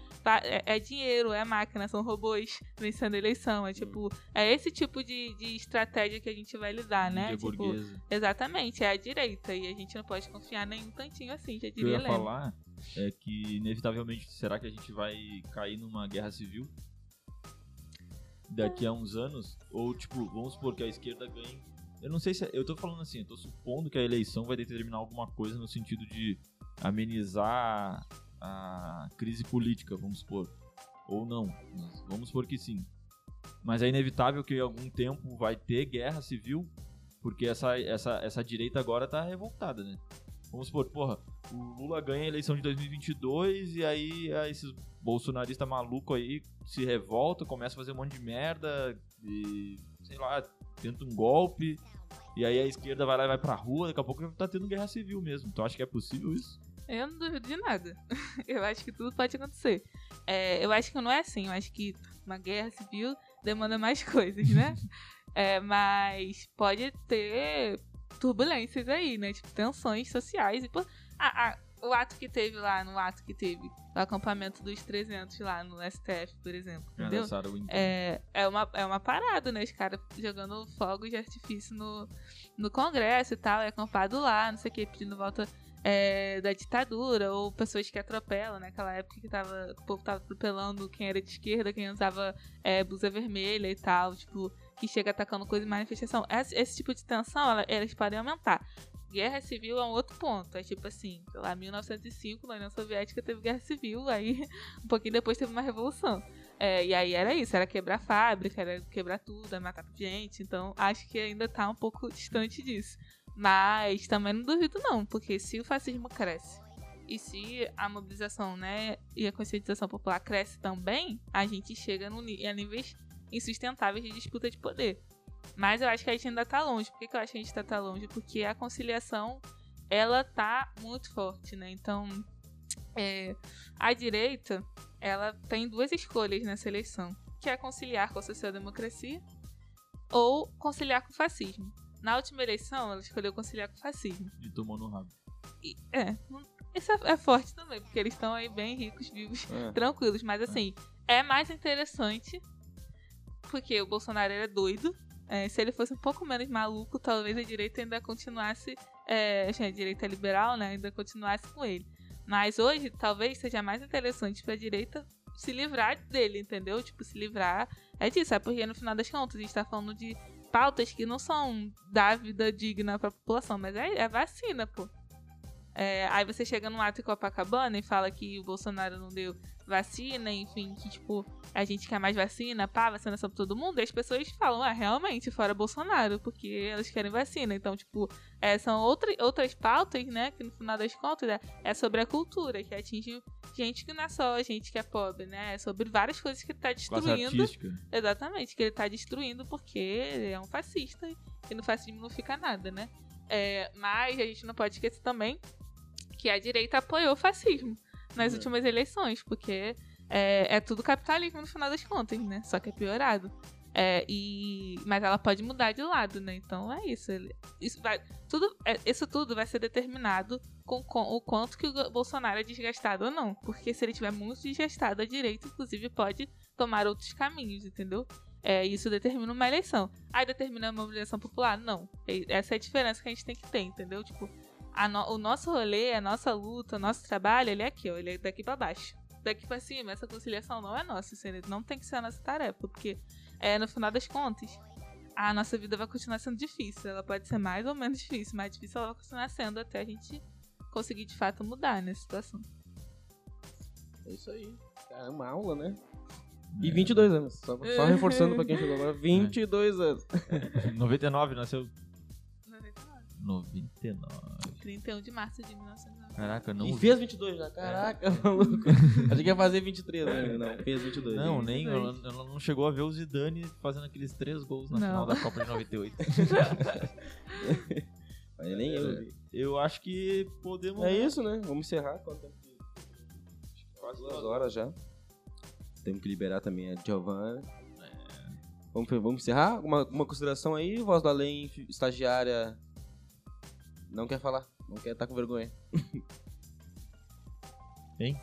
é, é dinheiro, é máquina, são robôs vencendo a eleição. É tipo, é esse tipo de, de estratégia que a gente vai lidar, né? Tipo, burguesa. exatamente, é a direita. E a gente não pode confiar nem um tantinho assim, já O que eu diria ia falar é que, inevitavelmente, será que a gente vai cair numa guerra civil? Daqui a uns anos? Ou, tipo, vamos supor que a esquerda ganhe. Eu não sei se. é- Eu tô falando assim, eu tô supondo que a eleição vai determinar alguma coisa no sentido de amenizar a crise política, vamos supor. Ou não. Vamos supor que sim. Mas é inevitável que algum tempo vai ter guerra civil, porque essa, essa, essa direita agora tá revoltada, né? Vamos supor, porra, o Lula ganha a eleição de 2022 e aí ah, esses bolsonaristas malucos aí se revoltam, começam a fazer um monte de merda e, sei lá, tenta um golpe. E aí a esquerda vai lá e vai pra rua, daqui a pouco tá tendo guerra civil mesmo. Tu acha que é possível isso? Eu não duvido de nada. Eu acho que tudo pode acontecer. É, eu acho que não é assim. Eu acho que uma guerra civil demanda mais coisas, né? É, mas pode ter turbulências aí, né? Tipo, tensões sociais. E, pô, a- a- o ato que teve lá, no ato que teve, o acampamento dos 300 lá no STF, por exemplo, entendeu? Sarah Winter. É, é, uma, é uma parada, né? Os caras jogando fogos de artifício no, no Congresso e tal, é acampado lá, não sei o que, pedindo volta é, da ditadura, ou pessoas que atropelam, né? Aquela época que tava, o povo tava atropelando quem era de esquerda, quem usava é, blusa vermelha e tal, tipo, que chega atacando coisa em manifestação. Esse, esse tipo de tensão, ela, elas podem aumentar. Guerra civil é um outro ponto. É tipo assim, sei lá, 1905, na União Soviética teve guerra civil, aí um pouquinho depois teve uma revolução. É, e aí era isso, era quebrar fábrica, era quebrar tudo, era matar gente. Então acho que ainda tá um pouco distante disso. Mas também não duvido não, porque se o fascismo cresce e se a mobilização, né, e a conscientização popular cresce também, a gente chega no, a níveis insustentáveis de disputa de poder. Mas eu acho que a gente ainda tá longe. Por que, que eu acho que a gente tá, tá longe? Porque a conciliação, ela tá muito forte, né? Então, é, a direita, ela tem duas escolhas nessa eleição, que é conciliar com a social-democracia ou conciliar com o fascismo. Na última eleição, ela escolheu conciliar com o fascismo. E tomou no rabo. E, é, isso é, é forte também, porque eles estão aí bem ricos, vivos, É. tranquilos. Mas assim, é mais interessante porque o Bolsonaro era doido. É, se ele fosse um pouco menos maluco, talvez a direita ainda continuasse é, a direita liberal, né, ainda continuasse com ele. Mas hoje, talvez seja mais interessante para a direita se livrar dele, entendeu? Tipo, se livrar é disso, é porque no final das contas a gente tá falando de pautas que não são dar vida digna pra população, mas é, é vacina, pô. É, aí você chega no ato em Copacabana e fala que o Bolsonaro não deu vacina, enfim, que tipo, a gente quer mais vacina, pá, vacinação pra todo mundo, e as pessoas falam, ah, realmente, fora Bolsonaro, porque elas querem vacina. Então, tipo, é, são outra, outras pautas, né, que no final das contas é, é sobre a cultura, que atinge gente que não é só gente que é pobre, né, é sobre várias coisas que ele tá destruindo. Exatamente, que ele tá destruindo porque ele é um fascista e no fascismo não fica nada, né. É, mas a gente não pode esquecer também que a direita apoiou o fascismo nas uhum. últimas eleições, porque é, é, tudo capitalismo no final das contas, né? Só que é piorado. É, e, mas ela pode mudar de lado, né? Então é isso. Isso, vai, tudo, é, isso tudo vai ser determinado com, com, o quanto que o Bolsonaro é desgastado ou não. Porque se ele tiver muito desgastado, a direita, inclusive, pode tomar outros caminhos, entendeu? É, isso determina uma eleição. Aí determina a mobilização popular? Não. Essa é a diferença que a gente tem que ter, entendeu? Tipo, no, o nosso rolê, a nossa luta, o nosso trabalho, ele é aqui, ó, ele é daqui para baixo. Daqui para cima, essa conciliação não é nossa, não tem que ser a nossa tarefa, porque é, no final das contas, a nossa vida vai continuar sendo difícil. Ela pode ser mais ou menos difícil, mas difícil ela vai continuar sendo até a gente conseguir de fato mudar nessa situação. É isso aí. É uma aula, né? E 22 anos. Só, só reforçando pra quem chegou agora. 22 anos. 99 nasceu 99. 31 de março de 1999. Caraca, não. E fez 22 já. Caraca, é. maluco. Achei que ia fazer 23, né? Não, fez 22. Não, nem. Ela, ela, não chegou a ver o Zidane fazendo aqueles três gols na não. final da Copa de 98. Mas nem eu vi. Eu acho que podemos. É isso, né? Vamos encerrar. Quanto? Quase duas horas já. Temos que liberar também a Giovanna. É. Vamos, vamos encerrar? Uma, uma consideração aí? Voz da Além, estagiária não quer falar. Não quer estar tá com vergonha. Hein?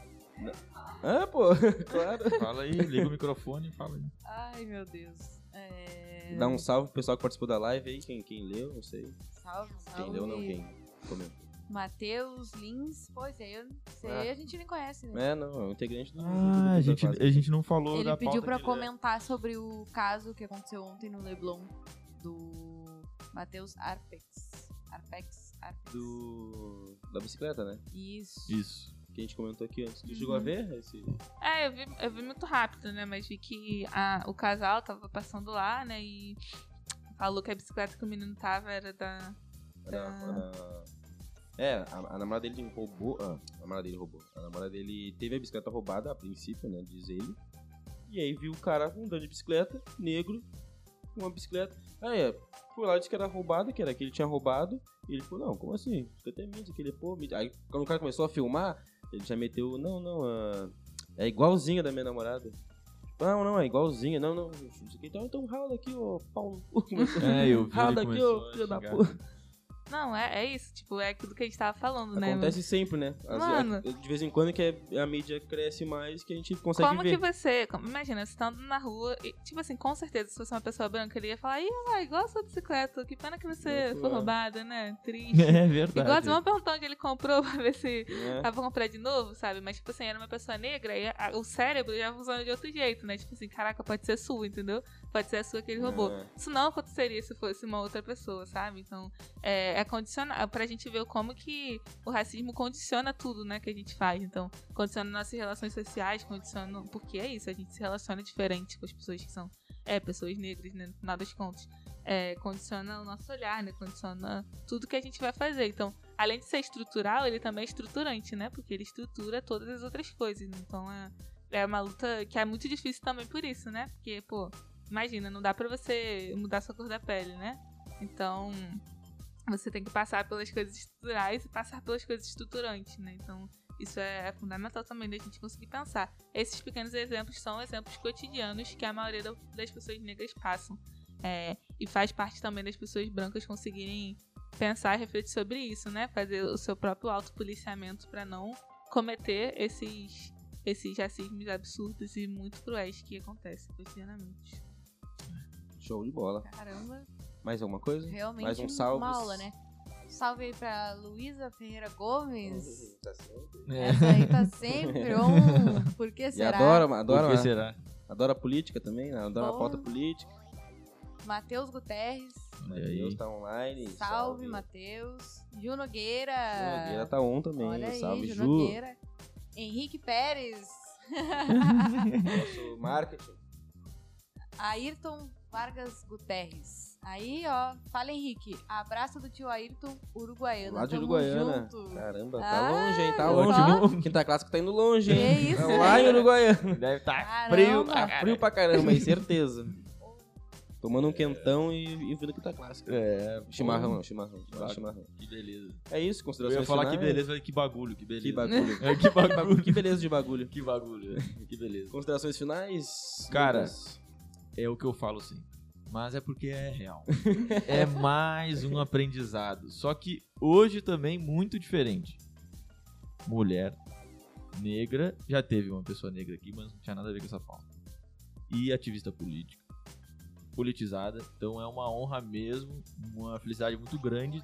Ah, pô, claro. Fala aí, liga o microfone e fala aí. Ai, meu Deus. É... Dá um salve pro pessoal que participou da live aí, quem, quem leu, não sei. Salve, salve. Quem leu, não, quem comentou. Matheus Lins, pois é, você ah. a gente nem conhece, né? É, não, é um integrante do Ah, a gente, a gente não falou Ele da pediu pra comentar sobre o caso que aconteceu ontem no Leblon do Matheus Arpex. Arpex do. da bicicleta, né? Isso. Isso. Que a gente comentou aqui antes. Tu uhum. chegou a ver esse. É, eu vi, eu vi muito rápido, né? Mas vi que a, o casal tava passando lá, né? E falou que a bicicleta que o menino tava era da. Era, era... É, a, a, namorada dele roubou. Ah, a namorada dele roubou. A namorada dele teve a bicicleta roubada a princípio, né? Diz ele. E aí viu o cara andando de bicicleta, negro, uma bicicleta. Aí, é, foi lá, disse que era roubado, que era que ele tinha roubado. E ele falou, não, como assim? Fica até mídia, aquele pô. Aí quando o cara começou a filmar, ele já meteu, não, não, uh, é igualzinha da minha namorada. Não, não, é igualzinha, não, não. Então, então rala aqui, ô Paulo. É, eu vi. Rala aqui, ô filho da puta. Não, é, é isso, tipo, é aquilo que a gente tava falando, né? Acontece sempre, né? Mano, de vez em quando que a mídia cresce mais que a gente consegue como ver. Como que você, imagina, você tá andando na rua e, tipo assim, com certeza, se fosse uma pessoa branca, ele ia falar, ih, lá, igual a sua bicicleta, que pena que você Muito foi é. roubada, né? Triste. É verdade. Igual, vamos perguntar onde ele comprou pra ver se é. tava comprar de novo, sabe? Mas, tipo assim, era uma pessoa negra e a, o cérebro já funciona de outro jeito, né? Tipo assim, caraca, pode ser sua, entendeu? Pode ser a sua que ele roubou. É. Isso não aconteceria se fosse uma outra pessoa, sabe? Então, é, é condicionado pra gente ver como que o racismo condiciona tudo, né, que a gente faz. Então, condiciona nossas relações sociais, condiciona. Porque é isso, a gente se relaciona diferente com as pessoas que são é, pessoas negras, né, no final das contas. É, condiciona o nosso olhar, né? Condiciona tudo que a gente vai fazer. Então, além de ser estrutural, ele também é estruturante, né? Porque ele estrutura todas as outras coisas. Então, é, é uma luta que é muito difícil também por isso, né? Porque, pô, imagina, não dá pra você mudar sua cor da pele, né? Então, você tem que passar pelas coisas estruturais e passar pelas coisas estruturantes, né? Então, isso é fundamental também da gente conseguir pensar. Esses pequenos exemplos são exemplos cotidianos que a maioria das pessoas negras passam. É, e faz parte também das pessoas brancas conseguirem pensar e refletir sobre isso, né? Fazer o seu próprio autopoliciamento para não cometer esses, esses racismos absurdos e muito cruéis que acontecem cotidianamente. Show de bola. Caramba. Mais alguma coisa? Realmente Mais um salve. uma aula, né? salve aí pra Luísa Ferreira Gomes. Tá. É. Essa aí tá sempre on. Por que E será? adora, Por adora, que será? adora política também, né? adora Bom. a pauta política. Matheus Guterres. Aí? Deus tá online. Salve, Matheus. Ju Nogueira. Ju Nogueira tá on também. Olha aí, Salve, Ju Ju. Nogueira. Henrique Pérez. Nosso marketing. Ayrton Vargas Guterres. Aí, ó, fala Henrique. Abraço do tio Ayrton, uruguaiano. Lá de Tamo Uruguaiana. junto. Caramba, tá Ah, longe, hein? Tá longe. só? Quinta clássica tá indo longe, hein? Que isso, Tá lá em? Uruguaiana. Deve estar Caramba. frio. Tá Tá frio pra caramba, aí, certeza. Tomando um quentão e, e vindo quinta clássica. É, Chimarrão, chimarrão, Bagu- chimarrão. Que beleza. É isso, Eu considerações ia falar que beleza, mas que bagulho, que beleza. Que bagulho. É, que bagulho. que beleza de bagulho. Que bagulho, é. que beleza. Considerações finais? Cara, Lucas? É o que eu falo sim. Mas é porque é real. é mais um aprendizado. Só que hoje também muito diferente. Mulher negra, já teve uma pessoa negra aqui, mas não tinha nada a ver com essa pauta. E ativista política. Politizada. Então é uma honra mesmo, uma felicidade muito grande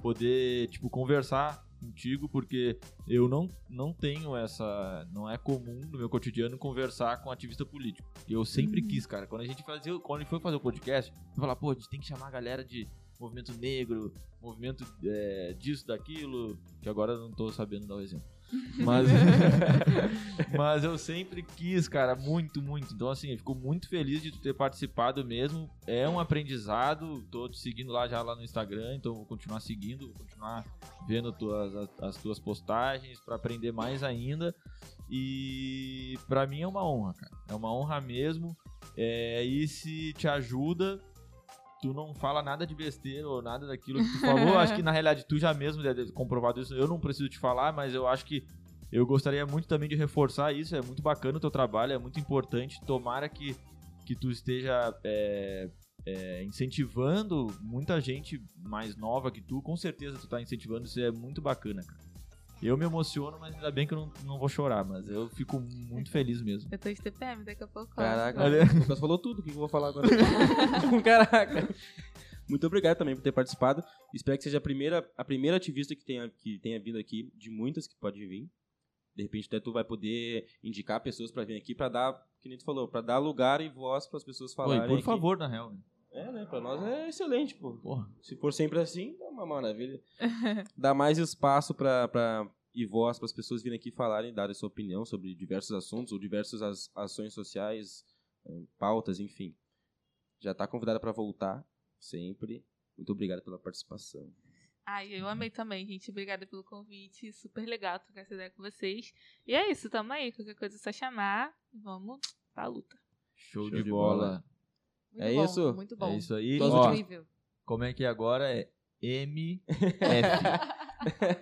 poder, tipo, conversar contigo, porque eu não, não tenho essa. Não é comum no meu cotidiano conversar com ativista político. E eu sempre quis, cara. Quando a gente fazia. Quando a gente foi fazer o podcast, eu falava, pô, a gente tem que chamar a galera de movimento negro, movimento é, disso, daquilo, que agora eu não tô sabendo dar o exemplo. Mas, mas eu sempre quis, cara, muito, muito. Então, assim, eu fico muito feliz de tu ter participado mesmo. É um aprendizado. Tô te seguindo lá já lá no Instagram, então vou continuar seguindo, vou continuar vendo tuas, as, as tuas postagens para aprender mais ainda. E pra mim é uma honra, cara. É uma honra mesmo. É, e se te ajuda, tu não fala nada de besteira ou nada daquilo que tu falou. acho que na realidade tu já mesmo deve comprovado isso. Eu não preciso te falar, mas eu acho que eu gostaria muito também de reforçar isso. É muito bacana o teu trabalho, é muito importante. Tomara que, que tu esteja é, é, incentivando muita gente mais nova que tu. Com certeza tu tá incentivando, isso é muito bacana, cara. Eu me emociono, mas ainda bem que eu não, não vou chorar, mas eu fico muito feliz mesmo. Eu tô de TPM daqui a pouco. Caraca, Olha. o Lucas falou tudo. O que eu vou falar agora? Caraca. Muito obrigado também por ter participado. Espero que seja a primeira, a primeira ativista que tenha, que tenha vindo aqui, de muitas que pode vir. De repente, até tu vai poder indicar pessoas pra vir aqui pra dar, que nem tu falou, pra dar lugar e voz pras pessoas Oi, falarem. por aqui. favor, na real. É, né? Pra nós é excelente, pô. Porra. Se for sempre assim, é uma maravilha. Dá mais espaço pra, pra, e voz para as pessoas virem aqui falarem, darem sua opinião sobre diversos assuntos ou diversas as- ações sociais, eh, pautas, enfim. Já tá convidada para voltar sempre. Muito obrigado pela participação. Ai, eu amei também, gente. Obrigada pelo convite. Super legal trocar essa ideia com vocês. E é isso, tamo aí. Qualquer coisa é só chamar. Vamos pra luta. Show, Show de, de bola. bola. Muito É bom, isso? Muito bom. É isso aí. Ó, Incrível. como é que é agora? É MF.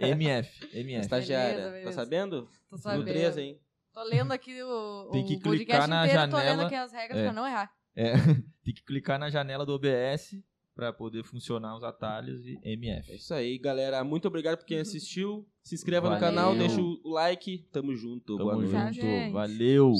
MF. MF. Estagiária, Beleza, tá beleza. sabendo? Tô No sabendo. 13, hein? Tô lendo aqui o, Tem o que podcast clicar na inteiro, tô lendo janela. aqui as regras É. pra não errar. É, tem que clicar na janela do OBS para poder funcionar os atalhos e É MF. isso aí, galera. Muito obrigado por quem assistiu. Se inscreva no Valeu. canal, deixa o like. Tamo junto. Boa Tamo noite. Tchau, junto. Valeu.